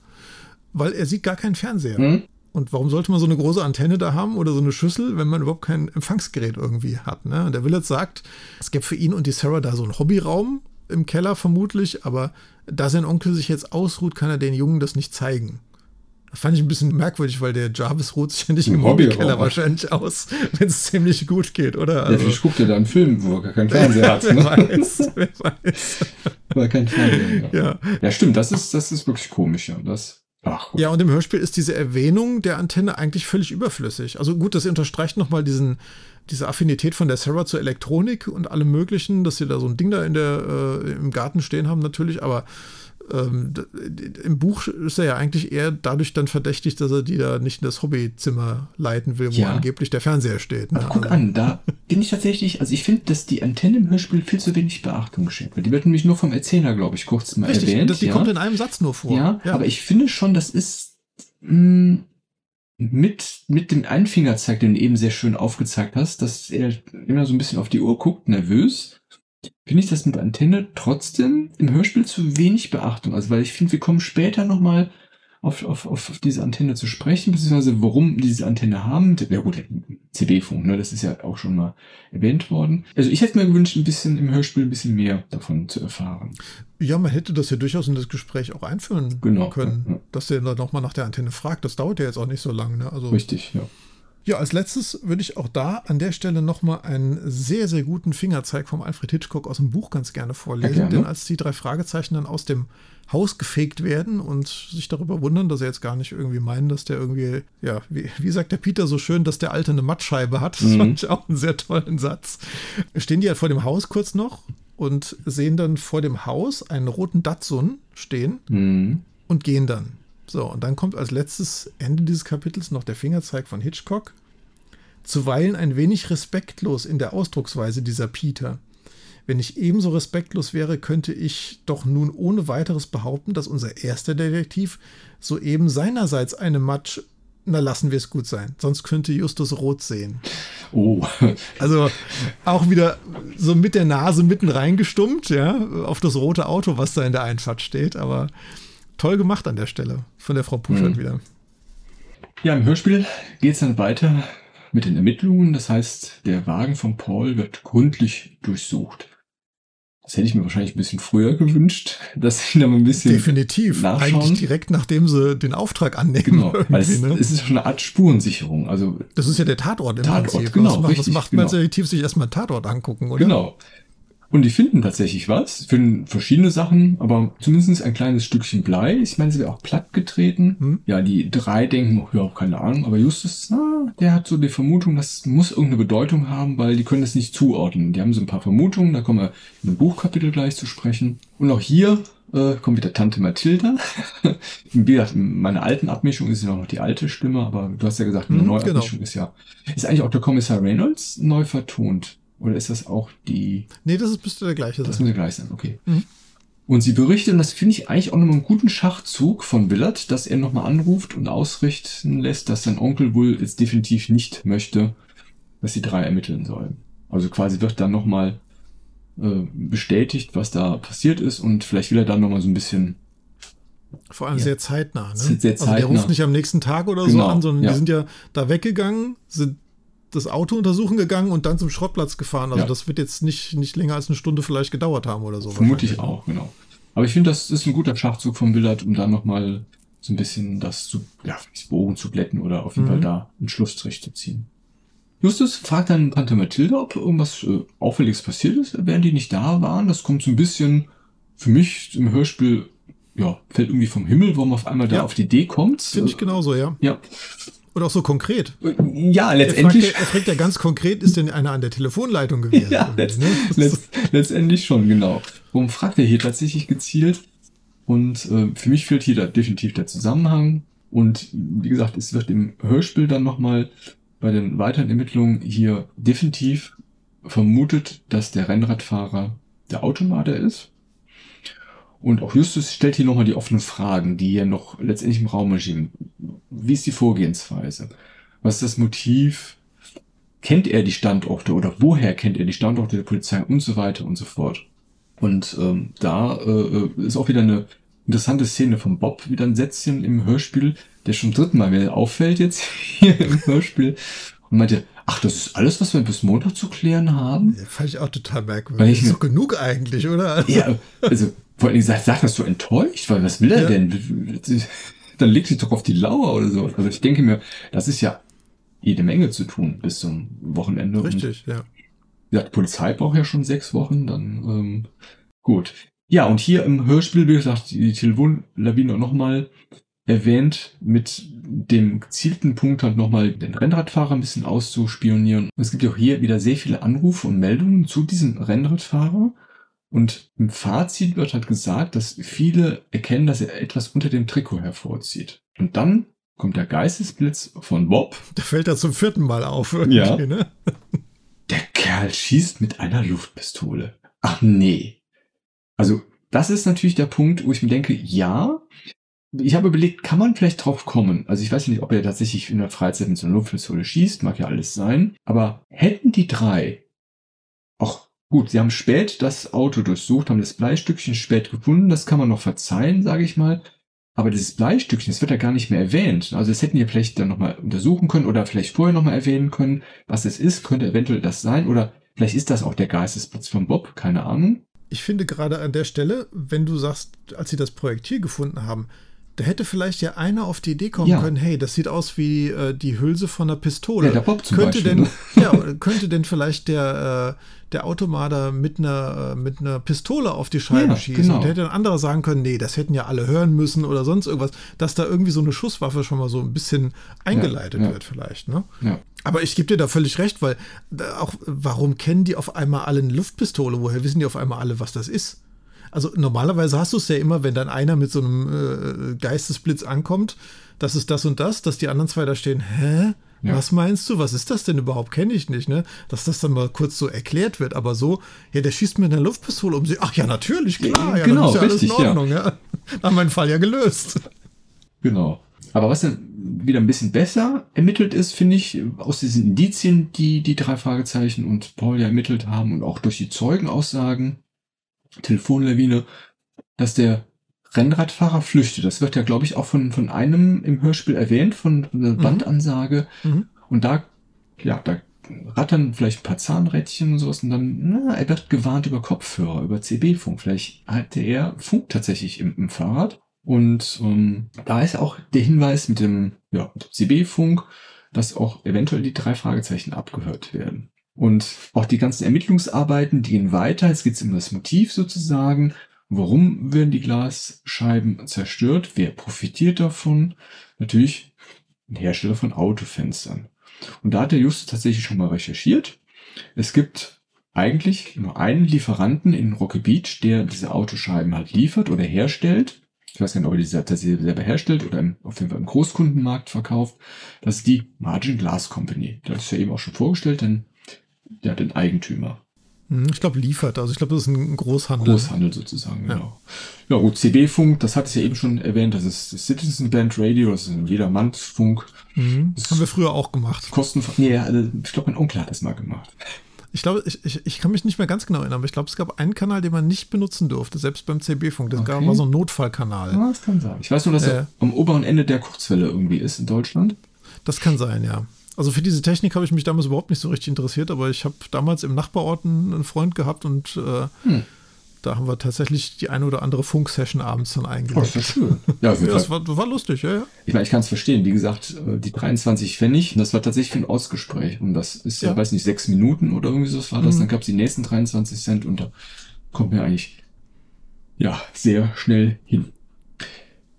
weil er sieht gar keinen Fernseher. Mhm. Und warum sollte man so eine große Antenne da haben oder so eine Schüssel, wenn man überhaupt kein Empfangsgerät irgendwie hat? Ne? Und der Willard sagt, es gäbe für ihn und die Sarah da so einen Hobbyraum im Keller vermutlich, aber da sein Onkel sich jetzt ausruht, kann er den Jungen das nicht zeigen. Das fand ich ein bisschen merkwürdig, weil der Jarvis ruht sich ja nicht im Hobbykeller wahrscheinlich aus, wenn es ziemlich gut geht, oder? Also, ja, vielleicht guckt er da einen Film, wo er gar keinen Fernseher hat. wer ne? weiß, wer weiß. Weil kein Fernseher. Ja. ja. ja, stimmt, das ist, das ist wirklich komisch, ja. Das Ach, ja, und im Hörspiel ist diese Erwähnung der Antenne eigentlich völlig überflüssig. Also gut, das unterstreicht nochmal diesen, diese Affinität von der Sarah zur Elektronik und allem Möglichen, dass sie da so ein Ding da in der, äh, im Garten stehen haben natürlich, aber ähm, im Buch ist er ja eigentlich eher dadurch dann verdächtig, dass er die da nicht in das Hobbyzimmer leiten will, wo ja. angeblich der Fernseher steht. Ne? guck also. an, da bin ich tatsächlich, also ich finde, dass die Antenne im Hörspiel viel zu wenig Beachtung geschenkt wird. Die wird nämlich nur vom Erzähler, glaube ich, kurz mal Richtig, erwähnt. Das, die ja. kommt in einem Satz nur vor. Ja, ja. aber ich finde schon, das ist mh, mm, mit, mit dem Einfingerzeig, den du eben sehr schön aufgezeigt hast, dass er immer so ein bisschen auf die Uhr guckt, nervös finde ich das mit Antenne trotzdem im Hörspiel zu wenig Beachtung. Also, weil ich finde, wir kommen später nochmal auf, auf, auf diese Antenne zu sprechen, beziehungsweise warum diese Antenne haben. Ja gut, CB-Funk, ne, das ist ja auch schon mal erwähnt worden. Also ich hätte mir gewünscht, ein bisschen im Hörspiel ein bisschen mehr davon zu erfahren. Ja, man hätte das ja durchaus in das Gespräch auch einführen genau, können, ja, ja. dass der dann nochmal nach der Antenne fragt. Das dauert ja jetzt auch nicht so lange. Ne? Also, Richtig, ja. Ja, als letztes würde ich auch da an der Stelle nochmal einen sehr, sehr guten Fingerzeig vom Alfred Hitchcock aus dem Buch ganz gerne vorlesen. Ja, gerne. Denn als die drei Fragezeichen dann aus dem Haus gefegt werden und sich darüber wundern, dass er jetzt gar nicht irgendwie meinen, dass der irgendwie, ja, wie, wie sagt der Peter so schön, dass der Alte eine Mattscheibe hat. Das mhm. fand ich auch einen sehr tollen Satz. Stehen die halt vor dem Haus kurz noch und sehen dann vor dem Haus einen roten Datsun stehen mhm. und gehen dann. So, und dann kommt als letztes Ende dieses Kapitels noch der Fingerzeig von Hitchcock. Zuweilen ein wenig respektlos in der Ausdrucksweise dieser Peter. Wenn ich ebenso respektlos wäre, könnte ich doch nun ohne weiteres behaupten, dass unser erster Detektiv soeben seinerseits eine Matsch na lassen wir es gut sein. Sonst könnte Justus rot sehen. Oh. Also auch wieder so mit der Nase mitten reingestummt, ja, auf das rote Auto, was da in der Einfahrt steht. Aber toll gemacht an der Stelle von der Frau Puschert mhm. wieder. Ja, im Hörspiel geht es dann weiter mit den Ermittlungen. Das heißt, der Wagen von Paul wird gründlich durchsucht. Das hätte ich mir wahrscheinlich ein bisschen früher gewünscht, dass sie da mal ein bisschen Definitiv. Nachschauen. Eigentlich direkt nachdem sie den Auftrag annehmen. Genau. Weil es, ne? es ist schon eine Art Spurensicherung. Also das ist ja der Tatort im Tatort, Prinzip. Genau, was macht, richtig, was macht man genau. als Detektiv sich erstmal einen Tatort angucken, oder? Genau. Und die finden tatsächlich was, finden verschiedene Sachen, aber zumindest ein kleines Stückchen Blei. Ich meine, sie wird auch platt getreten. Hm? Ja, die drei denken, oh, ja, keine Ahnung, aber Justus, na, der hat so die Vermutung, das muss irgendeine Bedeutung haben, weil die können das nicht zuordnen. Die haben so ein paar Vermutungen, da kommen wir in einem Buchkapitel gleich zu sprechen. Und auch hier äh, kommt wieder Tante Mathilda. Wie gesagt, in meiner alten Abmischung ist ja noch die alte Stimme, aber du hast ja gesagt, in der hm, Neuabmischung genau. ist ja, ist eigentlich auch der Kommissar Reynolds neu vertont. Oder ist das auch die. Nee, das ist, müsste der gleiche sein. Das müsste gleich sein, okay. Mhm. Und sie berichtet, und das finde ich eigentlich auch nochmal einen guten Schachzug von Willard, dass er nochmal anruft und ausrichten lässt, dass sein Onkel wohl jetzt definitiv nicht möchte, dass die drei ermitteln sollen. Also quasi wird dann nochmal äh, bestätigt, was da passiert ist und vielleicht will er dann nochmal so ein bisschen vor allem ja. sehr zeitnah. Ne? Sehr zeitnah. Also der ruft nicht am nächsten Tag oder genau. so an, sondern ja. die sind ja da weggegangen, sind das Auto untersuchen gegangen und dann zum Schrottplatz gefahren. Also ja. das wird jetzt nicht, nicht länger als eine Stunde vielleicht gedauert haben oder so. Vermute ich auch, genau. Aber ich finde, das ist ein guter Schachzug von Billard, um dann nochmal so ein bisschen das zu, ja, Bogen zu blätten oder auf jeden mhm. Fall da einen Schlussstrich zu ziehen. Justus fragt dann Tante Mathilde, ob irgendwas äh, Auffälliges passiert ist, während die nicht da waren. Das kommt so ein bisschen für mich im Hörspiel, ja, fällt irgendwie vom Himmel, warum auf einmal da auf die Idee kommt. Finde ich genauso, ja. Ja. Und auch so konkret. Ja, letztendlich. Er fragt, er fragt ja ganz konkret, ist denn einer an der Telefonleitung gewesen? ja, letzt, ne? letzt, letztendlich schon, genau. Warum fragt er hier tatsächlich gezielt? Und äh, für mich fehlt hier da definitiv der Zusammenhang. Und wie gesagt, es wird im Hörspiel dann nochmal bei den weiteren Ermittlungen hier definitiv vermutet, dass der Rennradfahrer der Automater ist. Und auch Justus stellt hier nochmal die offenen Fragen, die hier noch letztendlich im Raum stehen. Wie ist die Vorgehensweise? Was ist das Motiv? Kennt er die Standorte oder woher kennt er die Standorte der Polizei und so weiter und so fort? Und ähm, da äh, ist auch wieder eine interessante Szene von Bob, wieder ein Sätzchen im Hörspiel, der schon dritten Mal mir auffällt jetzt hier im Hörspiel und meinte, ach, das ist alles, was wir bis Montag zu klären haben? Ja, fand ich auch total merkwürdig. Ist doch genug eigentlich, oder? Ja, also vor allem sagt, sagt das so enttäuscht, weil was will er ja. denn? Dann legt sich doch auf die Lauer oder so. Also ich denke mir, das ist ja jede Menge zu tun bis zum Wochenende. Richtig, und, ja. Ja, die Polizei braucht ja schon sechs Wochen, dann ähm, gut. Ja, und hier im Hörspiel, wie gesagt, die Telefonlawine nochmal erwähnt, mit dem gezielten Punkt halt nochmal den Rennradfahrer ein bisschen auszuspionieren. Und es gibt ja auch hier wieder sehr viele Anrufe und Meldungen zu diesem Rennradfahrer. Und im Fazit wird halt gesagt, dass viele erkennen, dass er etwas unter dem Trikot hervorzieht. Und dann kommt der Geistesblitz von Bob. Der fällt da zum vierten Mal auf. Ja. Ne? Der Kerl schießt mit einer Luftpistole. Ach nee. Also, das ist natürlich der Punkt, wo ich mir denke, ja, ich habe überlegt, kann man vielleicht drauf kommen? Also ich weiß nicht, ob er tatsächlich in der Freizeit mit so einer Luftpistole schießt, mag ja alles sein. Aber hätten die drei auch Gut, sie haben spät das Auto durchsucht, haben das Bleistückchen spät gefunden, das kann man noch verzeihen, sage ich mal. Aber dieses Bleistückchen, das wird ja gar nicht mehr erwähnt. Also das hätten wir vielleicht dann nochmal untersuchen können oder vielleicht vorher nochmal erwähnen können, was es ist, könnte eventuell das sein oder vielleicht ist das auch der Geistesplatz von Bob, keine Ahnung. Ich finde gerade an der Stelle, wenn du sagst, als sie das Projektil gefunden haben, Da hätte vielleicht ja einer auf die Idee kommen ja. können, hey, das sieht aus wie äh, die Hülse von einer Pistole. Ja, der Bob zum könnte Beispiel, denn, ne? ja, könnte denn vielleicht der, äh, der Automater mit einer, äh, mit einer Pistole auf die Scheibe ja, schießen? Genau. Und hätte ein anderer sagen können, nee, das hätten ja alle hören müssen oder sonst irgendwas, dass da irgendwie so eine Schusswaffe schon mal so ein bisschen eingeleitet wird vielleicht. Ne? Ja. Aber ich gebe dir da völlig recht, weil äh, auch, warum kennen die auf einmal alle eine Luftpistole? Woher wissen die auf einmal alle, was das ist? Also normalerweise hast du es ja immer, wenn dann einer mit so einem äh, Geistesblitz ankommt, das ist das und das, dass die anderen zwei da stehen, hä? Ja. Was meinst du? Was ist das denn überhaupt? Kenne ich nicht, ne? Dass das dann mal kurz so erklärt wird, aber so, ja, der schießt mit einer Luftpistole um sie. Ach ja, natürlich, klar, ja, genau, ja alles in Ordnung, ja. ja. Haben meinen Fall ja gelöst. Genau. Aber was dann wieder ein bisschen besser ermittelt ist, finde ich, aus diesen Indizien, die die drei Fragezeichen und Paul ja ermittelt haben und auch durch die Zeugenaussagen, Telefonlawine, dass der Rennradfahrer flüchtet. Das wird ja, glaube ich, auch von, von einem im Hörspiel erwähnt, von einer mhm. Bandansage. Mhm. Und da, ja, da rattern vielleicht ein paar Zahnrädchen und sowas und dann, na, er wird gewarnt über Kopfhörer, über CB-Funk. Vielleicht hatte er Funk tatsächlich im, im Fahrrad. Und ähm, da ist auch der Hinweis mit dem, ja, dem CB-Funk, dass auch eventuell die drei Fragezeichen abgehört werden. Und auch die ganzen Ermittlungsarbeiten gehen weiter. Es geht um das Motiv sozusagen. Warum werden die Glasscheiben zerstört? Wer profitiert davon? Natürlich ein Hersteller von Autofenstern. Und da hat der Just tatsächlich schon mal recherchiert. Es gibt eigentlich nur einen Lieferanten in Rocky Beach, der diese Autoscheiben halt liefert oder herstellt. Ich weiß gar nicht, ob er die tatsächlich selber herstellt oder im, auf jeden Fall im Großkundenmarkt verkauft. Das ist die Margin Glass Company. Das ist ja eben auch schon vorgestellt, denn der hat den Eigentümer. Hm, ich glaube, liefert. Also ich glaube, das ist ein Großhandel. Großhandel sozusagen, genau. Ja, ja gut, CB-Funk, das hat es ja eben schon erwähnt, das ist das Citizen Band Radio, das ist ein Jedermannsfunk. Mhm. Das haben wir früher auch gemacht. Kosten, nee, also ich glaube, mein Onkel hat das mal gemacht. Ich glaube, ich, ich, ich kann mich nicht mehr ganz genau erinnern, aber ich glaube, es gab einen Kanal, den man nicht benutzen durfte, selbst beim CB-Funk. Das okay. war so ein Notfallkanal. Ja, das kann sein. Ich weiß nur, dass äh, er am oberen Ende der Kurzwelle irgendwie ist in Deutschland. Das kann sein, ja. Also für diese Technik habe ich mich damals überhaupt nicht so richtig interessiert, aber ich habe damals im Nachbarort einen Freund gehabt und äh, hm. da haben wir tatsächlich die eine oder andere Funksession abends dann eingelegt. Oh, das. Ja, das war, war, lustig, ja, ja. Ich meine, ich kann es verstehen. Wie gesagt, äh, die 23 Pfennig, das war tatsächlich ein Ausgespräch. Und das ist ja, ja weiß nicht, sechs Minuten oder irgendwie so war das. Mhm. Dann gab es die nächsten 23 Cent und da kommt mir eigentlich ja sehr schnell hin.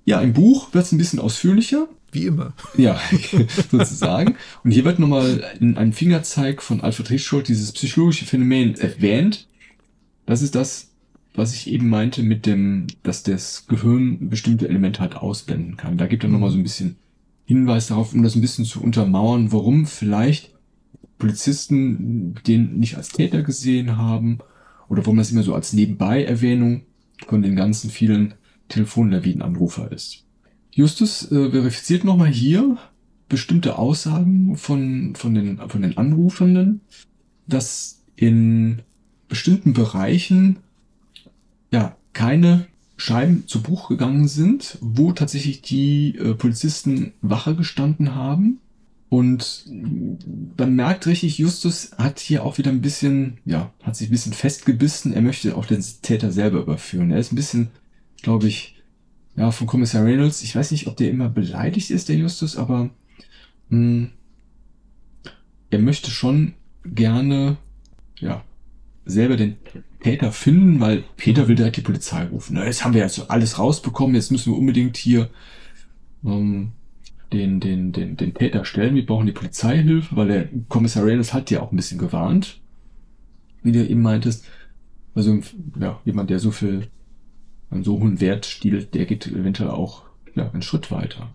Ja, im Buch wird es ein bisschen ausführlicher. Wie immer. Ja, sozusagen. Und hier wird nochmal ein Fingerzeig von Alfred Hitchcock dieses psychologische Phänomen erwähnt. Das ist das, was ich eben meinte mit dem, dass das Gehirn bestimmte Elemente halt ausblenden kann. Da gibt er nochmal so ein bisschen Hinweis darauf, um das ein bisschen zu untermauern, warum vielleicht Polizisten den nicht als Täter gesehen haben oder warum das immer so als Nebenbei-Erwähnung von den ganzen vielen Telefonlawinenanrufer ist. Justus äh, verifiziert nochmal hier bestimmte Aussagen von, von, den, von den Anrufenden, dass in bestimmten Bereichen ja keine Scheiben zu Buch gegangen sind, wo tatsächlich die äh, Polizisten Wache gestanden haben. Und man merkt richtig, Justus hat hier auch wieder ein bisschen, ja, hat sich ein bisschen festgebissen. Er möchte auch den Täter selber überführen. Er ist ein bisschen, glaube ich, ja, von Kommissar Reynolds. Ich weiß nicht, ob der immer beleidigt ist, der Justus, aber mh, hm, er möchte schon gerne, ja, selber den Täter finden, weil Peter will direkt die Polizei rufen. Na, jetzt haben wir jetzt alles rausbekommen, jetzt müssen wir unbedingt hier ähm, den, den, den, den Täter stellen. Wir brauchen die Polizeihilfe, weil der Kommissar Reynolds hat ja auch ein bisschen gewarnt, wie du eben meintest. Also, ja, jemand, der so viel einen so hohen Wert stiehlt, der geht eventuell auch ja, einen Schritt weiter.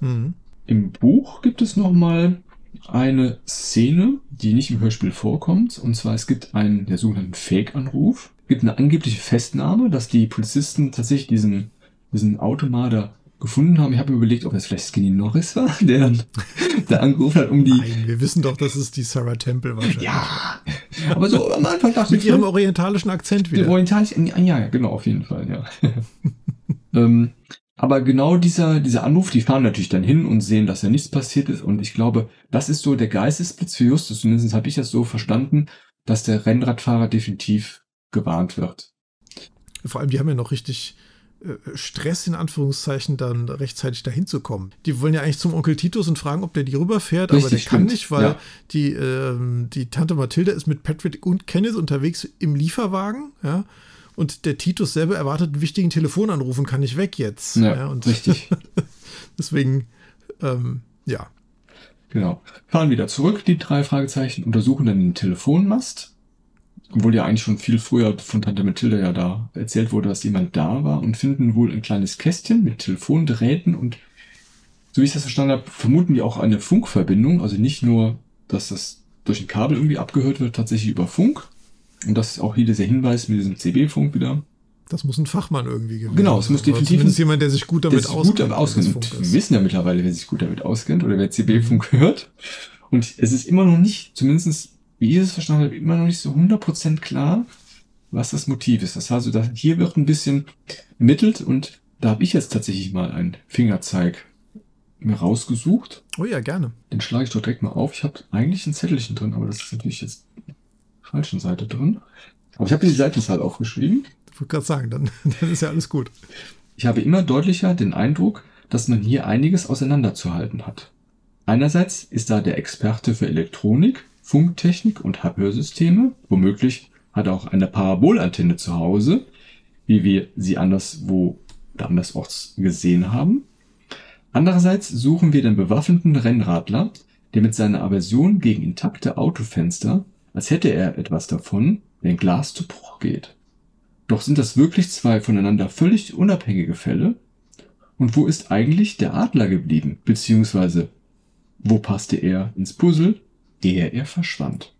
Mhm. Im Buch gibt es nochmal eine Szene, die nicht im Hörspiel vorkommt. Und zwar es gibt einen der sogenannten Fake-Anruf. Es gibt eine angebliche Festnahme, dass die Polizisten tatsächlich diesen, diesen Automater gefunden haben. Ich habe überlegt, ob es vielleicht Skinny Norris war, der dann da angerufen hat, um die. Nein, wir wissen doch, dass es die Sarah Temple wahrscheinlich. Ja, aber so am Anfang dachte Mit ich. Mit ihrem orientalischen Akzent wieder. Orientalischen, ja, genau, auf jeden Fall, ja. ähm, aber genau dieser, dieser Anruf, die fahren natürlich dann hin und sehen, dass ja nichts passiert ist. Und ich glaube, das ist so der Geistesblitz für Justus. Zumindest habe ich das so verstanden, dass der Rennradfahrer definitiv gewarnt wird. Vor allem, die haben ja noch richtig Stress in Anführungszeichen dann rechtzeitig dahin zu kommen. Die wollen ja eigentlich zum Onkel Titus und fragen, ob der die rüberfährt, Richtig, aber der kann stimmt. nicht, weil ja. die, äh, die Tante Mathilda ist mit Patrick und Kenneth unterwegs im Lieferwagen, ja. Und der Titus selber erwartet einen wichtigen Telefonanruf und kann nicht weg jetzt. Ja, ja und richtig. deswegen, ähm, ja. Genau. Fahren wieder zurück, die drei Fragezeichen, untersuchen dann den Telefonmast obwohl ja eigentlich schon viel früher von Tante Mathilde ja da erzählt wurde, dass jemand da war und finden wohl ein kleines Kästchen mit Telefondrähten und so wie ich das verstanden habe, vermuten die auch eine Funkverbindung, also nicht nur, dass das durch ein Kabel irgendwie abgehört wird, tatsächlich über Funk. Und das ist auch hier dieser Hinweis mit diesem CB-Funk wieder. Das muss ein Fachmann irgendwie gewesen Genau, es muss definitiv zumindest jemand, der sich gut damit auskennt. Gut damit auskennt. Wir wissen ja mittlerweile, wer sich gut damit auskennt oder wer CB-Funk hört. Und es ist immer noch nicht, zumindest wie ich es verstanden habe, immer noch nicht so 100% klar, was das Motiv ist. Das heißt, also, hier wird ein bisschen ermittelt und da habe ich jetzt tatsächlich mal einen Fingerzeig mir rausgesucht. Oh ja, gerne. Den schlage ich doch direkt mal auf. Ich habe eigentlich ein Zettelchen drin, aber das ist natürlich jetzt falschen Seite drin. Aber ich habe die Seitenzahl aufgeschrieben. Ich wollte gerade sagen, dann, dann ist ja alles gut. Ich habe immer deutlicher den Eindruck, dass man hier einiges auseinanderzuhalten hat. Einerseits ist da der Experte für Elektronik, Funktechnik und Abhörsysteme. Womöglich hat er auch eine Parabolantenne zu Hause, wie wir sie anderswo andersorts gesehen haben. Andererseits suchen wir den bewaffneten Rennradler, der mit seiner Aversion gegen intakte Autofenster, als hätte er etwas davon, wenn Glas zu Bruch geht. Doch sind das wirklich zwei voneinander völlig unabhängige Fälle? Und wo ist eigentlich der Adler geblieben? Beziehungsweise, wo passte er ins Puzzle? Ehe er verschwand.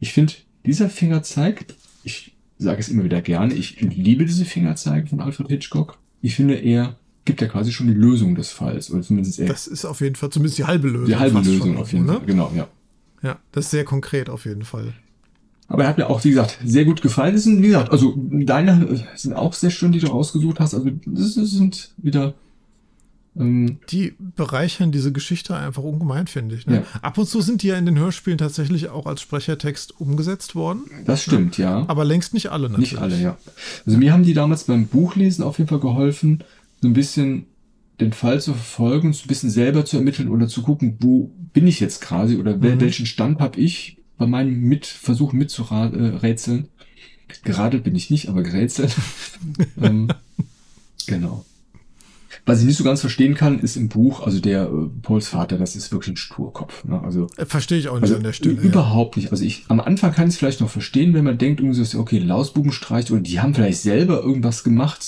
Ich finde, dieser Fingerzeig, ich sage es immer wieder gerne, ich liebe diese Fingerzeige von Alfred Hitchcock. Ich finde, er gibt ja quasi schon die Lösung des Falls. Oder zumindest er. Das ist auf jeden Fall zumindest die halbe Lösung. Die halbe Lösung auf jeden ne? Fall, genau, ja. Ja, das ist sehr konkret auf jeden Fall. Aber er hat mir auch, wie gesagt, sehr gut gefallen. Das sind, wie gesagt, also deine sind auch sehr schön, die du rausgesucht hast. Also das sind wieder die bereichern diese Geschichte einfach ungemein, finde ich. Ne? Ja. Ab und zu sind die ja in den Hörspielen tatsächlich auch als Sprechertext umgesetzt worden. Das stimmt, ja. ja. Aber längst nicht alle natürlich. Nicht alle, ja. Also mir haben die damals beim Buchlesen auf jeden Fall geholfen, so ein bisschen den Fall zu verfolgen, so ein bisschen selber zu ermitteln oder zu gucken, wo bin ich jetzt quasi oder mhm. welchen Stand habe ich bei meinem mit Versuch mitzurätseln. Geradelt bin ich nicht, aber gerätselt. ähm, genau. Was ich nicht so ganz verstehen kann, ist im Buch, also der äh, Pauls Vater, das ist wirklich ein Sturkopf. Ne? Also verstehe ich auch nicht also an der Stelle. Überhaupt ja. nicht. Also ich am Anfang kann ich es vielleicht noch verstehen, wenn man denkt, irgendwie so, okay, Lausbubenstreich oder die haben vielleicht selber irgendwas gemacht.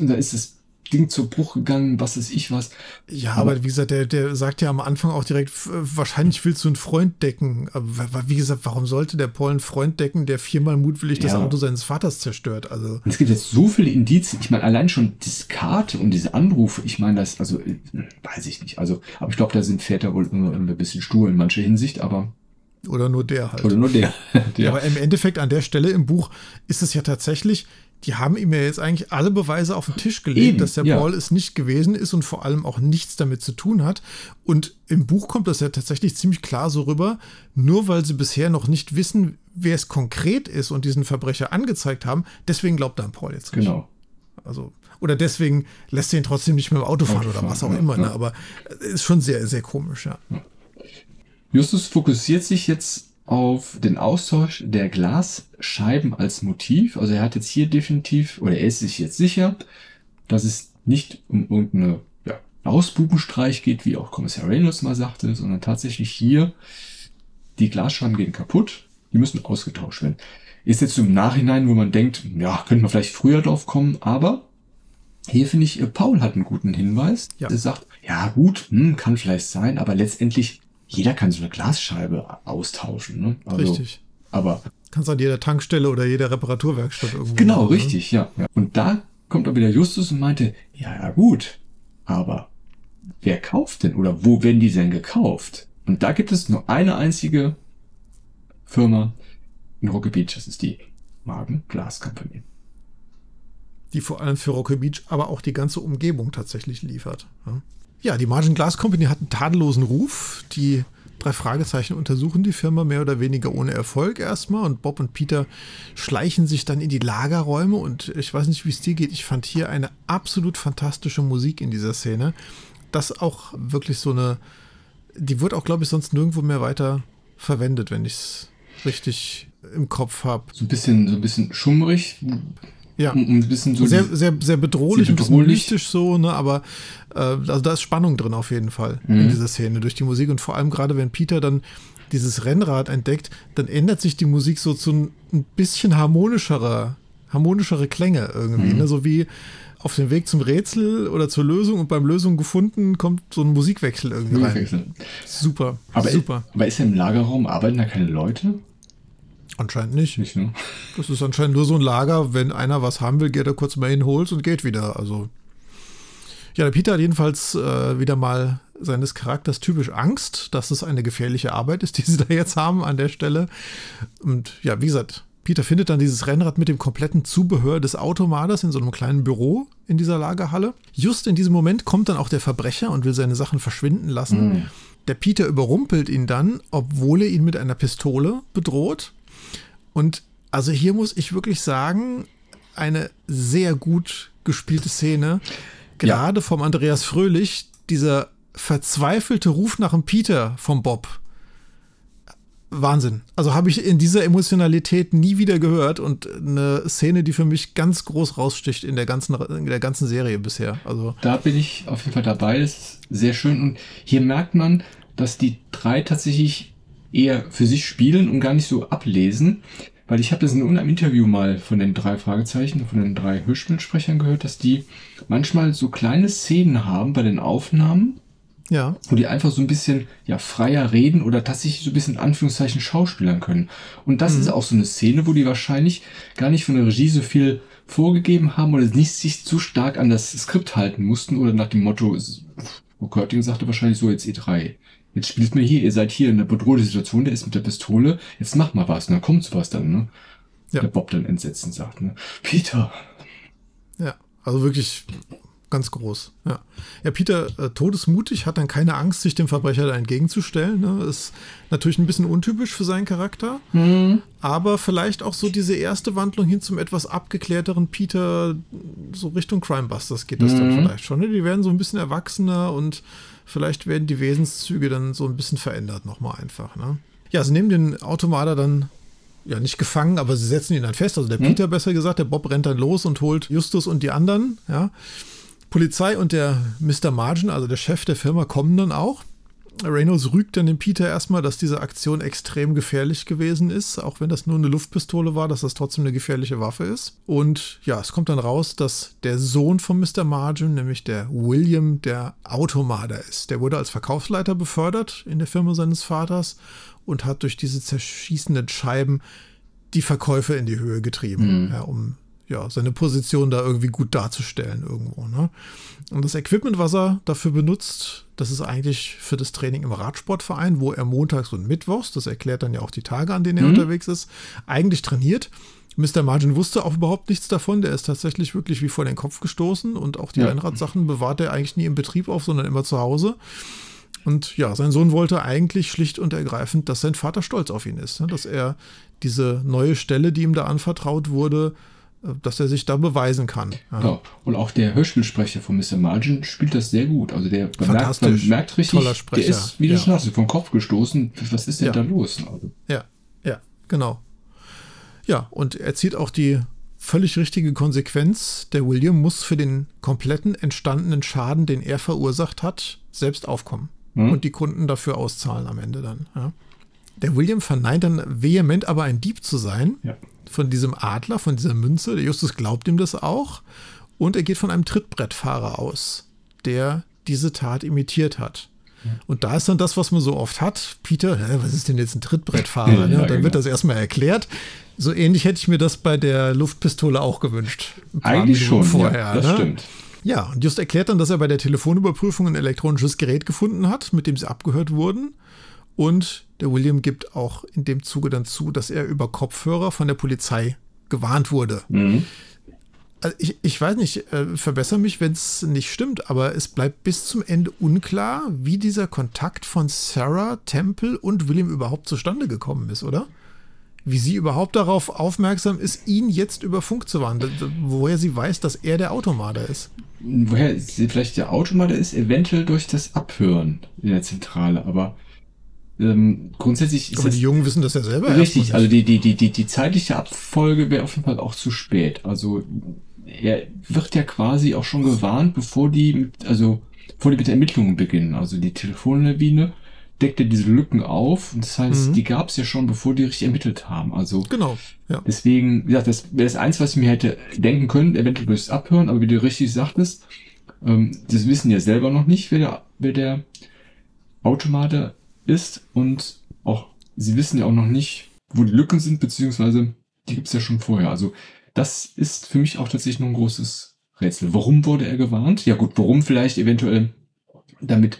Da ist es Ding zu Bruch gegangen, was ist ich was. Ja, aber, aber, wie gesagt, der, der sagt ja am Anfang auch direkt, wahrscheinlich willst du einen Freund decken. Aber wie gesagt, warum sollte der Paul einen Freund decken, der viermal mutwillig ja. das Auto seines Vaters zerstört? Also. Es gibt jetzt so viele Indizien. Ich meine, allein schon diese Karte und diese Anrufe, ich meine, das, also, weiß ich nicht. Also, aber ich glaube, da sind Väter wohl immer ein bisschen stur in mancher Hinsicht, aber. Oder nur der halt. Oder nur der. der. Aber im Endeffekt an der Stelle im Buch ist es ja tatsächlich, die haben ihm ja jetzt eigentlich alle Beweise auf den Tisch gelegt, Eben, dass der ja. Paul es nicht gewesen ist und vor allem auch nichts damit zu tun hat. Und im Buch kommt das ja tatsächlich ziemlich klar so rüber, nur weil sie bisher noch nicht wissen, wer es konkret ist und diesen Verbrecher angezeigt haben, deswegen glaubt dann Paul jetzt nicht. Genau. Also, oder deswegen lässt er ihn trotzdem nicht mehr im Auto fahren oder was auch ja, immer. Ne? Aber ist schon sehr, sehr komisch, ja. Justus fokussiert sich jetzt auf den Austausch der Glasscheiben als Motiv. Also er hat jetzt hier definitiv, oder er ist sich jetzt sicher, dass es nicht um irgendeine ja, Ausbubenstreich geht, wie auch Kommissar Reynolds mal sagte, sondern tatsächlich hier die Glasscheiben gehen kaputt, die müssen ausgetauscht werden. Ist jetzt im Nachhinein, wo man denkt, ja, könnte man vielleicht früher drauf kommen, aber hier finde ich, Paul hat einen guten Hinweis. Ja. Er sagt, ja gut, hm, kann vielleicht sein, aber letztendlich jeder kann so eine Glasscheibe austauschen. Ne? Also, richtig. Aber kannst an jeder Tankstelle oder jeder Reparaturwerkstatt irgendwo. Genau, machen, ne? richtig, ja, ja. Und da kommt auch wieder Justus und meinte, ja, ja gut, aber wer kauft denn oder wo werden die denn gekauft? Und da gibt es nur eine einzige Firma in Rocky Beach, das ist die Magen Glass Company. Die vor allem für Rocky Beach, aber auch die ganze Umgebung tatsächlich liefert. Ja? Ja, die Margin Glass Company hat einen tadellosen Ruf. Die Drei Fragezeichen untersuchen die Firma mehr oder weniger ohne Erfolg erstmal und Bob und Peter schleichen sich dann in die Lagerräume und ich weiß nicht, wie es dir geht. Ich fand hier eine absolut fantastische Musik in dieser Szene. Das auch wirklich so eine, die wird auch, glaube ich, sonst nirgendwo mehr weiter verwendet, wenn ich es richtig im Kopf habe. So ein bisschen, so ein bisschen schummrig. Ja, ein bisschen so sehr, sehr, sehr bedrohlich, sehr bedrohlich. mystisch so, ne, aber äh, also da ist Spannung drin auf jeden Fall mhm. in dieser Szene durch die Musik und vor allem gerade wenn Peter dann dieses Rennrad entdeckt, dann ändert sich die Musik so zu ein bisschen harmonischere, harmonischere Klänge irgendwie, mhm. ne, so wie auf dem Weg zum Rätsel oder zur Lösung und beim Lösung gefunden kommt so ein Musikwechsel irgendwie Musikwechsel. rein. Super, aber super. aber ist ja im Lagerraum, arbeiten da keine Leute? Anscheinend nicht. nicht ne? Das ist anscheinend nur so ein Lager, wenn einer was haben will, geht er kurz mal hin, holt und geht wieder. Also. Ja, der Peter hat jedenfalls äh, wieder mal seines Charakters typisch Angst, dass es eine gefährliche Arbeit ist, die sie da jetzt haben an der Stelle. Und ja, wie gesagt, Peter findet dann dieses Rennrad mit dem kompletten Zubehör des Automaters in so einem kleinen Büro in dieser Lagerhalle. Just in diesem Moment kommt dann auch der Verbrecher und will seine Sachen verschwinden lassen. Mhm. Der Peter überrumpelt ihn dann, obwohl er ihn mit einer Pistole bedroht. Und also hier muss ich wirklich sagen, eine sehr gut gespielte Szene. Gerade ja. vom Andreas Fröhlich, dieser verzweifelte Ruf nach dem Peter vom Bob. Wahnsinn. Also habe ich in dieser Emotionalität nie wieder gehört und eine Szene, die für mich ganz groß raussticht in der ganzen, in der ganzen Serie bisher. Also da bin ich auf jeden Fall dabei. Das ist sehr schön. Und hier merkt man, dass die drei tatsächlich eher für sich spielen und gar nicht so ablesen. Weil ich habe das in einem Interview mal von den drei Fragezeichen, von den drei Hörspielsprechern gehört, dass die manchmal so kleine Szenen haben bei den Aufnahmen, ja. wo die einfach so ein bisschen ja, freier reden oder tatsächlich so ein bisschen in Anführungszeichen schauspielern können. Und das mhm. ist auch so eine Szene, wo die wahrscheinlich gar nicht von der Regie so viel vorgegeben haben oder nicht sich zu stark an das Skript halten mussten oder nach dem Motto, wo Körting sagte wahrscheinlich so jetzt E3 jetzt spielt mir hier, ihr seid hier in einer bedrohten Situation, der ist mit der Pistole, jetzt mach mal was, und dann kommt sowas dann, ne? Ja. Der Bob dann entsetzend sagt, ne? Peter. Ja, also wirklich ganz groß. Ja, ja Peter, äh, todesmutig, hat dann keine Angst, sich dem Verbrecher da entgegenzustellen. Ne? Ist natürlich ein bisschen untypisch für seinen Charakter, mhm. aber vielleicht auch so diese erste Wandlung hin zum etwas abgeklärteren Peter, so Richtung Crimebusters geht das mhm. dann vielleicht schon. Ne? Die werden so ein bisschen erwachsener und Vielleicht werden die Wesenszüge dann so ein bisschen verändert nochmal einfach. Ne? Ja, sie nehmen den Automater dann ja nicht gefangen, aber sie setzen ihn dann fest. Also der hm? Peter besser gesagt, der Bob rennt dann los und holt Justus und die anderen. Ja. Polizei und der Mr. Margin, also der Chef der Firma, kommen dann auch. Reynolds rügt dann dem Peter erstmal, dass diese Aktion extrem gefährlich gewesen ist, auch wenn das nur eine Luftpistole war, dass das trotzdem eine gefährliche Waffe ist. Und ja, es kommt dann raus, dass der Sohn von Mr. Margin, nämlich der William, der Automader ist. Der wurde als Verkaufsleiter befördert in der Firma seines Vaters und hat durch diese zerschießenden Scheiben die Verkäufe in die Höhe getrieben, mhm. ja, um ja, seine Position da irgendwie gut darzustellen irgendwo. Ne? Und das Equipment, was er dafür benutzt, das ist eigentlich für das Training im Radsportverein, wo er montags und mittwochs, das erklärt dann ja auch die Tage, an denen er mhm. unterwegs ist, eigentlich trainiert. Mr. Margin wusste auch überhaupt nichts davon. Der ist tatsächlich wirklich wie vor den Kopf gestoßen und auch die ja. Rennradsachen bewahrt er eigentlich nie im Betrieb auf, sondern immer zu Hause. Und ja, sein Sohn wollte eigentlich schlicht und ergreifend, dass sein Vater stolz auf ihn ist, ne? dass er diese neue Stelle, die ihm da anvertraut wurde, dass er sich da beweisen kann. Ja. ja. Und auch der Hörspielsprecher von Mr. Margin spielt das sehr gut. Also der bemerkt, man merkt richtig, Toller Sprecher. der ist, wie du schon hast, vom Kopf gestoßen. Was ist denn ja. da los? Also. Ja, ja, genau. Ja, und er zieht auch die völlig richtige Konsequenz. Der William muss für den kompletten entstandenen Schaden, den er verursacht hat, selbst aufkommen. Hm. Und die Kunden dafür auszahlen am Ende dann. Ja. Der William verneint dann vehement aber ein Dieb zu sein. Ja von diesem Adler, von dieser Münze. Der Justus glaubt ihm das auch. Und er geht von einem Trittbrettfahrer aus, der diese Tat imitiert hat. Und da ist dann das, was man so oft hat. Peter, hä, was ist denn jetzt ein Trittbrettfahrer? Ja, ne? Und dann genau. wird das erstmal erklärt. So ähnlich hätte ich mir das bei der Luftpistole auch gewünscht. Eigentlich schon, vorher, ja, das ne? stimmt. Ja, und Just erklärt dann, dass er bei der Telefonüberprüfung ein elektronisches Gerät gefunden hat, mit dem sie abgehört wurden. Und der William gibt auch in dem Zuge dann zu, dass er über Kopfhörer von der Polizei gewarnt wurde. Mhm. Also ich, ich weiß nicht, äh, verbessere mich, wenn es nicht stimmt, aber es bleibt bis zum Ende unklar, wie dieser Kontakt von Sarah, Temple und William überhaupt zustande gekommen ist, oder? Wie sie überhaupt darauf aufmerksam ist, ihn jetzt über Funk zu warnen, woher sie weiß, dass er der Automater ist. Woher sie vielleicht der Automater ist, eventuell durch das Abhören in der Zentrale, aber ähm, grundsätzlich ist Aber die Jungen wissen das ja selber. Richtig, also die, die, die, die, die zeitliche Abfolge wäre auf jeden Fall auch zu spät. Also er wird ja quasi auch schon gewarnt, bevor die, mit, also bevor die mit Ermittlungen beginnen. Also die Telefonlawine deckt ja diese Lücken auf. Und das heißt, mhm. die gab es ja schon, bevor die richtig ermittelt haben. Also genau. Ja. Deswegen, ja, das wäre das eins, was ich mir hätte denken können, eventuell durchs Abhören. Aber wie du richtig sagtest, ähm, das wissen ja selber noch nicht, wer der, wer der Automater ist und auch sie wissen ja auch noch nicht, wo die Lücken sind, beziehungsweise die gibt es ja schon vorher. Also das ist für mich auch tatsächlich noch ein großes Rätsel. Warum wurde er gewarnt? Ja gut, warum vielleicht eventuell, damit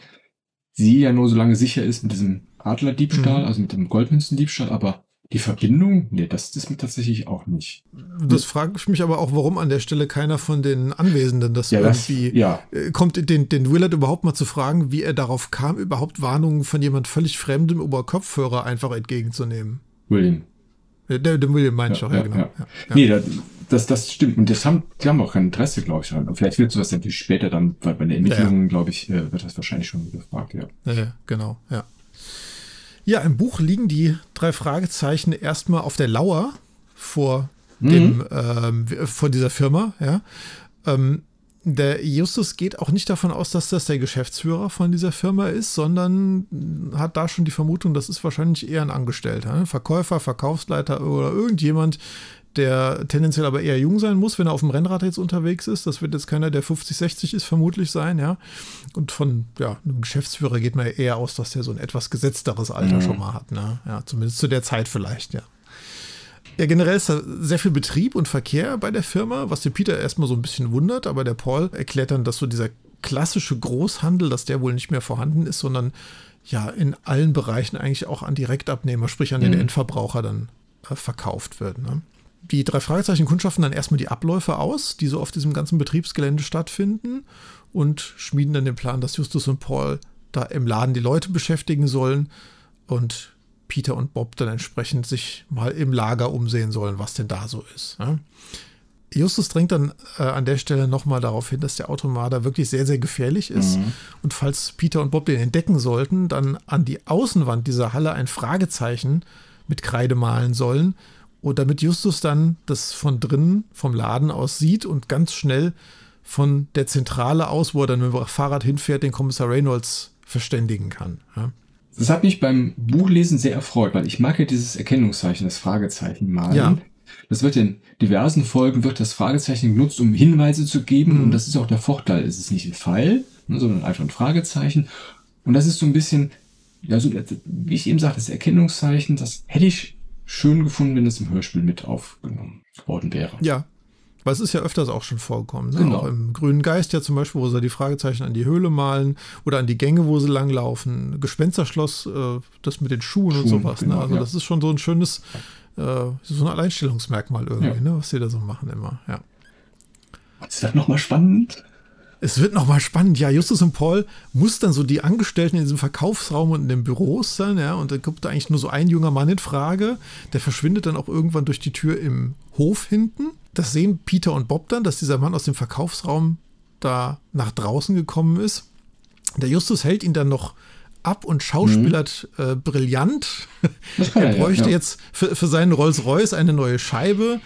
sie ja nur so lange sicher ist mit diesem Adlerdiebstahl, mhm. also mit dem Goldmünzendiebstahl, aber die Verbindung? Nee, das ist mir tatsächlich auch nicht. Das frage ich mich aber auch, warum an der Stelle keiner von den Anwesenden das ja, irgendwie das, ja. Äh, kommt, den, den Willard überhaupt mal zu fragen, wie er darauf kam, überhaupt Warnungen von jemand völlig Fremdem über Kopfhörer einfach entgegenzunehmen. William. Der, der William meine ich auch, ja, genau. Ja. Nee, das, das stimmt. Und das haben, die haben auch kein Interesse, glaube ich. Vielleicht wird sowas natürlich später dann, weil bei der Ermittlungen, glaube ich, äh, wird das wahrscheinlich schon gefragt, ja. Ja, genau, ja. Ja, im Buch liegen die drei Fragezeichen erstmal auf der Lauer vor, mhm. dem, ähm, vor dieser Firma. Ja. Ähm, der Justus geht auch nicht davon aus, dass das der Geschäftsführer von dieser Firma ist, sondern hat da schon die Vermutung, das ist wahrscheinlich eher ein Angestellter, ein Verkäufer, Verkaufsleiter oder irgendjemand, der tendenziell aber eher jung sein muss, wenn er auf dem Rennrad jetzt unterwegs ist. Das wird jetzt keiner, der 50, 60 ist, vermutlich sein, ja. Und von ja, einem Geschäftsführer geht man eher aus, dass der so ein etwas gesetzteres Alter mhm. schon mal hat, ne? Ja, zumindest zu der Zeit vielleicht, ja. Ja, generell ist da sehr viel Betrieb und Verkehr bei der Firma, was den Peter erstmal so ein bisschen wundert, aber der Paul erklärt dann, dass so dieser klassische Großhandel, dass der wohl nicht mehr vorhanden ist, sondern ja in allen Bereichen eigentlich auch an Direktabnehmer, sprich an den mhm. Endverbraucher dann äh, verkauft wird. Ne? Die drei Fragezeichen kundschaften dann erstmal die Abläufe aus, die so auf diesem ganzen Betriebsgelände stattfinden und schmieden dann den Plan, dass Justus und Paul da im Laden die Leute beschäftigen sollen und Peter und Bob dann entsprechend sich mal im Lager umsehen sollen, was denn da so ist. Ja. Justus drängt dann äh, an der Stelle nochmal darauf hin, dass der Automater wirklich sehr, sehr gefährlich ist. Mhm. Und falls Peter und Bob den entdecken sollten, dann an die Außenwand dieser Halle ein Fragezeichen mit Kreide malen sollen, und damit Justus dann das von drinnen, vom Laden aus sieht und ganz schnell von der Zentrale aus, wo er dann mit dem Fahrrad hinfährt, den Kommissar Reynolds verständigen kann. Ja. Das hat mich beim Buchlesen sehr erfreut, weil ich mag ja dieses Erkennungszeichen, das Fragezeichen malen. Ja. Das wird in diversen Folgen, wird das Fragezeichen genutzt, um Hinweise zu geben. Mhm. Und das ist auch der Vorteil. Es ist nicht ein Pfeil, ne, sondern einfach ein Fragezeichen. Und das ist so ein bisschen, ja, so, wie ich eben sagte, das Erkennungszeichen, das hätte ich schön gefunden, wenn es im Hörspiel mit aufgenommen worden wäre. Ja, weil es ist ja öfters auch schon vorgekommen. Ne? Genau. Auch im Grünen Geist ja zum Beispiel, wo sie die Fragezeichen an die Höhle malen oder an die Gänge, wo sie langlaufen. Gespensterschloss, äh, das mit den Schuhen, Schuhen und sowas. Ne? Genau, ne? Also ja. das ist schon so ein schönes, äh, so ein Alleinstellungsmerkmal irgendwie, ja. ne? was sie da so machen immer. Ja. Ist das nochmal spannend? Es wird nochmal spannend. Ja, Justus und Paul muss dann so die Angestellten in diesem Verkaufsraum und in den Büros sein, ja, und da kommt da eigentlich nur so ein junger Mann in Frage. Der verschwindet dann auch irgendwann durch die Tür im Hof hinten. Das sehen Peter und Bob dann, dass dieser Mann aus dem Verkaufsraum da nach draußen gekommen ist. Der Justus hält ihn dann noch ab und schauspielert mhm. äh, brillant. er bräuchte ja, ja. jetzt für, für seinen Rolls-Royce eine neue Scheibe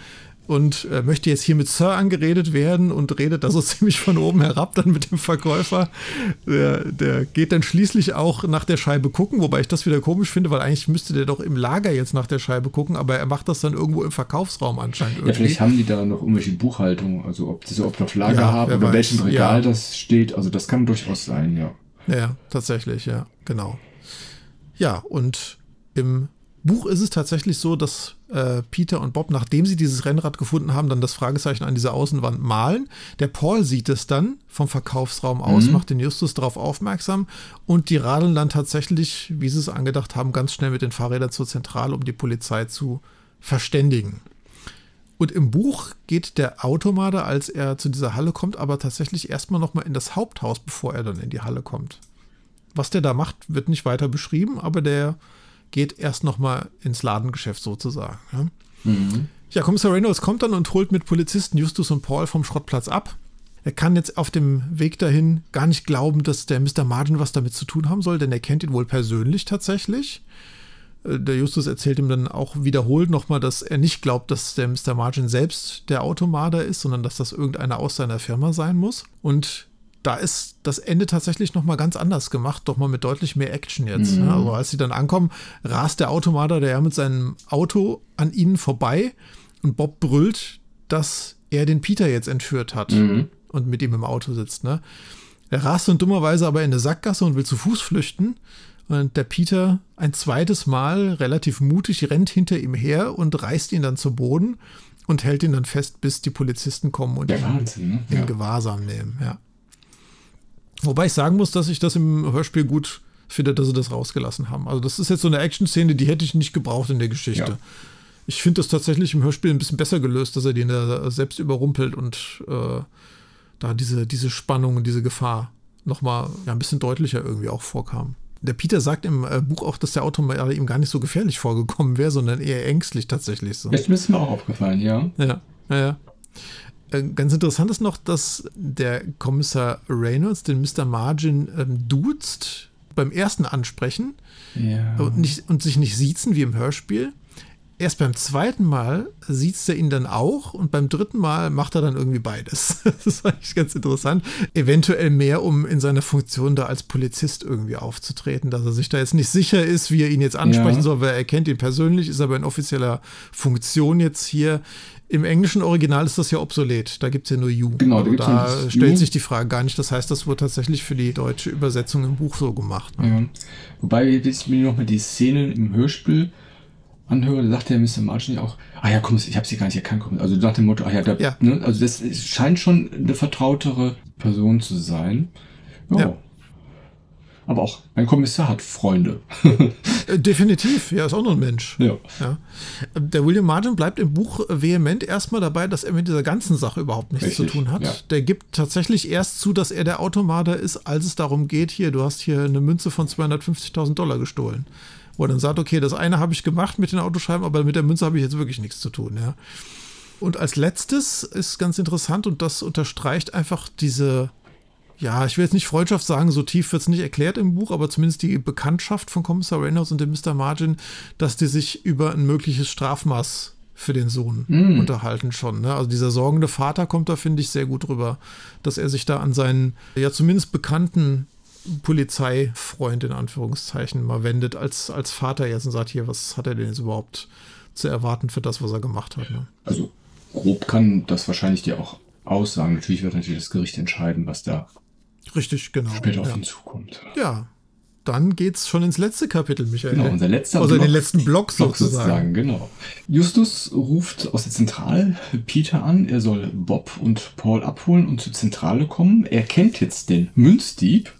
und äh, möchte jetzt hier mit Sir angeredet werden und redet da so ziemlich von oben herab dann mit dem Verkäufer. Der, der geht dann schließlich auch nach der Scheibe gucken, wobei ich das wieder komisch finde, weil eigentlich müsste der doch im Lager jetzt nach der Scheibe gucken, aber er macht das dann irgendwo im Verkaufsraum anscheinend. Irgendwie. Ja, vielleicht haben die da noch irgendwelche Buchhaltung, also ob sie so ob auf Lager ja, haben oder welchem Regal ja. das steht. Also das kann durchaus sein, ja. Ja, tatsächlich, ja, genau. Ja, und im Buch ist es tatsächlich so, dass äh, Peter und Bob, nachdem sie dieses Rennrad gefunden haben, dann das Fragezeichen an dieser Außenwand malen. Der Paul sieht es dann vom Verkaufsraum aus, mhm. macht den Justus darauf aufmerksam und die radeln dann tatsächlich, wie sie es angedacht haben, ganz schnell mit den Fahrrädern zur Zentrale, um die Polizei zu verständigen. Und im Buch geht der Automater, als er zu dieser Halle kommt, aber tatsächlich erstmal nochmal in das Haupthaus, bevor er dann in die Halle kommt. Was der da macht, wird nicht weiter beschrieben, aber der geht erst nochmal ins Ladengeschäft sozusagen. Ja. Mhm. ja, Kommissar Reynolds kommt dann und holt mit Polizisten Justus und Paul vom Schrottplatz ab. Er kann jetzt auf dem Weg dahin gar nicht glauben, dass der Mr. Margin was damit zu tun haben soll, denn er kennt ihn wohl persönlich tatsächlich. Äh, der Justus erzählt ihm dann auch wiederholt nochmal, dass er nicht glaubt, dass der Mr. Margin selbst der Automader ist, sondern dass das irgendeiner aus seiner Firma sein muss. Und da ist das Ende tatsächlich nochmal ganz anders gemacht, doch mal mit deutlich mehr Action jetzt. Mhm. Also als sie dann ankommen, rast der Automater der ja mit seinem Auto an ihnen vorbei und Bob brüllt, dass er den Peter jetzt entführt hat mhm. und mit ihm im Auto sitzt. Ne? Er rast dann dummerweise aber in eine Sackgasse und will zu Fuß flüchten. Und der Peter ein zweites Mal relativ mutig rennt hinter ihm her und reißt ihn dann zu Boden und hält ihn dann fest, bis die Polizisten kommen und ihn ne? in. Gewahrsam nehmen. Ja. Wobei ich sagen muss, dass ich das im Hörspiel gut finde, dass sie das rausgelassen haben. Also das ist jetzt so eine Action-Szene, die hätte ich nicht gebraucht in der Geschichte. Ja. Ich finde das tatsächlich im Hörspiel ein bisschen besser gelöst, dass er den da selbst überrumpelt und äh, da diese, diese Spannung und diese Gefahr nochmal ja, ein bisschen deutlicher irgendwie auch vorkam. Der Peter sagt im äh, Buch auch, dass der Automat ihm gar nicht so gefährlich vorgekommen wäre, sondern eher ängstlich tatsächlich. So. Das ist mir auch aufgefallen, ja. Ja, ja, ja. Äh, ganz interessant ist noch, dass der Kommissar Reynolds den Mr. Margin ähm, duzt beim ersten Ansprechen ja. und, nicht, und sich nicht siezen wie im Hörspiel erst beim zweiten Mal sieht er ihn dann auch und beim dritten Mal macht er dann irgendwie beides. Das ist eigentlich ganz interessant. Eventuell mehr, um in seiner Funktion da als Polizist irgendwie aufzutreten, dass er sich da jetzt nicht sicher ist, wie er ihn jetzt ansprechen ja. soll, weil er kennt ihn persönlich, ist aber in offizieller Funktion jetzt hier. Im englischen Original ist das ja obsolet. Da gibt es ja nur You. Genau, da, da stellt you. sich die Frage gar nicht. Das heißt, das wurde tatsächlich für die deutsche Übersetzung im Buch so gemacht. Ne? Ja. Wobei, jetzt mir nochmal die Szenen im Hörspiel anhöre, da sagt der Mr. Margin auch, ah ja, komm, ich habe sie gar nicht erkannt. Also nach dem Motto, ah ja, da, ja. Ne, also das scheint schon eine vertrautere Person zu sein. Oh. Ja. Aber auch ein Kommissar hat Freunde. Äh, definitiv, ja, ist auch noch ein Mensch. Ja. ja. Der William Martin bleibt im Buch vehement erstmal dabei, dass er mit dieser ganzen Sache überhaupt nichts Richtig, zu tun hat. Ja. Der gibt tatsächlich erst zu, dass er der Automater ist, als es darum geht, hier, du hast hier eine Münze von 250.000 Dollar gestohlen wo er dann sagt, okay, das eine habe ich gemacht mit den Autoscheiben, aber mit der Münze habe ich jetzt wirklich nichts zu tun, ja. Und als letztes ist ganz interessant und das unterstreicht einfach diese, ja, ich will jetzt nicht Freundschaft sagen, so tief wird es nicht erklärt im Buch, aber zumindest die Bekanntschaft von Kommissar Reynolds und dem Mr. Margin, dass die sich über ein mögliches Strafmaß für den Sohn mm. unterhalten schon. Ne? Also dieser sorgende Vater kommt da, finde ich, sehr gut rüber, dass er sich da an seinen, ja zumindest bekannten Polizeifreund in Anführungszeichen mal wendet als, als Vater jetzt und sagt, hier, was hat er denn jetzt überhaupt zu erwarten für das, was er gemacht hat. Ne? Also grob kann das wahrscheinlich dir auch aussagen. Natürlich wird natürlich das Gericht entscheiden, was da Richtig, genau. später auf ihn zukommt. Ja, dann geht's schon ins letzte Kapitel, Michael. Genau, unser letzter Also Block, in den letzten Block, Block sozusagen. sozusagen. Genau. Justus ruft aus der Zentrale Peter an, er soll Bob und Paul abholen und zur Zentrale kommen. Er kennt jetzt den Münzdieb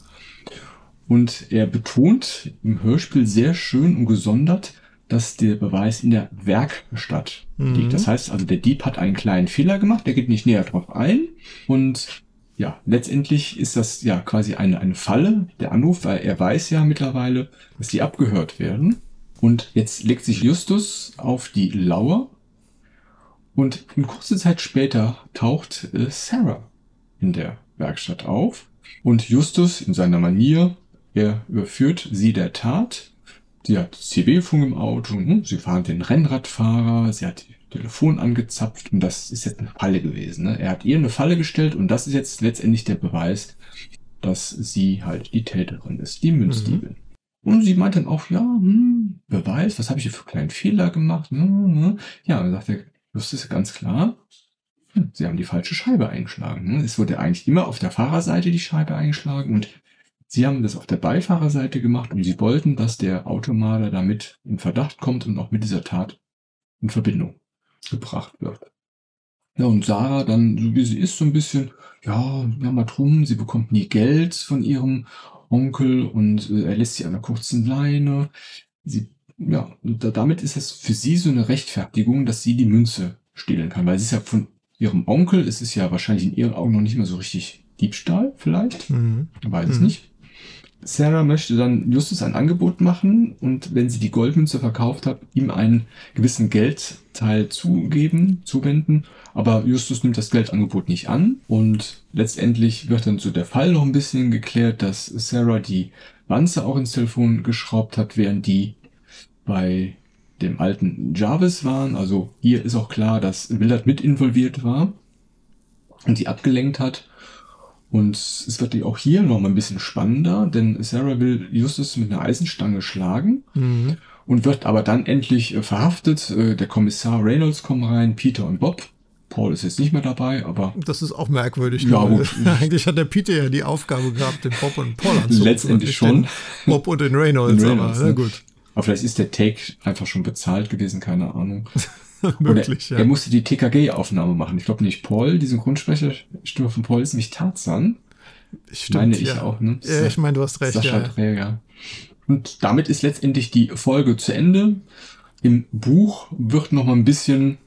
und er betont im Hörspiel sehr schön und gesondert, dass der Beweis in der Werkstatt mhm. liegt. Das heißt also, der Dieb hat einen kleinen Fehler gemacht, der geht nicht näher drauf ein. Und ja, letztendlich ist das ja quasi eine, eine Falle, der Anruf, weil er weiß ja mittlerweile, dass die abgehört werden. Und jetzt legt sich Justus auf die Lauer und eine kurze Zeit später taucht äh, Sarah in der Werkstatt auf und Justus in seiner Manier er überführt sie der Tat. Sie hat CB-Funk im Auto, hm, sie fahren den Rennradfahrer, sie hat Telefon angezapft und das ist jetzt eine Falle gewesen. Ne? Er hat ihr eine Falle gestellt und das ist jetzt letztendlich der Beweis, dass sie halt die Täterin ist, die Münzdiebin. Mhm. Und sie meint dann auch, ja, hm, Beweis, was habe ich hier für einen kleinen Fehler gemacht? Hm, hm. Ja, dann sagt er, das ist ganz klar, hm, sie haben die falsche Scheibe eingeschlagen. Ne? Es wurde eigentlich immer auf der Fahrerseite die Scheibe eingeschlagen und Sie haben das auf der Beifahrerseite gemacht und Sie wollten, dass der Automaler damit in Verdacht kommt und auch mit dieser Tat in Verbindung gebracht wird. Ja, und Sarah dann, so wie sie ist, so ein bisschen, ja, ja, mal drum, sie bekommt nie Geld von ihrem Onkel und äh, er lässt sie an einer kurzen Leine. Sie, ja, da, damit ist es für sie so eine Rechtfertigung, dass sie die Münze stehlen kann. Weil es ist ja von ihrem Onkel, es ist ja wahrscheinlich in ihren Augen noch nicht mehr so richtig Diebstahl, vielleicht. Mhm. Weiß es mhm. nicht. Sarah möchte dann Justus ein Angebot machen und wenn sie die Goldmünze verkauft hat, ihm einen gewissen Geldteil zugeben, zuwenden. Aber Justus nimmt das Geldangebot nicht an und letztendlich wird dann so der Fall noch ein bisschen geklärt, dass Sarah die Wanze auch ins Telefon geschraubt hat, während die bei dem alten Jarvis waren. Also hier ist auch klar, dass Willard mit involviert war und sie abgelenkt hat. Und es wird auch hier noch mal ein bisschen spannender, denn Sarah will Justus mit einer Eisenstange schlagen mhm. und wird aber dann endlich äh, verhaftet. Äh, der Kommissar Reynolds kommt rein, Peter und Bob. Paul ist jetzt nicht mehr dabei, aber. Das ist auch merkwürdig. Ja, gut. Eigentlich hat der Peter ja die Aufgabe gehabt, den Bob und Paul anzurufen. Letztendlich schon. Bob und den Reynolds, den Reynolds aber, na gut. Aber vielleicht ist der Take einfach schon bezahlt gewesen, keine Ahnung. Möglich, er, ja. Er musste die TKG-Aufnahme machen. Ich glaube nicht Paul, die Synchronsprecherstimme von Paul ist nämlich Tarzan. Stimmt, meine ich ja. auch, ne? Ja, ich meine, du hast recht. Sascha ja. Träger. Und damit ist letztendlich die Folge zu Ende. Im Buch wird noch mal ein bisschen,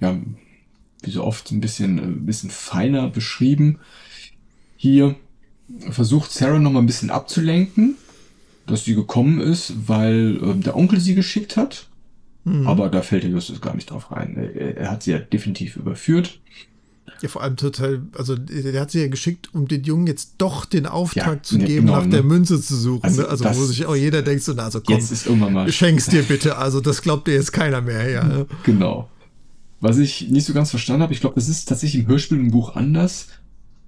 ja, wie so oft, ein bisschen, ein bisschen feiner beschrieben. Hier versucht Sarah noch mal ein bisschen abzulenken, dass sie gekommen ist, weil äh, der Onkel sie geschickt hat. Mhm. Aber da fällt der Justus gar nicht drauf rein. Er, hat sie ja definitiv überführt. Ja, vor allem total, also der hat sie ja geschickt, um den Jungen jetzt doch den Auftrag ja, zu geben, genau, nach ne? der Münze zu suchen. Also, ne? also wo sich auch jeder denkt, so, na, also komm, jetzt ist irgendwann mal. schenk's dir bitte. Also das glaubt dir jetzt keiner mehr, ja. Ne? Genau. Was ich nicht so ganz verstanden habe, ich glaube, das ist tatsächlich im Hörspiel im Buch anders.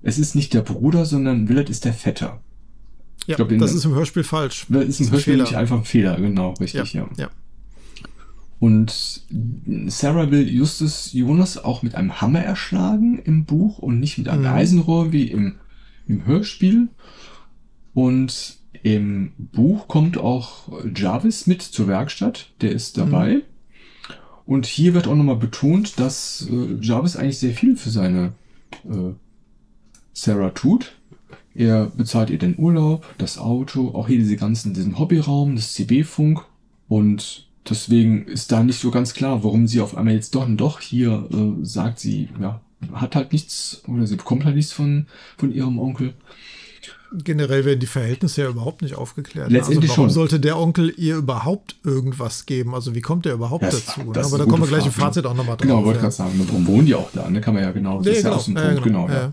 Es ist nicht der Bruder, sondern Willard ist der Vetter. Ja, glaub, das ist im Hörspiel falsch. Das ist im Hörspiel nicht einfach ein Fehler, genau, richtig, ja. ja. ja. Und Sarah will Justus Jonas auch mit einem Hammer erschlagen im Buch und nicht mit einem mhm. Eisenrohr wie im, im Hörspiel. Und im Buch kommt auch Jarvis mit zur Werkstatt, der ist dabei. Mhm. Und hier wird auch nochmal betont, dass äh, Jarvis eigentlich sehr viel für seine äh, Sarah tut. Er bezahlt ihr den Urlaub, das Auto, auch hier diese ganzen, diesen Hobbyraum, das CB-Funk und Deswegen ist da nicht so ganz klar, warum sie auf einmal jetzt doch und doch hier äh, sagt, sie ja, hat halt nichts oder sie bekommt halt nichts von, von ihrem Onkel. Generell werden die Verhältnisse ja überhaupt nicht aufgeklärt. Ne? Letztendlich also warum schon. sollte der Onkel ihr überhaupt irgendwas geben? Also wie kommt er überhaupt ja, dazu? Ne? Aber da kommen wir gleich im Fazit auch nochmal drauf. Genau, wollte ja. gerade sagen, warum wohnen die auch da? Ne? Kann man ja genau, das nee, ist genau. ja aus dem Punkt, genau. genau ja.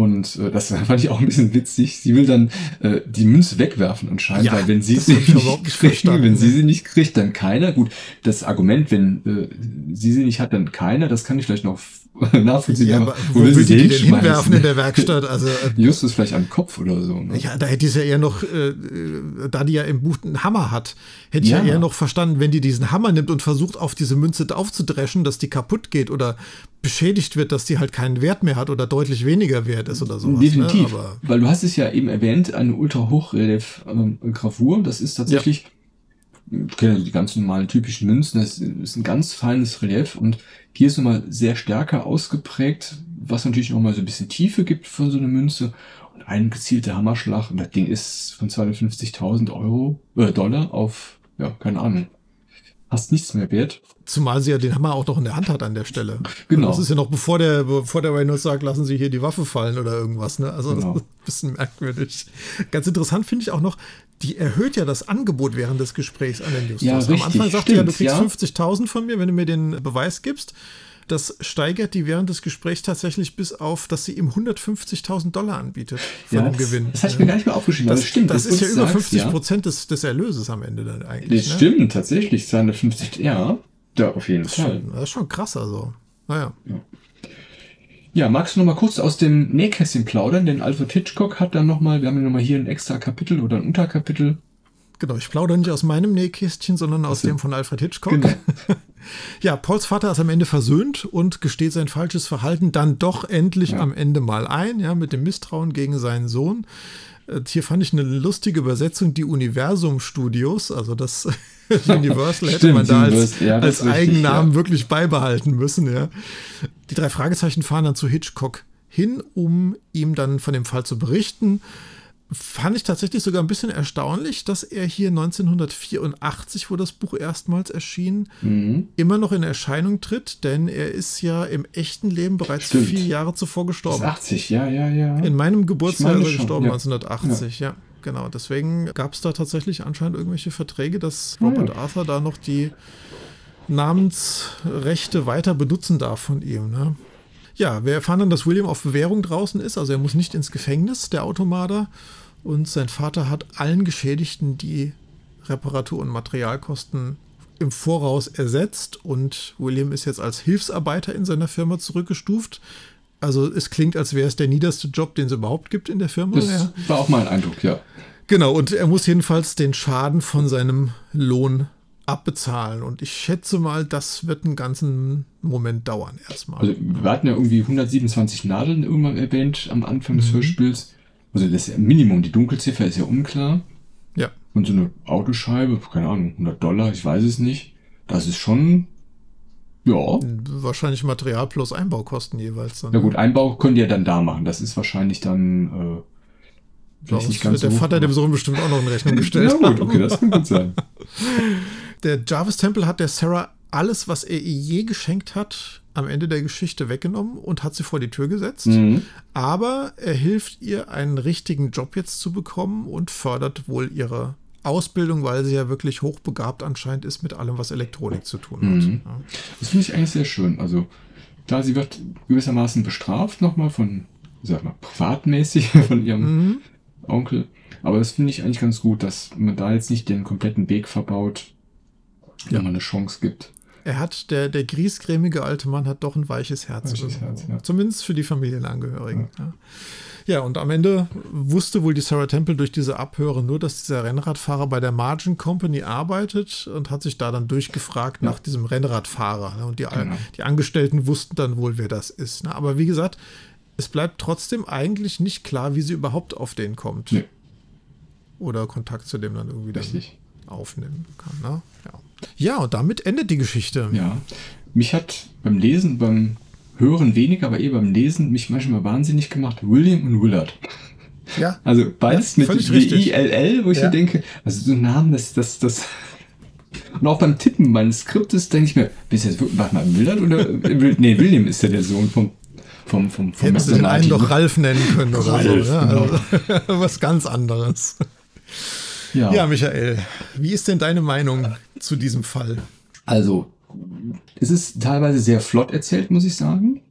Und äh, das fand ich auch ein bisschen witzig. Sie will dann äh, die Münze wegwerfen anscheinend, ja, weil wenn sie sie nicht, nicht kriegt, wenn sie sie nicht kriegt, dann keiner. Gut, das Argument, wenn äh, sie sie nicht hat, dann keiner, das kann ich vielleicht noch nachvollziehen. Ja, aber wo, wo will sie die denn hinwerfen in der Werkstatt? Also, äh, Justus vielleicht am Kopf oder so. Ne? Ja, da hätte ich es ja eher noch, äh, da die ja im Buch einen Hammer hat, hätte ich ja. ja eher noch verstanden, wenn die diesen Hammer nimmt und versucht, auf diese Münze aufzudreschen, dass die kaputt geht oder beschädigt wird, dass die halt keinen Wert mehr hat oder deutlich weniger wert ist oder sowas. Ne? Definitiv, ne? weil du hast es ja eben erwähnt, eine Ultra-Hochrelief-Gravur, das ist tatsächlich... Ja ich kenne die ganz normalen typischen Münzen, das ist ein ganz feines Relief und hier ist nochmal sehr stärker ausgeprägt, was natürlich nochmal so ein bisschen Tiefe gibt für so eine Münze und ein gezielter Hammerschlag und das Ding ist von 250.000 Euro, äh, Dollar auf, ja, keine Ahnung, fast nichts mehr wert. Zumal sie ja den Hammer auch noch in der Hand hat an der Stelle. Genau. Das ist ja noch bevor der, bevor der Reynolds sagt, lassen Sie hier die Waffe fallen oder irgendwas. Ne? Also genau. das ist ein bisschen merkwürdig. Ganz interessant finde ich auch noch, die erhöht ja das Angebot während des Gesprächs an den Justus. Ja, richtig, Am Anfang sagt sie ja, du kriegst ja. 50.000 von mir, wenn du mir den Beweis gibst. Das steigert die während des Gesprächs tatsächlich bis auf, dass sie ihm 150.000 Dollar anbietet von ja, dem das, Gewinn. Das habe ich mir gar nicht mehr aufgeschrieben. Das, das stimmt. Das, das ist ja über 50 Prozent des, des Erlöses am Ende dann eigentlich. Das ne? stimmt, tatsächlich. 250, ja. Da auf jeden das Fall. Schon, das ist schon krass, also. Naja. Ja. Ja, magst du noch mal kurz aus dem Nähkästchen plaudern? Denn Alfred Hitchcock hat dann noch mal, wir haben ja noch mal hier ein extra Kapitel oder ein Unterkapitel. Genau, ich plaudere nicht aus meinem Nähkästchen, sondern aus also, dem von Alfred Hitchcock. Genau. ja, Pauls Vater ist am Ende versöhnt und gesteht sein falsches Verhalten dann doch endlich ja. am Ende mal ein, ja, mit dem Misstrauen gegen seinen Sohn. Äh, hier fand ich eine lustige Übersetzung, die Universum Studios, also das Universal hätte Stimmt, man da als, ja, als Eigennamen ja. wirklich beibehalten müssen. Ja. Die drei Fragezeichen fahren dann zu Hitchcock hin, um ihm dann von dem Fall zu berichten. Fand ich tatsächlich sogar ein bisschen erstaunlich, dass er hier 1984, wo das Buch erstmals erschien, mhm. immer noch in Erscheinung tritt, denn er ist ja im echten Leben bereits Stimmt. vier Jahre zuvor gestorben. 80, ja, ja, ja. In meinem Geburtsjahr ist er gestorben, ja. 1980, ja. ja. Genau, deswegen gab es da tatsächlich anscheinend irgendwelche Verträge, dass Robert ja. Arthur da noch die Namensrechte weiter benutzen darf von ihm. Ne? Ja, wir erfahren dann, dass William auf Bewährung draußen ist, also er muss nicht ins Gefängnis, der Automater. Und sein Vater hat allen Geschädigten die Reparatur- und Materialkosten im Voraus ersetzt und William ist jetzt als Hilfsarbeiter in seiner Firma zurückgestuft. Also es klingt, als wäre es der niederste Job, den es überhaupt gibt in der Firma. Das ja. war auch mein Eindruck, ja. Genau, und er muss jedenfalls den Schaden von seinem Lohn abbezahlen. Und ich schätze mal, das wird einen ganzen Moment dauern erstmal. Also wir hatten ja irgendwie 127 Nadeln irgendwann erwähnt am Anfang des mhm. Hörspiels. Also das ja Minimum, die Dunkelziffer ist ja unklar. Ja. Und so eine Autoscheibe, keine Ahnung, 100 Dollar, ich weiß es nicht. Das ist schon, ja. Wahrscheinlich Material plus Einbaukosten jeweils. Dann, Na gut? Einbau könnt ihr dann da machen. Das ist wahrscheinlich dann, äh, Vielleicht nicht ganz der so Vater dem Sohn bestimmt auch noch in Rechnung gestellt. ja gut, okay, das kann gut sein. Der Jarvis Temple hat der Sarah alles, was er ihr je geschenkt hat, am Ende der Geschichte weggenommen und hat sie vor die Tür gesetzt. Mhm. Aber er hilft ihr, einen richtigen Job jetzt zu bekommen und fördert wohl ihre Ausbildung, weil sie ja wirklich hochbegabt anscheinend ist mit allem, was Elektronik zu tun hat. Mhm. Ja. Das finde ich eigentlich sehr schön. Also, da sie wird gewissermaßen bestraft nochmal von, sag mal, privatmäßig von ihrem mhm. Onkel. Aber das finde ich eigentlich ganz gut, dass man da jetzt nicht den kompletten Weg verbaut, ja. wenn man eine Chance gibt. Er hat, der, der griesgrämige alte Mann hat doch ein weiches Herz. Weiches Herz ja. Zumindest für die Familienangehörigen. Ja. ja. Und am Ende wusste wohl die Sarah Temple durch diese Abhöre nur, dass dieser Rennradfahrer bei der Margin Company arbeitet und hat sich da dann durchgefragt ja. nach diesem Rennradfahrer. Und die, genau. die Angestellten wussten dann wohl, wer das ist. Aber wie gesagt, es bleibt trotzdem eigentlich nicht klar, wie sie überhaupt auf den kommt. Nee. Oder Kontakt zu dem dann irgendwie dann aufnehmen kann. Ne? Ja. Ja, und damit endet die Geschichte. Ja, mich hat beim Lesen, beim Hören weniger, aber eh beim Lesen mich manchmal wahnsinnig gemacht, William und Willard. Ja. Also beides ja, mit W-I-L-L, wo ich ja. mir denke, also so Namen, das, das, das. Und auch beim Tippen meines Skriptes denke ich mir, bist jetzt, warte mal, Willard oder, nee, William ist ja der Sohn vom vom, vom, vom Hätten sie den einen doch Ralf nennen können oder Ralf, so. Ja, genau. also, was ganz anderes. Ja. ja, Michael, wie ist denn deine Meinung zu diesem Fall? Also, es ist teilweise sehr flott erzählt, muss ich sagen.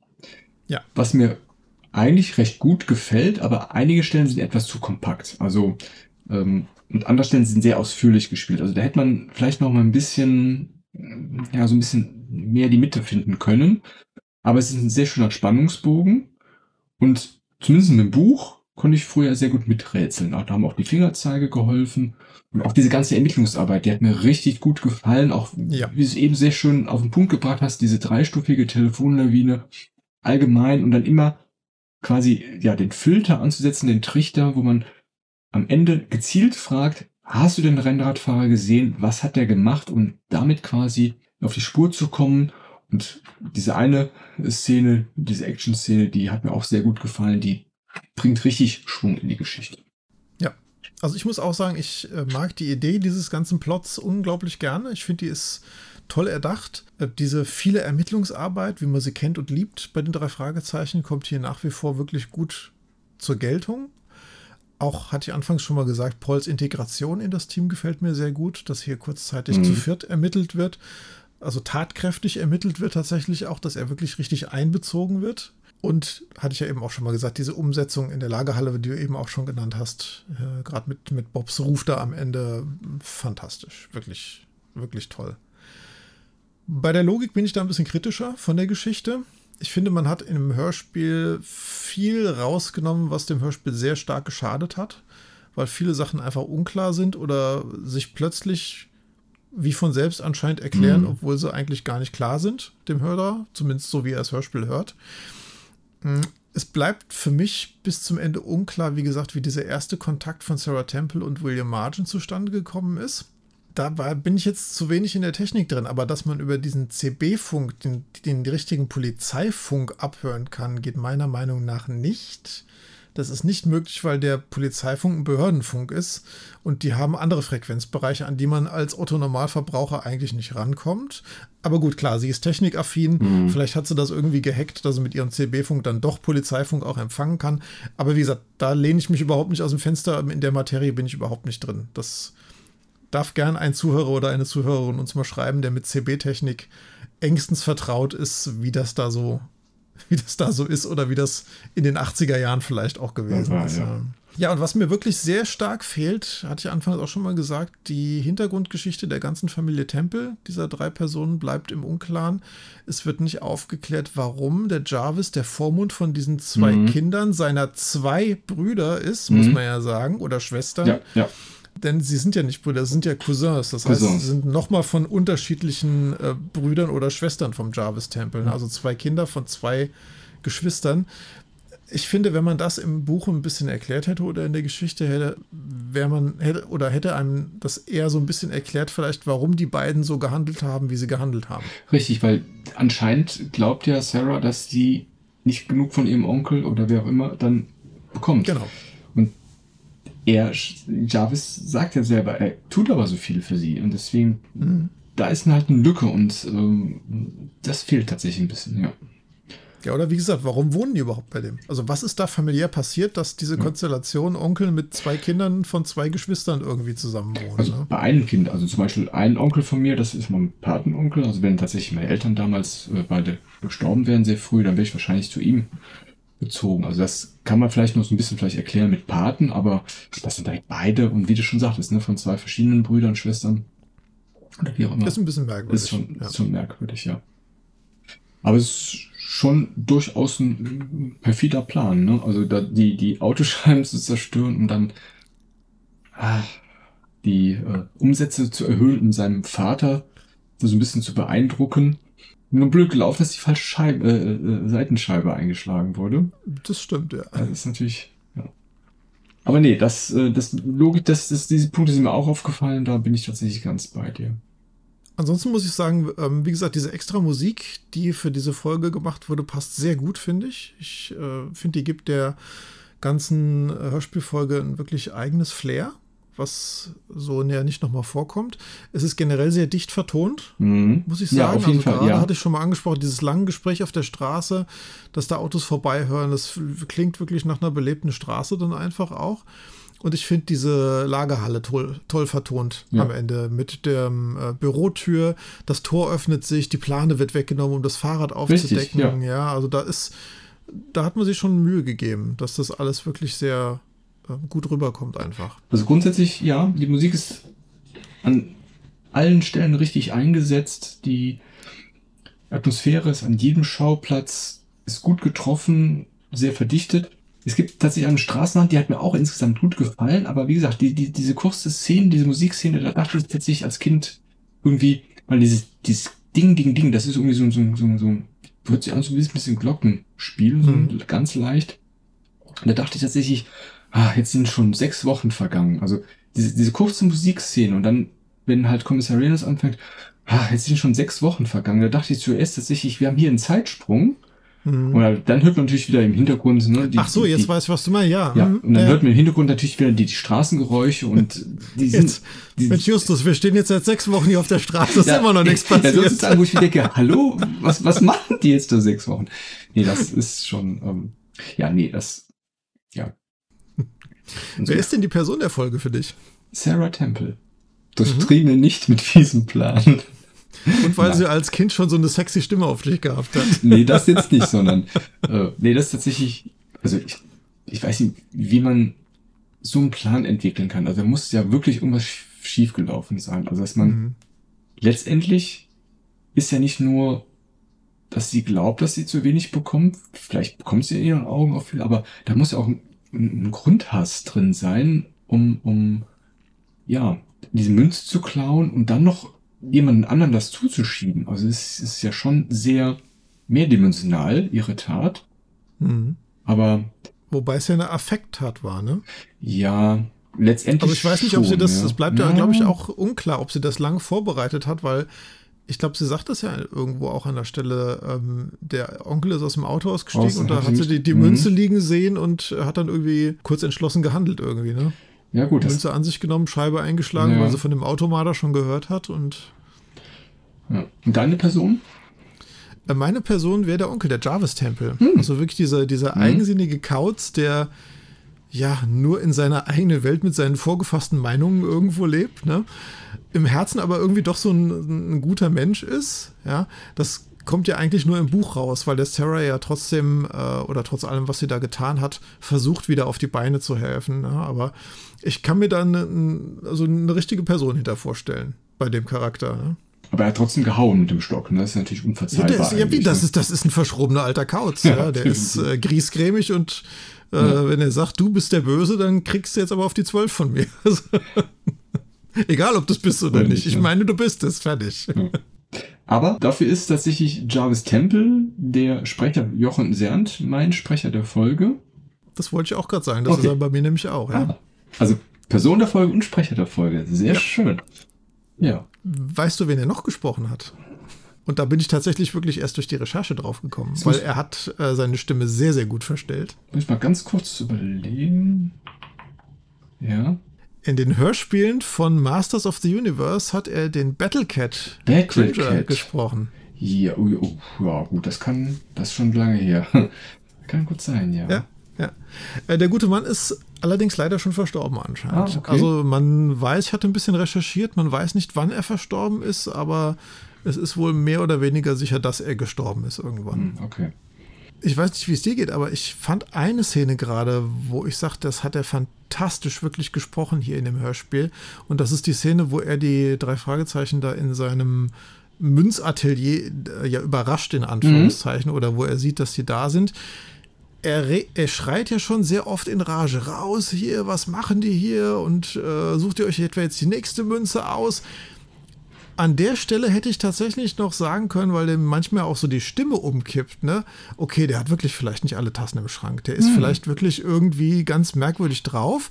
Ja. Was mir eigentlich recht gut gefällt, aber einige Stellen sind etwas zu kompakt. Also, ähm, und andere Stellen sind sehr ausführlich gespielt. Also da hätte man vielleicht noch mal ein bisschen, ja, so ein bisschen mehr die Mitte finden können. Aber es ist ein sehr schöner Spannungsbogen und zumindest mit dem Buch konnte ich früher sehr gut miträtseln. Da haben auch die Fingerzeige geholfen und auch diese ganze Ermittlungsarbeit, die hat mir richtig gut gefallen. Auch ja. wie du es eben sehr schön auf den Punkt gebracht hast, diese dreistufige Telefonlawine allgemein und dann immer quasi ja den Filter anzusetzen, den Trichter, wo man am Ende gezielt fragt, hast du den Rennradfahrer gesehen? Was hat der gemacht? Und damit quasi auf die Spur zu kommen und diese eine Szene, diese Action-Szene, die hat mir auch sehr gut gefallen. Die bringt richtig Schwung in die Geschichte. Ja, also ich muss auch sagen, ich äh, mag die Idee dieses ganzen Plots unglaublich gerne. Ich finde, die ist toll erdacht. Äh, diese viele Ermittlungsarbeit, wie man sie kennt und liebt bei den drei Fragezeichen, kommt hier nach wie vor wirklich gut zur Geltung. Auch hatte ich anfangs schon mal gesagt, Pauls Integration in das Team gefällt mir sehr gut, dass hier kurzzeitig mhm. zu viert ermittelt wird also tatkräftig ermittelt wird tatsächlich auch, dass er wirklich richtig einbezogen wird. Und hatte ich ja eben auch schon mal gesagt, diese Umsetzung in der Lagerhalle, die du eben auch schon genannt hast, äh, gerade mit, mit Bobs Ruf da am Ende, fantastisch. Wirklich, wirklich toll. Bei der Logik bin ich da ein bisschen kritischer von der Geschichte. Ich finde, man hat einem Hörspiel viel rausgenommen, was dem Hörspiel sehr stark geschadet hat, weil viele Sachen einfach unklar sind oder sich plötzlich wie von selbst anscheinend erklären, mhm. obwohl sie eigentlich gar nicht klar sind, dem Hörer, zumindest so wie er das Hörspiel hört. Mm, es bleibt für mich bis zum Ende unklar, wie gesagt, wie dieser erste Kontakt von Sarah Temple und William Margin zustande gekommen ist. Da bin ich jetzt zu wenig in der Technik drin, aber dass man über diesen CB-Funk, den, den richtigen Polizeifunk abhören kann, geht meiner Meinung nach nicht. Das ist nicht möglich, weil der Polizeifunk ein Behördenfunk ist und die haben andere Frequenzbereiche, an die man als Otto-Normalverbraucher eigentlich nicht rankommt. Aber gut, klar, sie ist technikaffin. Mhm. Vielleicht hat sie das irgendwie gehackt, dass sie mit ihrem CB-Funk dann doch Polizeifunk auch empfangen kann. Aber wie gesagt, da lehne ich mich überhaupt nicht aus dem Fenster. In der Materie bin ich überhaupt nicht drin. Das darf gern ein Zuhörer oder eine Zuhörerin uns mal schreiben, der mit CB-Technik engstens vertraut ist, wie das da so wie das da so ist oder wie das in den 80er Jahren vielleicht auch gewesen ja, ist. Ja. ja, und was mir wirklich sehr stark fehlt, hatte ich anfangs auch schon mal gesagt, die Hintergrundgeschichte der ganzen Familie Temple, dieser drei Personen, bleibt im Unklaren. Es wird nicht aufgeklärt, warum der Jarvis der Vormund von diesen zwei mhm. Kindern seiner zwei Brüder ist, mhm. muss man ja sagen, oder Schwestern. Ja, ja denn sie sind ja nicht Brüder, sie sind ja Cousins. Das heißt, Cousins. sie sind nochmal von unterschiedlichen äh, Brüdern oder Schwestern vom Jarvis-Tempel. Also zwei Kinder von zwei Geschwistern. Ich finde, wenn man das im Buch ein bisschen erklärt hätte oder in der Geschichte hätte, wäre man hätte oder hätte einem das eher so ein bisschen erklärt, vielleicht, warum die beiden so gehandelt haben, wie sie gehandelt haben. Richtig, weil anscheinend glaubt ja Sarah, dass sie nicht genug von ihrem Onkel oder wer auch immer dann bekommt. Genau er, Jarvis sagt ja selber, er tut aber so viel für sie und deswegen, mhm. da ist halt eine Lücke und ähm, das fehlt tatsächlich ein bisschen, ja. Ja, oder wie gesagt, warum wohnen die überhaupt bei dem? Also, was ist da familiär passiert, dass diese ja. Konstellation Onkel mit zwei Kindern von zwei Geschwistern irgendwie zusammen wohnen? Also, ne? bei einem Kind, also zum Beispiel ein Onkel von mir, das ist mein Patenonkel. Also, wenn tatsächlich meine Eltern damals äh, beide gestorben wären, sehr früh, dann wäre ich wahrscheinlich zu ihm bezogen. Also das kann man vielleicht noch so ein bisschen vielleicht erklären mit Paten, aber das sind eigentlich beide und wie du schon sagtest, ne, von zwei verschiedenen Brüdern, Schwestern oder wie auch immer. Das ist ein bisschen merkwürdig. Ist schon, ja. ist schon merkwürdig, ja. Aber es ist schon durchaus ein perfider Plan, ne? Also da die, die Autoscheiben zu zerstören und dann ah, die äh, Umsätze zu erhöhen, um seinem Vater so ein bisschen zu beeindrucken nur blöd gelaufen, dass die falsche Scheibe, äh, äh, Seitenscheibe eingeschlagen wurde. Das stimmt, ja. Das ist natürlich, ja. Aber nee, das, äh, das Logik, das, das, diese Punkte sind mir auch aufgefallen, da bin ich tatsächlich ganz bei dir. Ansonsten muss ich sagen, ähm, wie gesagt, diese extra Musik, die für diese Folge gemacht wurde, passt sehr gut, finde ich. Ich äh, finde, die gibt der ganzen Hörspielfolge ein wirklich eigenes Flair was so näher nicht nochmal vorkommt. Es ist generell sehr dicht vertont, mhm. muss ich sagen. Ja, auf jeden also Fall, gerade ja. hatte ich schon mal angesprochen, dieses lange Gespräch auf der Straße, dass da Autos vorbeihören, das klingt wirklich nach einer belebten Straße dann einfach auch. Und ich finde diese Lagerhalle toll, toll vertont ja. am Ende mit der äh, Bürotür. Das Tor öffnet sich, die Plane wird weggenommen, um das Fahrrad aufzudecken. Richtig, ja. ja, also da ist, da hat man sich schon Mühe gegeben, dass das alles wirklich sehr gut rüberkommt einfach. Also grundsätzlich, ja, die Musik ist an allen Stellen richtig eingesetzt. Die Atmosphäre ist an jedem Schauplatz, ist gut getroffen, sehr verdichtet. Es gibt tatsächlich eine Straßenhand, die hat mir auch insgesamt gut gefallen, aber wie gesagt, die, die, diese kurze Szene, diese Musikszene, da dachte ich tatsächlich als Kind irgendwie, weil dieses, dieses Ding, Ding, Ding, das ist irgendwie so, so, so, so wird sich an so ein bisschen Glockenspiel, so mhm. ganz leicht. Und da dachte ich tatsächlich, ah, jetzt sind schon sechs Wochen vergangen. Also diese, diese kurze Musikszene und dann, wenn halt Kommissar Reynolds anfängt, ah, jetzt sind schon sechs Wochen vergangen. Da dachte ich zuerst tatsächlich, wir haben hier einen Zeitsprung. Mhm. Und dann hört man natürlich wieder im Hintergrund, ne, die, Ach so, jetzt die, weiß ich, was du meinst, ja. Ja, mhm. und dann ja. hört man im Hintergrund natürlich wieder die, die Straßengeräusche und die sind. Jetzt, die, Mensch, Justus, wir stehen jetzt seit sechs Wochen hier auf der Straße, es ja, ist immer noch nichts passiert. Ja, sozusagen, wo ich mir denke, hallo, was, was machen die jetzt da sechs Wochen? Nee, das ist schon, ähm, ja, nee, das, ja, Wer ist denn die Person der Folge für dich? Sarah Temple. Durchtriebene mhm. nicht mit fiesen Plan. Und weil Nein. sie als Kind schon so eine sexy Stimme auf dich gehabt hat. Nee, das jetzt nicht, sondern äh, nee, das ist tatsächlich, also ich, ich weiß nicht, wie man so einen Plan entwickeln kann. Also da muss ja wirklich irgendwas schiefgelaufen sein. Also dass man mhm. letztendlich ist ja nicht nur, dass sie glaubt, dass sie zu wenig bekommt. Vielleicht bekommt sie in ihren Augen auch viel, aber da muss ja auch ein ein Grundhass drin sein, um, um ja, diese Münze zu klauen und dann noch jemanden anderen das zuzuschieben. Also es ist ja schon sehr mehrdimensional, ihre Tat. Mhm. Aber. Wobei es ja eine Affekttat war, ne? Ja, letztendlich. Aber ich weiß nicht, ob sie das, das bleibt ja, ja glaube ich, auch unklar, ob sie das lang vorbereitet hat, weil ich glaube, sie sagt das ja irgendwo auch an der Stelle. Ähm, der Onkel ist aus dem Auto ausgestiegen aus, und da hat sie die, die Münze liegen sehen und hat dann irgendwie kurz entschlossen gehandelt irgendwie, ne? Ja, gut. Münze an sich genommen, Scheibe eingeschlagen, ja. weil sie von dem Automater schon gehört hat und. Ja. Und deine Person? Äh, meine Person wäre der Onkel, der Jarvis-Tempel. Hm. Also wirklich dieser, dieser hm. eigensinnige Kauz, der ja nur in seiner eigenen Welt mit seinen vorgefassten Meinungen irgendwo lebt, ne? Im Herzen aber irgendwie doch so ein, ein guter Mensch ist, ja. Das kommt ja eigentlich nur im Buch raus, weil der Sarah ja trotzdem äh, oder trotz allem, was sie da getan hat, versucht wieder auf die Beine zu helfen. Ne? Aber ich kann mir da eine, also eine richtige Person hinter vorstellen bei dem Charakter. Ne? Aber er hat trotzdem gehauen mit dem Stock, ne? Das ist natürlich unverzeihbar. Ja, ist, ja wie, das, ne? ist, das ist ein verschrobener alter Kauz. Ja, ja. Der ist äh, griesgrämig und äh, wenn er sagt, du bist der Böse, dann kriegst du jetzt aber auf die Zwölf von mir. Egal, ob du es bist oder nicht. Ich meine, du bist es. Fertig. Aber dafür ist tatsächlich Jarvis Temple, der Sprecher Jochen Sernt, mein Sprecher der Folge. Das wollte ich auch gerade sagen. Das okay. ist er bei mir nämlich auch. Ja. Ah. Also Person der Folge und Sprecher der Folge. Sehr ja. schön. Ja. Weißt du, wen er noch gesprochen hat? Und da bin ich tatsächlich wirklich erst durch die Recherche drauf gekommen, weil er hat äh, seine Stimme sehr, sehr gut verstellt. Muss ich mal ganz kurz überlegen. Ja. In den Hörspielen von Masters of the Universe hat er den Battlecat Battle gesprochen. Ja, oh, oh, ja, gut, das kann, das ist schon lange her. kann gut sein, ja. Ja, ja. Äh, der gute Mann ist allerdings leider schon verstorben anscheinend. Ah, okay. Also man weiß, ich hatte ein bisschen recherchiert, man weiß nicht, wann er verstorben ist, aber es ist wohl mehr oder weniger sicher, dass er gestorben ist irgendwann. Hm, okay. Ich weiß nicht, wie es dir geht, aber ich fand eine Szene gerade, wo ich sagte, das hat er fantastisch wirklich gesprochen hier in dem Hörspiel. Und das ist die Szene, wo er die drei Fragezeichen da in seinem Münzatelier äh, ja überrascht, in Anführungszeichen, mhm. oder wo er sieht, dass sie da sind er, er, schreit ja schon sehr oft in Rage raus hier, was machen die hier und äh, sucht ihr euch etwa jetzt die nächste Münze aus. An der Stelle hätte ich tatsächlich noch sagen können, weil dem manchmal auch so die Stimme umkippt, ne? Okay, der hat wirklich vielleicht nicht alle Tassen im Schrank. Der ist hm. vielleicht wirklich irgendwie ganz merkwürdig drauf.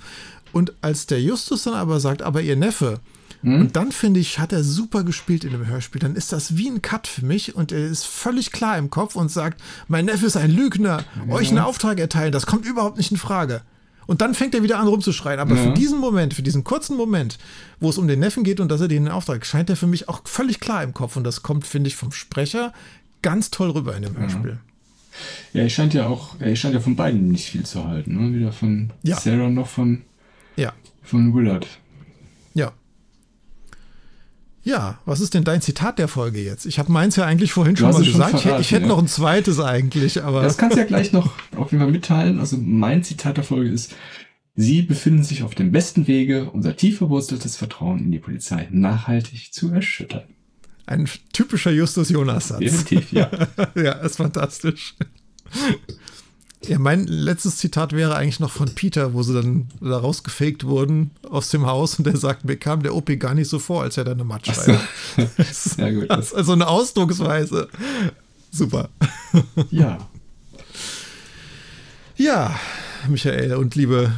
Und als der Justus dann aber sagt, aber ihr Neffe, hm? Und dann finde ich, hat er super gespielt in dem Hörspiel. Dann ist das wie ein Cut für mich und er ist völlig klar im Kopf und sagt, mein Neffe ist ein Lügner, ja. euch einen Auftrag erteilen, das kommt überhaupt nicht in Frage. Und dann fängt er wieder an rumzuschreien. Aber ja. für diesen Moment, für diesen kurzen Moment, wo es um den Neffen geht und dass er den Auftrag, scheint er für mich auch völlig klar im Kopf. Und das kommt, finde ich, vom Sprecher ganz toll rüber in dem Hörspiel. Ja, ich scheint ja auch, ich scheint ja von beiden nicht viel zu halten. Ne? Weder von ja. Sarah noch von, ja. von Willard. Ja. Was ist denn dein Zitat der Folge jetzt? Ich habe meins ja eigentlich vorhin schon mal gesagt. Schon verraten, ich, hätte ja. noch ein zweites eigentlich, aber. Das kannst du ja gleich noch auf jeden Fall mitteilen. Also mein Zitat der Folge ist, Sie befinden sich auf dem besten Wege, unser tief verwurzeltes Vertrauen in die Polizei nachhaltig zu erschüttern. Ein typischer Justus Jonas-Satz. Definitiv, ja. ja, ist fantastisch. Ja, mein letztes Zitat wäre eigentlich noch von Peter, wo sie dann da rausgefaked wurden aus dem Haus und der sagt, mir kam der OP gar nicht so vor, als er da eine Matsch so. ja, gut. Das ist also eine Ausdrucksweise. Super. Ja. Ja, Michael und liebe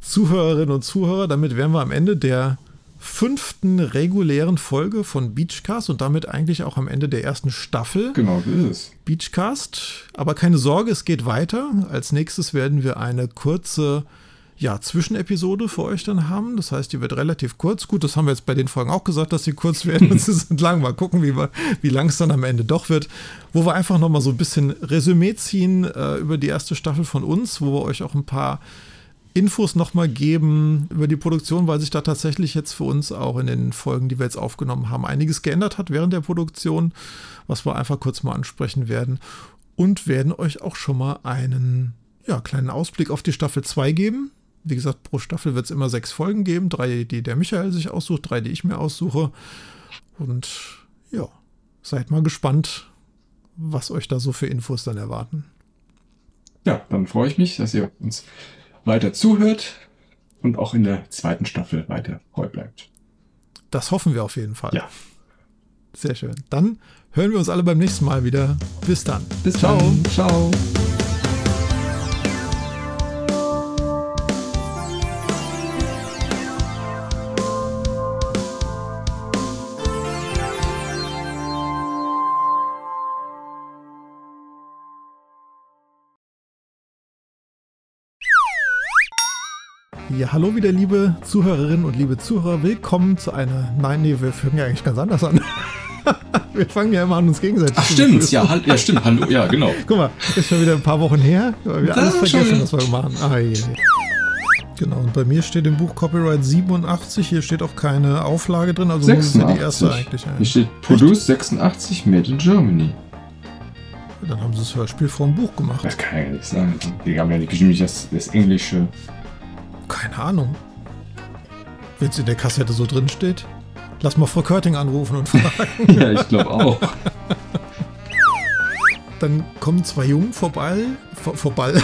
Zuhörerinnen und Zuhörer, damit wären wir am Ende der fünften regulären Folge von Beachcast und damit eigentlich auch am Ende der ersten Staffel. Genau, so ist es. Beachcast. Aber keine Sorge, es geht weiter. Als nächstes werden wir eine kurze ja, Zwischenepisode für euch dann haben. Das heißt, die wird relativ kurz. Gut, das haben wir jetzt bei den Folgen auch gesagt, dass sie kurz werden. sie sind lang. Mal gucken, wie, wie lang es dann am Ende doch wird. Wo wir einfach nochmal so ein bisschen Resümee ziehen äh, über die erste Staffel von uns, wo wir euch auch ein paar Infos nochmal geben über die Produktion, weil sich da tatsächlich jetzt für uns auch in den Folgen, die wir jetzt aufgenommen haben, einiges geändert hat während der Produktion, was wir einfach kurz mal ansprechen werden. Und werden euch auch schon mal einen ja, kleinen Ausblick auf die Staffel 2 geben. Wie gesagt, pro Staffel wird es immer sechs Folgen geben. Drei, die der Michael sich aussucht, drei, die ich mir aussuche. Und ja, seid mal gespannt, was euch da so für Infos dann erwarten. Ja, dann freue ich mich, dass ihr uns weiter zuhört und auch in der zweiten Staffel weiter treu bleibt. Das hoffen wir auf jeden Fall. Ja. Sehr schön. Dann hören wir uns alle beim nächsten Mal wieder. Bis dann. Bis Ciao. Dann. Ciao. Ja, hallo wieder, liebe Zuhörerinnen und liebe Zuhörer. Willkommen zu einer. Nein, nee, wir fangen ja eigentlich ganz anders an. wir fangen ja immer an, uns gegenseitig Ach, stimmt, ja, ja, stimmt, hallo, ja, genau. Guck mal, ist schon wieder ein paar Wochen her. Wir alles vergessen, was wir machen. Ah, je, je. Genau, und bei mir steht im Buch Copyright 87, hier steht auch keine Auflage drin, also 86. muss es ja die erste eigentlich. Hier steht Produce 86 Made in Germany. Dann haben sie das Hörspiel vom Buch gemacht. Das kann ja nicht sein. Die haben ja bestimmt nicht das, das Englische. Keine Ahnung. Wenn es in der Kassette so drin steht. Lass mal Frau Körting anrufen und fragen. ja, ich glaube auch. Dann kommen zwei Jungen vorbei. Vor, vorbei.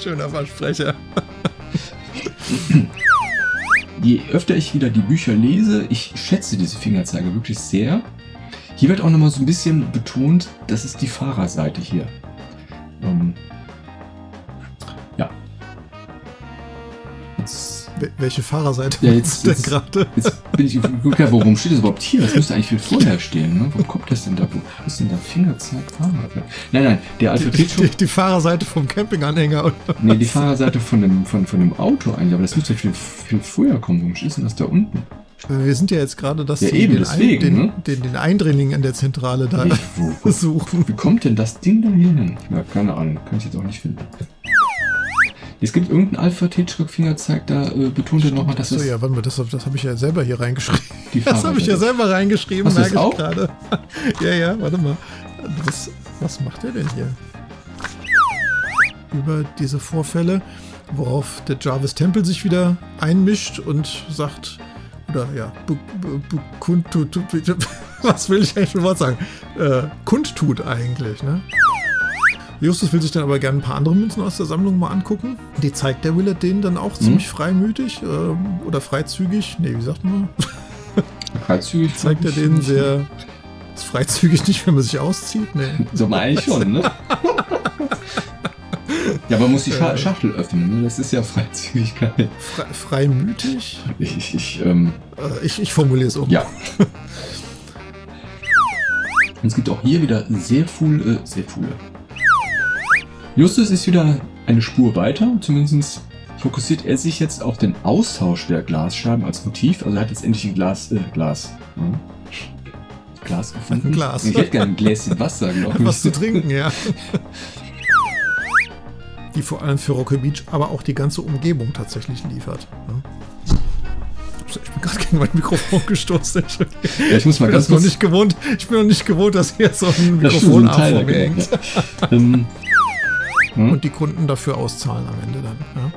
Schöner Versprecher. Je öfter ich wieder die Bücher lese, ich schätze diese Fingerzeige wirklich sehr. Hier wird auch nochmal so ein bisschen betont, das ist die Fahrerseite hier. Ähm, Jetzt, Welche Fahrerseite ja, jetzt, jetzt, gerade? Jetzt bin ich, ja, warum steht das überhaupt hier? Das müsste eigentlich viel vorher stehen. Ne? Wo kommt das denn da? Wo ist denn da Fingerzeig? Fahrerseite? Nein, nein, der Alphabet die, die, die, Fahrerseite vom Campinganhänger. Oder nee, die Fahrerseite von dem, von, von dem Auto eigentlich. Aber das müsste viel, viel früher kommen. Warum ist denn das da unten? Wir sind ja jetzt gerade das ja, eben, den, deswegen, den, ne? den, den, Eindringling in der Zentrale da ich, wo, suchen. Wie kommt denn das Ding da hier hin? Ja, keine Ahnung, kann ich jetzt auch nicht finden. Es gibt irgendein Alpha-T-Fingerzeig, da äh, betont er nochmal, dass so, es. ja, warte mal, das, das habe ich ja selber hier reingeschrieben. Das habe ich ja selber reingeschrieben, merke ich auch? gerade. ja, ja, warte mal. Das, was macht er denn hier? Über diese Vorfälle, worauf der Jarvis Temple sich wieder einmischt und sagt, oder ja, kundtut, was will ich eigentlich für ein Wort sagen? Äh, kundtut eigentlich, ne? Justus will sich dann aber gerne ein paar andere Münzen aus der Sammlung mal angucken. Die zeigt der Willard denen dann auch ziemlich freimütig ähm, oder freizügig. Ne, wie sagt man? Freizügig? zeigt er denen sehr. Freizügig nicht, wenn man sich auszieht? Nee. So meine ich schon, ne? Ja, man muss die Scha Schachtel öffnen, ne? das ist ja Freizügigkeit. Fre freimütig? Ich, ich, ich, ähm, ich, ich formuliere es um. Ja. Und es gibt auch hier wieder sehr viele, äh, sehr viele. Justus ist wieder eine Spur weiter, zumindest fokussiert er sich jetzt auf den Austausch der Glasscheiben als Motiv. Also er hat jetzt endlich ein Glas, äh, Glas. Hm? Glas gefunden. Glas. Ich hätte gerne ein Gläschen Wasser, glaube ich. Was zu trinken, ja die vor allem für Rocky Beach, aber auch die ganze Umgebung tatsächlich liefert. Ne? Ich bin gerade gegen mein Mikrofon gestoßen. Ja, ich muss mal ich ganz noch nicht gewohnt. Ich bin noch nicht gewohnt, dass hier so ein Mikrofon vor mir hängt. Ähm, hm? Und die Kunden dafür auszahlen am Ende dann. Ja?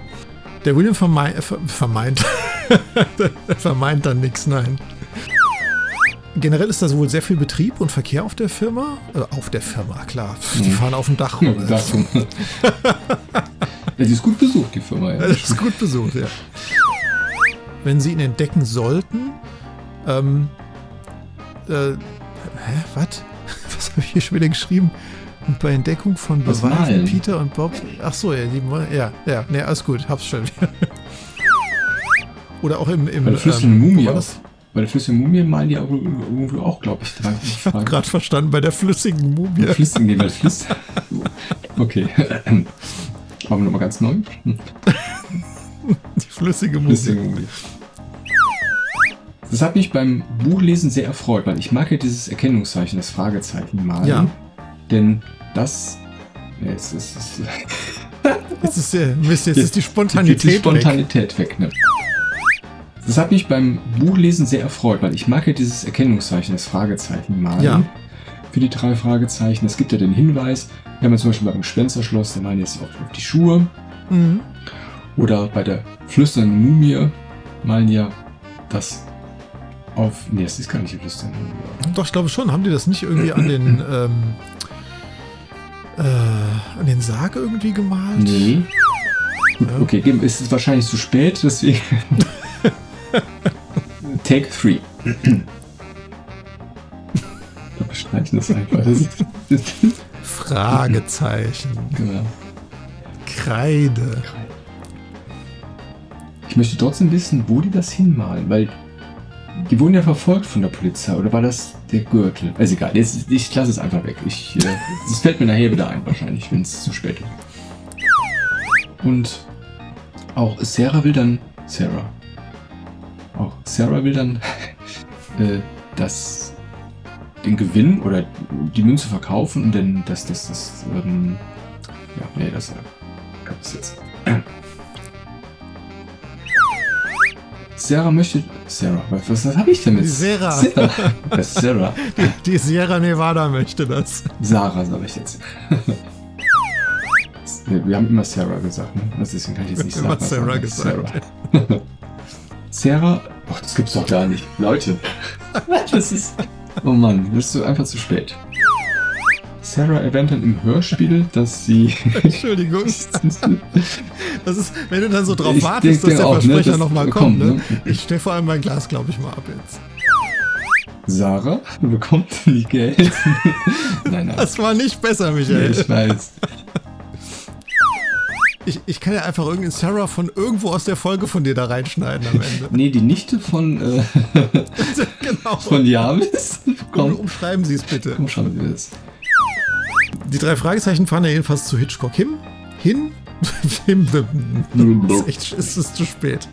Der William vermeint, äh, vermeint, vermeint dann nichts, nein. Generell ist da wohl sehr viel Betrieb und Verkehr auf der Firma. Äh, auf der Firma, klar. Die fahren auf dem Dach rum. ja, die ist gut besucht, die Firma. Ja. Das ist gut besucht, ja. Wenn sie ihn entdecken sollten, ähm, äh, hä, was? Was habe ich hier schon wieder geschrieben? Und bei Entdeckung von Beweisen Peter und Bob. Ach so, ja, die, ja, ja, ne, alles gut, hab's schon. Oder auch im. im Bei der ähm, Mumie. Bei der flüssigen Mumie malen die irgendwo auch, glaube ich, drei. Ich habe gerade verstanden, bei der flüssigen Mumie. Flüssigen, nee, bei Flüss. Okay. Machen wir nochmal ganz neu. Die flüssige Mumie. Flüssige Mumie. Das hat mich beim Buchlesen sehr erfreut, weil ich mag ja dieses Erkennungszeichen, das Fragezeichen malen. Ja. Denn das. Ja, es ist. Es jetzt ist, der, Mist, jetzt, jetzt ist die Spontanität, jetzt die Spontanität weg. weg ne? Das hat mich beim Buchlesen sehr erfreut, weil ich mag ja dieses Erkennungszeichen, das Fragezeichen malen. Ja. Für die drei Fragezeichen. Es gibt ja den Hinweis, wir haben ja zum Beispiel beim Spencerschloss, der malen jetzt auf die Schuhe. Mhm. Oder bei der flüsternden Mumie malen ja das auf. Nee, das ist gar nicht die flüsternde Mumie. Doch, ich glaube schon. Haben die das nicht irgendwie an den. ähm, äh, an den Sarg irgendwie gemalt? Nee. Gut, ja. okay, es ist wahrscheinlich zu spät, deswegen. Take 3. Wir bestreiten das einfach. Fragezeichen. Genau. Kreide. Ich möchte trotzdem wissen, wo die das hinmalen, weil die wurden ja verfolgt von der Polizei. Oder war das der Gürtel? Also egal, jetzt, ich lasse es einfach weg. Ich, äh, das fällt mir nachher wieder ein, wahrscheinlich, wenn es zu spät ist. Und auch Sarah will dann, Sarah, auch Sarah will dann äh, das, den Gewinn oder die Münze verkaufen und dann das, das, das, ähm, ja, nee, das kann ich jetzt. Sarah möchte. Sarah, was, was, was habe ich denn mit? Die Sarah. Sarah. Ist Sarah. Die, die Sierra Nevada möchte das. Sarah, sage ich jetzt. Wir haben immer Sarah gesagt, ne? Deswegen kann ich jetzt nicht Sarah immer Sarah sagen. gesagt. Sarah. Sarah. Oh, das gibt's doch gar nicht. Leute. Das ist. Oh Mann, das ist einfach zu spät. Sarah erwähnt dann im Hörspiel, dass sie. Entschuldigung. Das ist, wenn du dann so drauf Ich wartest, dass der auch, ne, Versprecher das nochmal kommt. Ne? ne? Ich stelle vor allem mein Glas, glaube ich, mal ab jetzt. Sarah bekommt nie Geld. nein, nein. Das war nicht besser, Nee, Michael. ich weiß. Ich, ich kann ja einfach irgendeinen Sarah von irgendwo aus der Folge von dir da reinschneiden am Ende. Nee, die Nichte von, äh, genau. von Javis Um, umschreiben Sie es bitte. Schon, wie das. Die drei Fragezeichen fahren ja jedenfalls zu Hitchcock hin. Hin. Hin. ist echt, ist es zu spät.